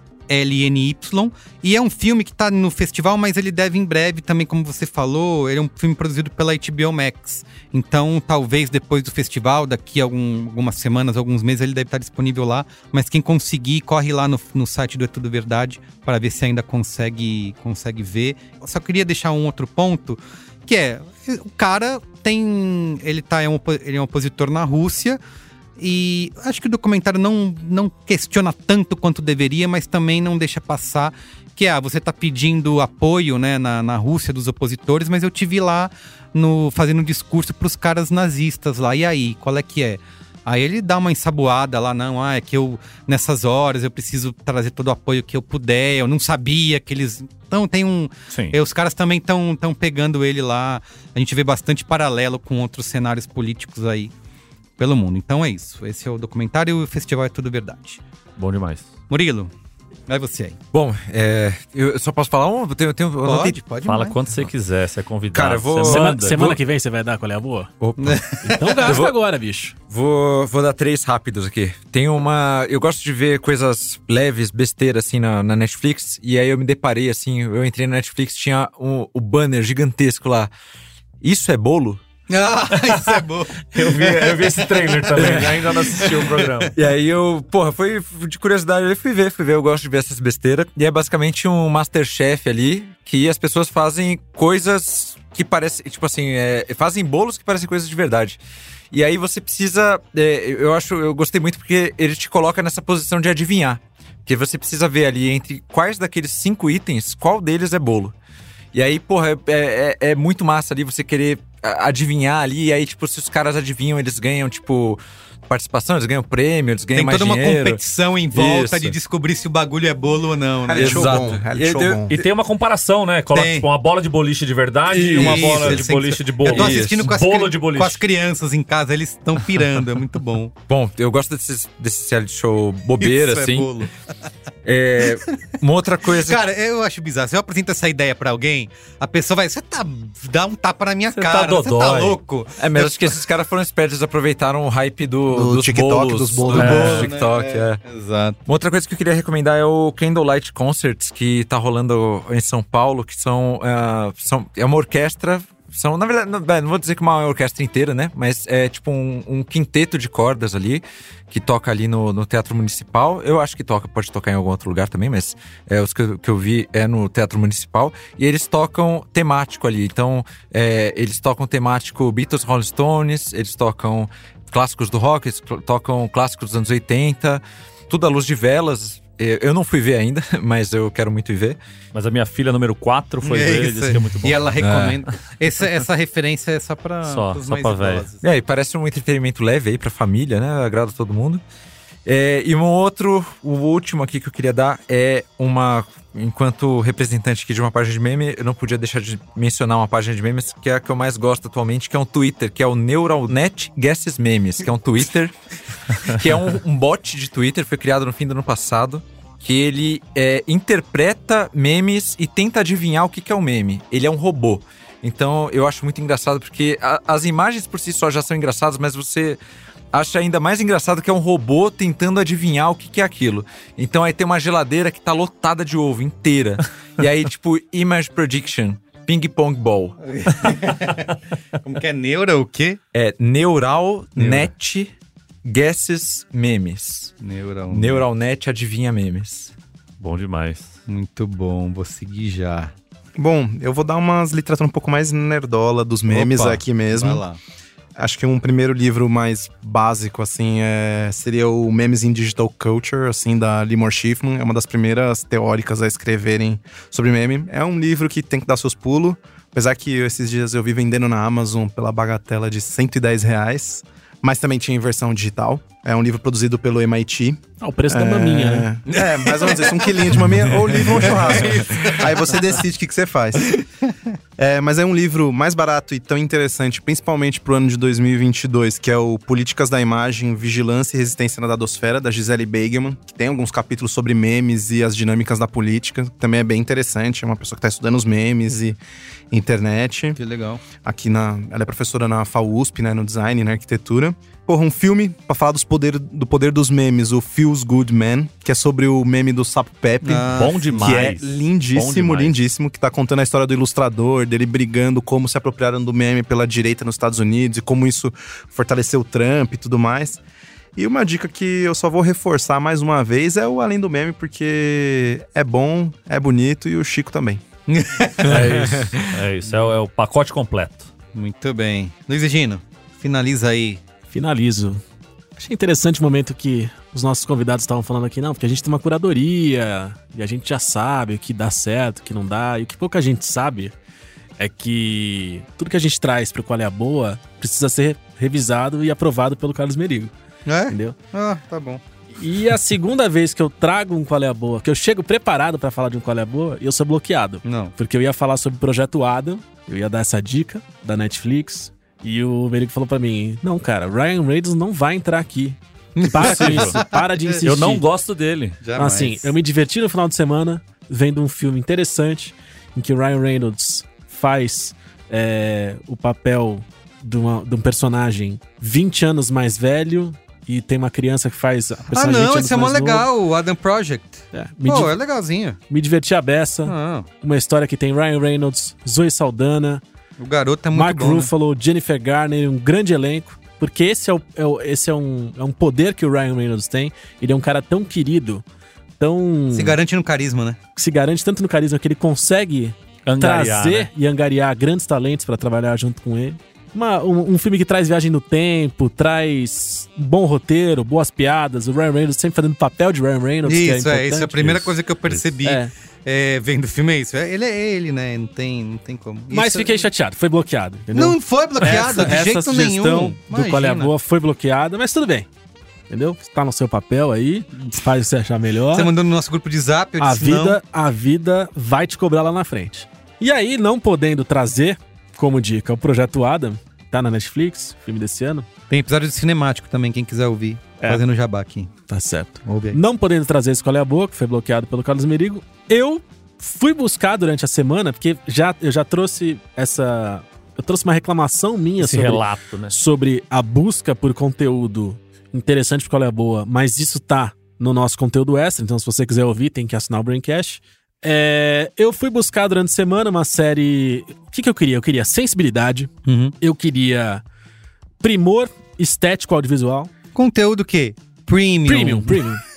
E é um filme que tá no festival, mas ele deve em breve também, como você falou, ele é um filme produzido pela HBO Max. Então, talvez depois do festival, daqui a algum, algumas semanas, alguns meses, ele deve estar disponível lá. Mas quem conseguir, corre lá no, no site do É Tudo Verdade para ver se ainda consegue, consegue ver. Eu só queria deixar um outro ponto que é, o cara tem. Ele, tá, é um, ele é um opositor na Rússia. E acho que o documentário não, não questiona tanto quanto deveria, mas também não deixa passar que ah, você está pedindo apoio né, na, na Rússia dos opositores, mas eu te vi lá no, fazendo um discurso para os caras nazistas lá. E aí, qual é que é? Aí ele dá uma ensaboada lá, não, ah, é que eu, nessas horas, eu preciso trazer todo o apoio que eu puder, eu não sabia que eles. Então tem um. Sim. E os caras também estão tão pegando ele lá. A gente vê bastante paralelo com outros cenários políticos aí pelo mundo. Então é isso. Esse é o documentário e o festival é tudo verdade. Bom demais. Murilo, vai você aí. Bom, é, eu só posso falar um? Eu tenho, eu tenho, eu tenho- pode Fala mais. quando você quiser, você é convidado. Cara, eu vou- Semana, manda. semana Vou- que vem você vai dar qual é a boa? Opa. (laughs) Então gasta vou- agora, bicho. Vou, vou dar três rápidos aqui. Tem uma. Eu gosto de ver coisas leves, besteira, assim, na, na Netflix. E aí eu me deparei, assim, eu entrei na Netflix, tinha um- o banner gigantesco lá. Isso é bolo? Ah, (laughs) isso é bom. Eu vi, eu vi esse trailer também, ainda não assisti o programa. E aí eu, porra, foi de curiosidade, eu fui ver, fui ver, eu gosto de ver essas besteiras. E é basicamente um Masterchef ali, que as pessoas fazem coisas que parecem, tipo assim, é, fazem bolos que parecem coisas de verdade. E aí você precisa, é, eu acho, eu gostei muito porque ele te coloca nessa posição de adivinhar. Porque você precisa ver ali entre quais daqueles cinco itens, qual deles é bolo. E aí, porra, é, é- é muito massa ali você querer adivinhar ali. E aí, tipo, se os caras adivinham, eles ganham, tipo, participação, eles ganham prêmio, eles ganham Tem mais toda uma dinheiro. competição em volta Isso. de descobrir se o bagulho é bolo ou não, né? Exato. bom, E show eu- bom. E tem uma comparação, né? Coloca Tem. tipo, uma bola de boliche de verdade e uma Isso, bola eles de têm que- boliche de bolo. Eu tô assistindo com as, bolo de boliche. com as crianças em casa, eles estão pirando, é muito bom. (laughs) Bom, eu gosto desses, desse reality show bobeira, Isso é assim. bolo. (laughs) É, uma outra coisa. Cara, eu acho bizarro. Se eu apresento essa ideia pra alguém, a pessoa vai, você tá. dá um tapa na minha Você tá cara, você tá dodói." louco. É, mas acho que esses caras foram espertos, eles aproveitaram o hype do, Do dos TikTok, bolos, dos bolos. do Do bolo, TikTok, né? é. Exato. Uma outra coisa que eu queria recomendar é o Candlelight Concerts, que tá rolando em São Paulo, que são, ah, são é uma orquestra. São, na verdade, não, não vou dizer que uma orquestra inteira, né? Mas é tipo um, um quinteto de cordas ali, que toca ali no, no Teatro Municipal. Eu acho que toca, pode tocar em algum outro lugar também, mas é, os que, eu- que eu vi é no Teatro Municipal. E eles tocam temático ali. Então, é, eles tocam temático Beatles, Rolling Stones, eles tocam clássicos do rock, eles tocam clássicos dos anos 80, tudo à luz de velas. É, Eu não fui ver ainda, (laughs) mas eu quero muito ir ver. Mas a minha filha número 4 foi É ver e disse que é muito bom. E ela recomenda. Essa, essa referência é só pra. Só- só mais pra velho. idosos. É, e parece um entretenimento leve aí pra família, né? Agrada todo mundo. É, e um outro, o último aqui que eu queria dar é uma. Enquanto representante aqui de uma página de meme, eu não podia deixar de mencionar uma página de memes que é a que eu mais gosto atualmente, que é um Twitter, que é o Neuralnet Guesses Memes, que é um Twitter, (laughs) que é um, um bot de Twitter, foi criado no fim do ano passado, que ele é, interpreta memes e tenta adivinhar o que, que é um meme. Ele é um robô. Então eu acho muito engraçado porque a- as imagens por si só já são engraçadas, mas você acha ainda mais engraçado que é um robô tentando adivinhar o que, que é aquilo. Então aí tem uma geladeira que tá lotada de ovo inteira. e aí, (laughs) tipo, Image Prediction, Ping Pong Ball. (laughs) Como que é neura o quê? É Neural Net Guesses Memes. Neural. Neuralnet adivinha memes. Bom demais. Muito bom, vou seguir já. Bom, eu vou dar umas literaturas um pouco mais nerdola dos memes Opa, aqui mesmo. Vai lá. Acho que um primeiro livro mais básico, assim, é, seria o Memes in Digital Culture, assim, da Limor Schiffman. É uma das primeiras teóricas a escreverem sobre meme. É um livro que tem que dar seus pulos. Apesar que esses dias eu vi vendendo na Amazon pela bagatela de 110 reais. Mas também tinha em versão digital. É um livro produzido pelo MIT. Ah, o preço da maminha, né? É, mais ou menos isso. Um quilinho de maminha ou livro ou churrasco. Aí você decide o que, que você faz. É, mas é um livro mais barato e tão interessante, principalmente pro ano de 2022, que é o Políticas da Imagem, Vigilância e Resistência na Dadosfera, da Gisele Beigeman, que tem alguns capítulos sobre memes e as dinâmicas da política. Também é bem interessante. É uma pessoa que tá estudando os memes e internet. Que legal. Aqui na. Ela é professora na FAUSP, né? No design, na arquitetura. Porra, um filme pra falar dos poder, do poder dos memes, o Feels Good Man, que é sobre o meme do Sapo Pepe. Ah, Bom Que é demais. Lindíssimo, demais. lindíssimo, que tá contando a história do ilustrador, dele brigando como se apropriaram do meme pela direita nos Estados Unidos e como isso fortaleceu o Trump e tudo mais. E uma dica que eu só vou reforçar mais uma vez é o Além do Meme, porque é bom, é bonito e o Chico também. É isso. É isso. É o, é o pacote completo. Muito bem. Luiz Egino, finaliza aí. Finalizo. Achei interessante o momento que os nossos convidados estavam falando aqui, não, porque a gente tem uma curadoria e a gente já sabe o que dá certo, o que não dá. E o que pouca gente sabe é que tudo que a gente traz pro Qual é a Boa precisa ser revisado e aprovado pelo Carlos Merigo, É? entendeu? Ah, tá bom. E a segunda vez que eu trago um Qual é a Boa, que eu chego preparado pra falar de um Qual é a Boa, eu sou bloqueado. Não. Porque eu ia falar sobre o Projeto Adam, eu ia dar essa dica da Netflix, e o Merigo falou pra mim: Não, cara, Ryan Reynolds não vai entrar aqui. (laughs) Para com isso, para de insistir. Eu não gosto dele. Jamais. Assim, eu me diverti no final de semana vendo um filme interessante em que o Ryan Reynolds faz é, o papel de, uma- de um personagem 20 anos mais velho e tem uma criança que faz a Ah, personagem 20 não, esse é mó legal, o Adam Project. É, me, Pô, é legalzinho. me diverti a beça. Ah, Uma história que tem Ryan Reynolds, Zoe Saldana, o garoto é muito Mark bom. né? Ruffalo, Jennifer Garner, um grande elenco. Porque esse, é, o, é o- esse é, um, é um poder que o Ryan Reynolds tem. Ele é um cara tão querido, tão. Se garante no carisma, né? se garante tanto no carisma que ele consegue Angariar, trazer né? e angariar grandes talentos pra trabalhar junto com ele. Uma- um, um filme que traz viagem no tempo, traz bom roteiro, boas piadas. O Ryan Reynolds sempre fazendo papel de Ryan Reynolds. que Isso, é, é, isso é a primeira Isso, coisa que eu percebi É. é, vendo o filme, é isso. É, Ele é ele, né? Não tem, não tem como. Mas Isso- fiquei chateado, foi bloqueado. Entendeu? Não foi bloqueado, essa, de essa jeito sugestão nenhum. do Qual é a Imagina. Boa foi bloqueada, mas tudo bem. Entendeu? Tá no seu papel aí, faz você achar melhor. Você mandou no nosso grupo de zap, eu a disse vida, a vida vai te cobrar lá na frente. E aí, não podendo trazer como dica o Projeto Adam, tá na Netflix, filme desse ano. Tem episódio de cinemático também, quem quiser ouvir. É. Fazendo jabá aqui. tá certo. Ouve aí. Não podendo trazer esse Qual é a Boa, que foi bloqueado pelo Carlos Merigo, eu fui buscar durante a semana, porque já, eu já trouxe essa. Eu trouxe uma reclamação minha Esse sobre, relato, né? sobre a busca por conteúdo interessante pro Qual é a Boa, mas isso tá no nosso conteúdo extra, então se você quiser ouvir, tem que assinar o Braincast. É, eu fui buscar durante a semana uma série. O que, que eu queria? Eu queria sensibilidade, Uhum. eu queria primor estético audiovisual. Conteúdo o quê? Premium. Premium, premium. (laughs)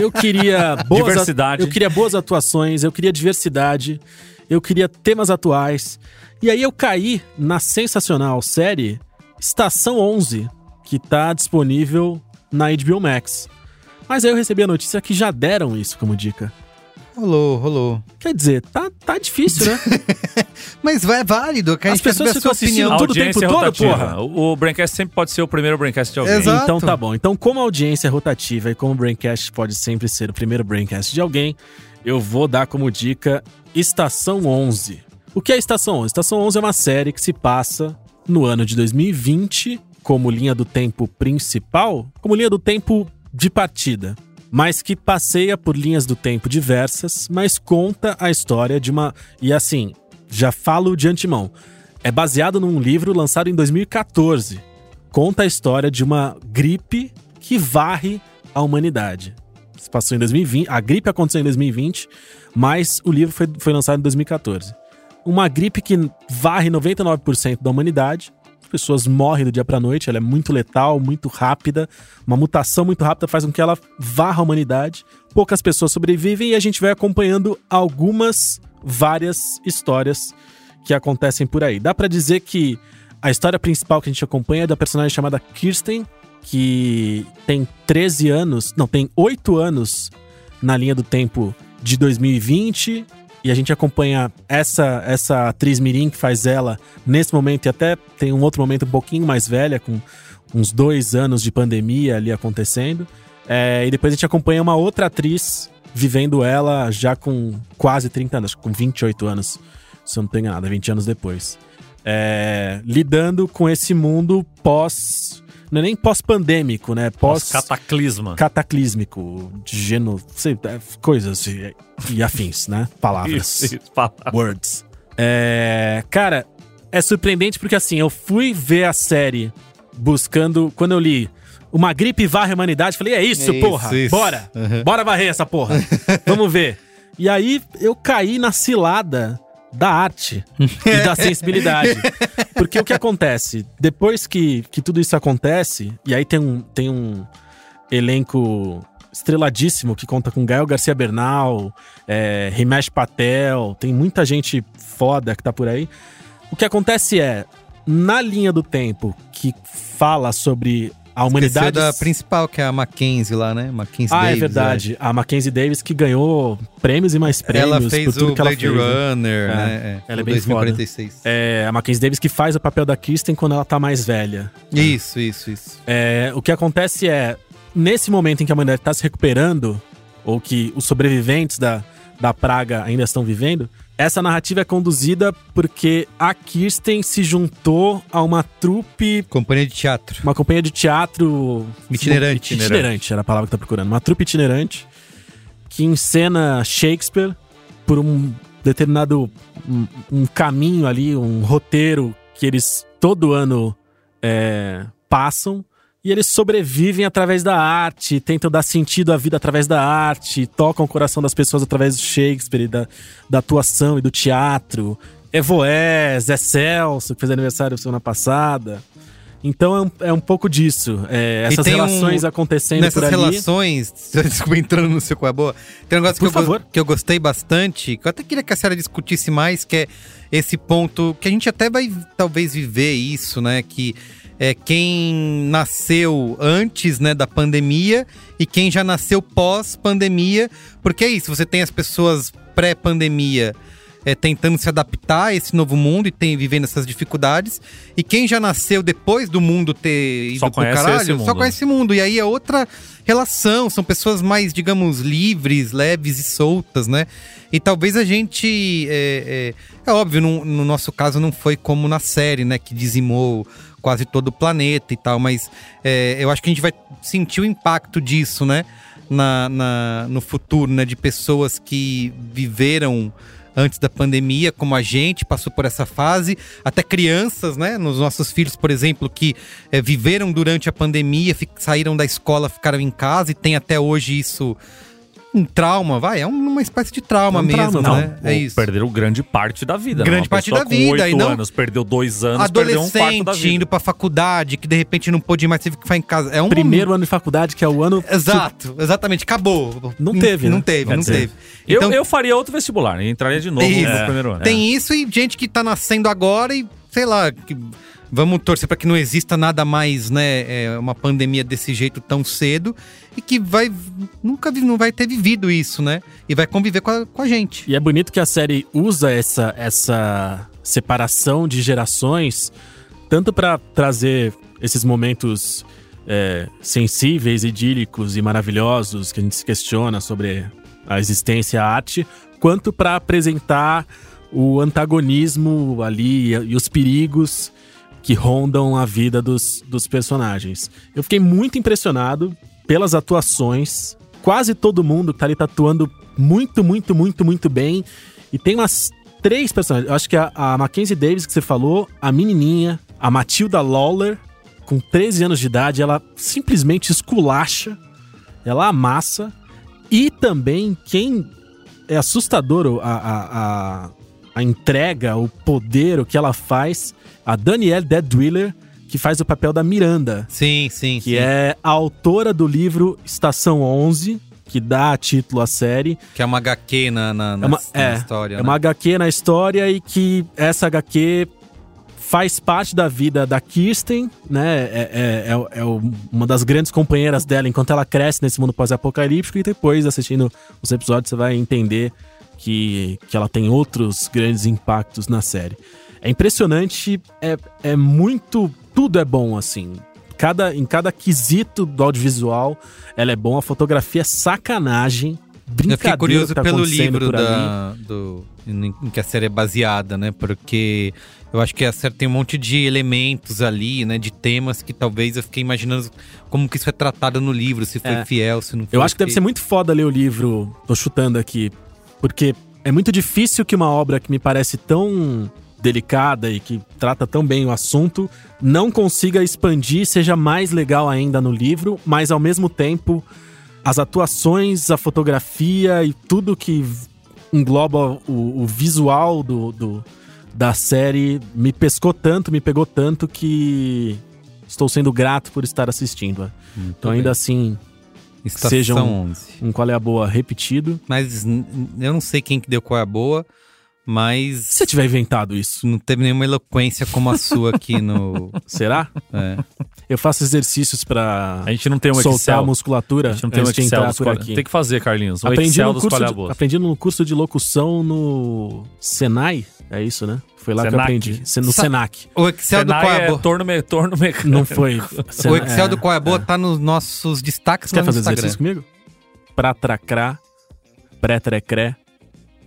Eu queria boas Diversidade. Eu queria boas atuações, eu queria diversidade, eu queria temas atuais. E aí eu caí na sensacional série Estação 11, que tá disponível na HBO Max. Mas aí eu recebi a notícia que já deram isso como dica. Rolou, rolou. Quer dizer, tá, tá difícil, né? (laughs) Mas vai, é válido, que a As gente pessoas ficam sua opinião. assistindo tudo o Audiência tempo todo, rotativa. porra. O, o Braincast sempre pode ser o primeiro Braincast de alguém. Exato. Então tá bom. Então, como a audiência é rotativa e como o Braincast pode sempre ser o primeiro Braincast de alguém, eu vou dar como dica Estação 11. O que é Estação 11? Estação 11 é uma série que se passa no ano de 2020 como linha do tempo principal, como linha do tempo de partida, mas que passeia por linhas do tempo diversas, mas conta a história de uma. E assim, já falo de antemão. É baseado num livro lançado em 2014 conta a história de uma gripe que varre a humanidade. Se passou em 2020, a gripe aconteceu em 2020, mas o livro foi, foi lançado em 2014. Uma gripe que varre 99% da humanidade. As pessoas morrem do dia pra noite, ela é muito letal, muito rápida. Uma mutação muito rápida faz com que ela varra a humanidade. Poucas pessoas sobrevivem e a gente vai acompanhando algumas, várias histórias que acontecem por aí. Dá pra dizer que a história principal que a gente acompanha é da personagem chamada Kirsten, que tem 13 anos, não, tem 8 anos na linha do tempo de 2020. E a gente acompanha essa essa atriz Mirim que faz ela nesse momento e até tem um outro momento um pouquinho mais velha, com uns dois anos de pandemia ali acontecendo. É, e depois a gente acompanha uma outra atriz vivendo ela já com quase 30 anos, com 28 anos, se eu não tenho nada, 20 anos depois. É, lidando com esse mundo pós. Não é nem pós-pandêmico, né? Pós. Cataclisma. Cataclísmico, de geno. Sei, é, coisas e, e afins, né? (laughs) Palavras. Isso, isso, fala. Words. É, cara, é surpreendente porque assim, eu fui ver a série buscando. Quando eu li Uma Gripe Varre a Humanidade, falei, é isso, Isso, porra, isso. bora! Uhum. Bora varrer essa porra. (laughs) Vamos ver. E aí eu caí na cilada da arte e da sensibilidade. (laughs) Porque o que acontece? Depois que, que tudo isso acontece, e aí tem um, tem um elenco estreladíssimo que conta com Gael Garcia Bernal, é, Himesh Patel, tem muita gente foda que tá por aí. O que acontece é, na linha do tempo que fala sobre a Esqueceu humanidade. da principal, que é a Mackenzie lá, né? Mackenzie Ah, Davis. é verdade. A Mackenzie Davis que ganhou prêmios e mais prêmios Ela por fez tudo o que ela Blade fez. né? Runner, É, né? ela é o bem 2046. É, a Mackenzie Davis que faz o papel da Kristen quando ela tá mais velha. Isso, isso, isso. É, o que acontece é, nesse momento em que a humanidade tá se recuperando, ou que os sobreviventes da, da praga ainda estão vivendo, essa narrativa é conduzida porque a Kirsten se juntou a uma trupe Companhia de teatro. uma companhia de teatro Itinerante. itinerante, era a palavra que tá procurando. Uma trupe itinerante que encena Shakespeare por um determinado um, um caminho ali, um roteiro que eles todo ano é, passam e eles sobrevivem através da arte, tentam dar sentido à vida através da arte, tocam o coração das pessoas através do Shakespeare, da, da atuação e do teatro. Evoés, é Celso, que fez aniversário semana passada. Então é um, é um pouco disso. É, essas tem um- relações acontecendo Nessas por ali. relações, (laughs) desculpa entrando no seu é boa, tem um negócio Por que eu, favor. que eu gostei bastante, que eu até queria que a senhora discutisse mais, que é esse ponto que a gente até vai talvez viver isso, né? Que é quem nasceu antes né, da pandemia e quem já nasceu pós-pandemia, porque é isso, você tem as pessoas pré-pandemia é, tentando se adaptar a esse novo mundo e tem, vivendo essas dificuldades. E quem já nasceu depois do mundo ter ido Só pro caralho, esse mundo. só conhece esse mundo. E aí é outra relação, são pessoas mais, digamos, livres, leves e soltas, né? E talvez a gente. É, é- é óbvio, no, no nosso caso não foi como na série, né? Que dizimou quase todo o planeta e tal, mas é, eu acho que a gente vai sentir o impacto disso, né? Na, na- no futuro, né? De pessoas que viveram antes da pandemia, como a gente passou por essa fase, até crianças, né? Nos nossos filhos, por exemplo, que eh, viveram durante a pandemia, saíram da escola, ficaram em casa e tem até hoje isso um trauma, vai, é um- uma espécie de trauma É um mesmo, trauma, Não, né? É isso. perderam grande parte da vida. né? Grande Uma parte da vida, Com e oito não- anos, perdeu dois anos, perdeu um quarto da Adolescente vida. indo pra faculdade, que de repente não pôde mais, teve que ficar em casa. É um Primeiro ano de faculdade, que é o ano. Exato, exatamente, acabou. Não teve, Não né? teve, Quer não dizer, teve. Eu, Então- eu faria outro vestibular, entraria de novo Isso. no primeiro ano. Tem isso e gente que tá nascendo agora e, sei lá, que- vamos torcer para que não exista nada mais, né, é, uma pandemia desse jeito tão cedo e que vai nunca não vai ter vivido isso, né? E vai conviver com a, com a gente. E é bonito que a série usa essa, essa separação de gerações, tanto pra trazer esses momentos é, sensíveis, idílicos e maravilhosos que a gente se questiona sobre a existência e a arte, quanto pra apresentar o antagonismo ali e os perigos que rondam a vida dos, dos personagens. Eu fiquei muito impressionado pelas atuações. Quase todo mundo que tá ali tá atuando muito, muito, muito, muito bem. E tem umas três personagens. Eu acho que a, a Mackenzie Davis que você falou, a menininha, a Matilda Lawler, com 13 anos de idade, ela simplesmente esculacha, ela amassa. E também quem é assustador a, a, a, a entrega, o poder, o que ela faz, a Danielle Deadwiller, que faz o papel da Miranda Sim, sim, que é a autora do livro Estação 11, que dá título à série. que é uma HQ na, na, na- É uma, na é, história, é né? uma HQ na história e que essa HQ faz parte da vida da Kirsten, né? É, é, é, é uma das grandes companheiras dela enquanto ela cresce nesse mundo pós-apocalíptico. E depois, assistindo os episódios, você vai entender que, que ela tem outros grandes impactos na série. É impressionante, é, é muito. Tudo é bom, assim. Cada, em cada quesito do audiovisual, ela é bom. A fotografia é sacanagem. Eu Brincadeira fiquei curioso tá pelo livro da, do, em em que a série é baseada, né? Porque eu acho que a série tem um monte de elementos ali, né? De temas que talvez eu fiquei imaginando como que isso é tratado no livro, se foi É. fiel, se não foi. Eu acho que deve ser muito foda ler o livro, tô chutando aqui, porque é muito difícil que uma obra que me parece tão delicada e que trata tão bem o assunto não consiga expandir, seja mais legal ainda no livro, mas ao mesmo tempo as atuações, a fotografia e tudo que engloba o, o visual do, do- da série me pescou tanto, me pegou tanto que estou sendo grato por estar assistindo. então ainda assim, Estação sejam- 11. um qual é a boa repetido. Mas n- eu não sei quem que deu qual é a boa, mas Se você tiver inventado isso, não teve nenhuma eloquência como a sua aqui no. (laughs) será? é. Eu faço exercícios pra A gente não tem um soltar Excel. a musculatura A gente não tem um Excel dos por qual... aqui. Tem que fazer, Carlinhos. Um aprendi, Excel no dos curso de, qualhaboas. aprendi no curso de locução no Senai, é isso, né? Foi lá que eu Senac. aprendi. No Sa- Senac. O Excel do Senai qual é a é boa. torno, me... torno mecânico. (laughs) Não foi. (laughs) O Excel é, do qual é tá nos nossos destaques Você quer fazer Instagram. exercício comigo? Pratracrá, pré-trecré,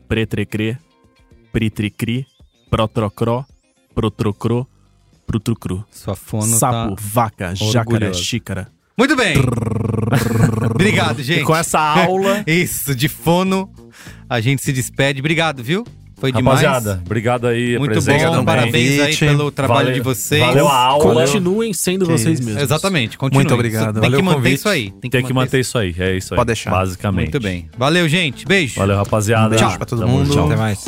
pré-trecrê, pritricri, protrocró, protrocrô, prutrucru. Sua fono Sapo, tá. vaca, jacaré, orgulhosa. xícara. Muito bem! Obrigado, gente. E com essa aula, (laughs) Isso, de fono, a gente se despede. Obrigado, viu? Foi demais. rapaziada, obrigado aí. Muito bom, também. parabéns aí pelo trabalho Valeu- de vocês. Valeu a aula. Continuem sendo Que vocês isso. mesmos. Exatamente, continue. Muito obrigado. Tem Valeu que manter convite. isso aí. Tem que manter isso aí. É isso aí. Pode deixar. Basicamente. Muito bem. Valeu, gente. Beijo. Valeu, rapaziada. Um beijo pra todo Tamo mundo. junto. Até mais.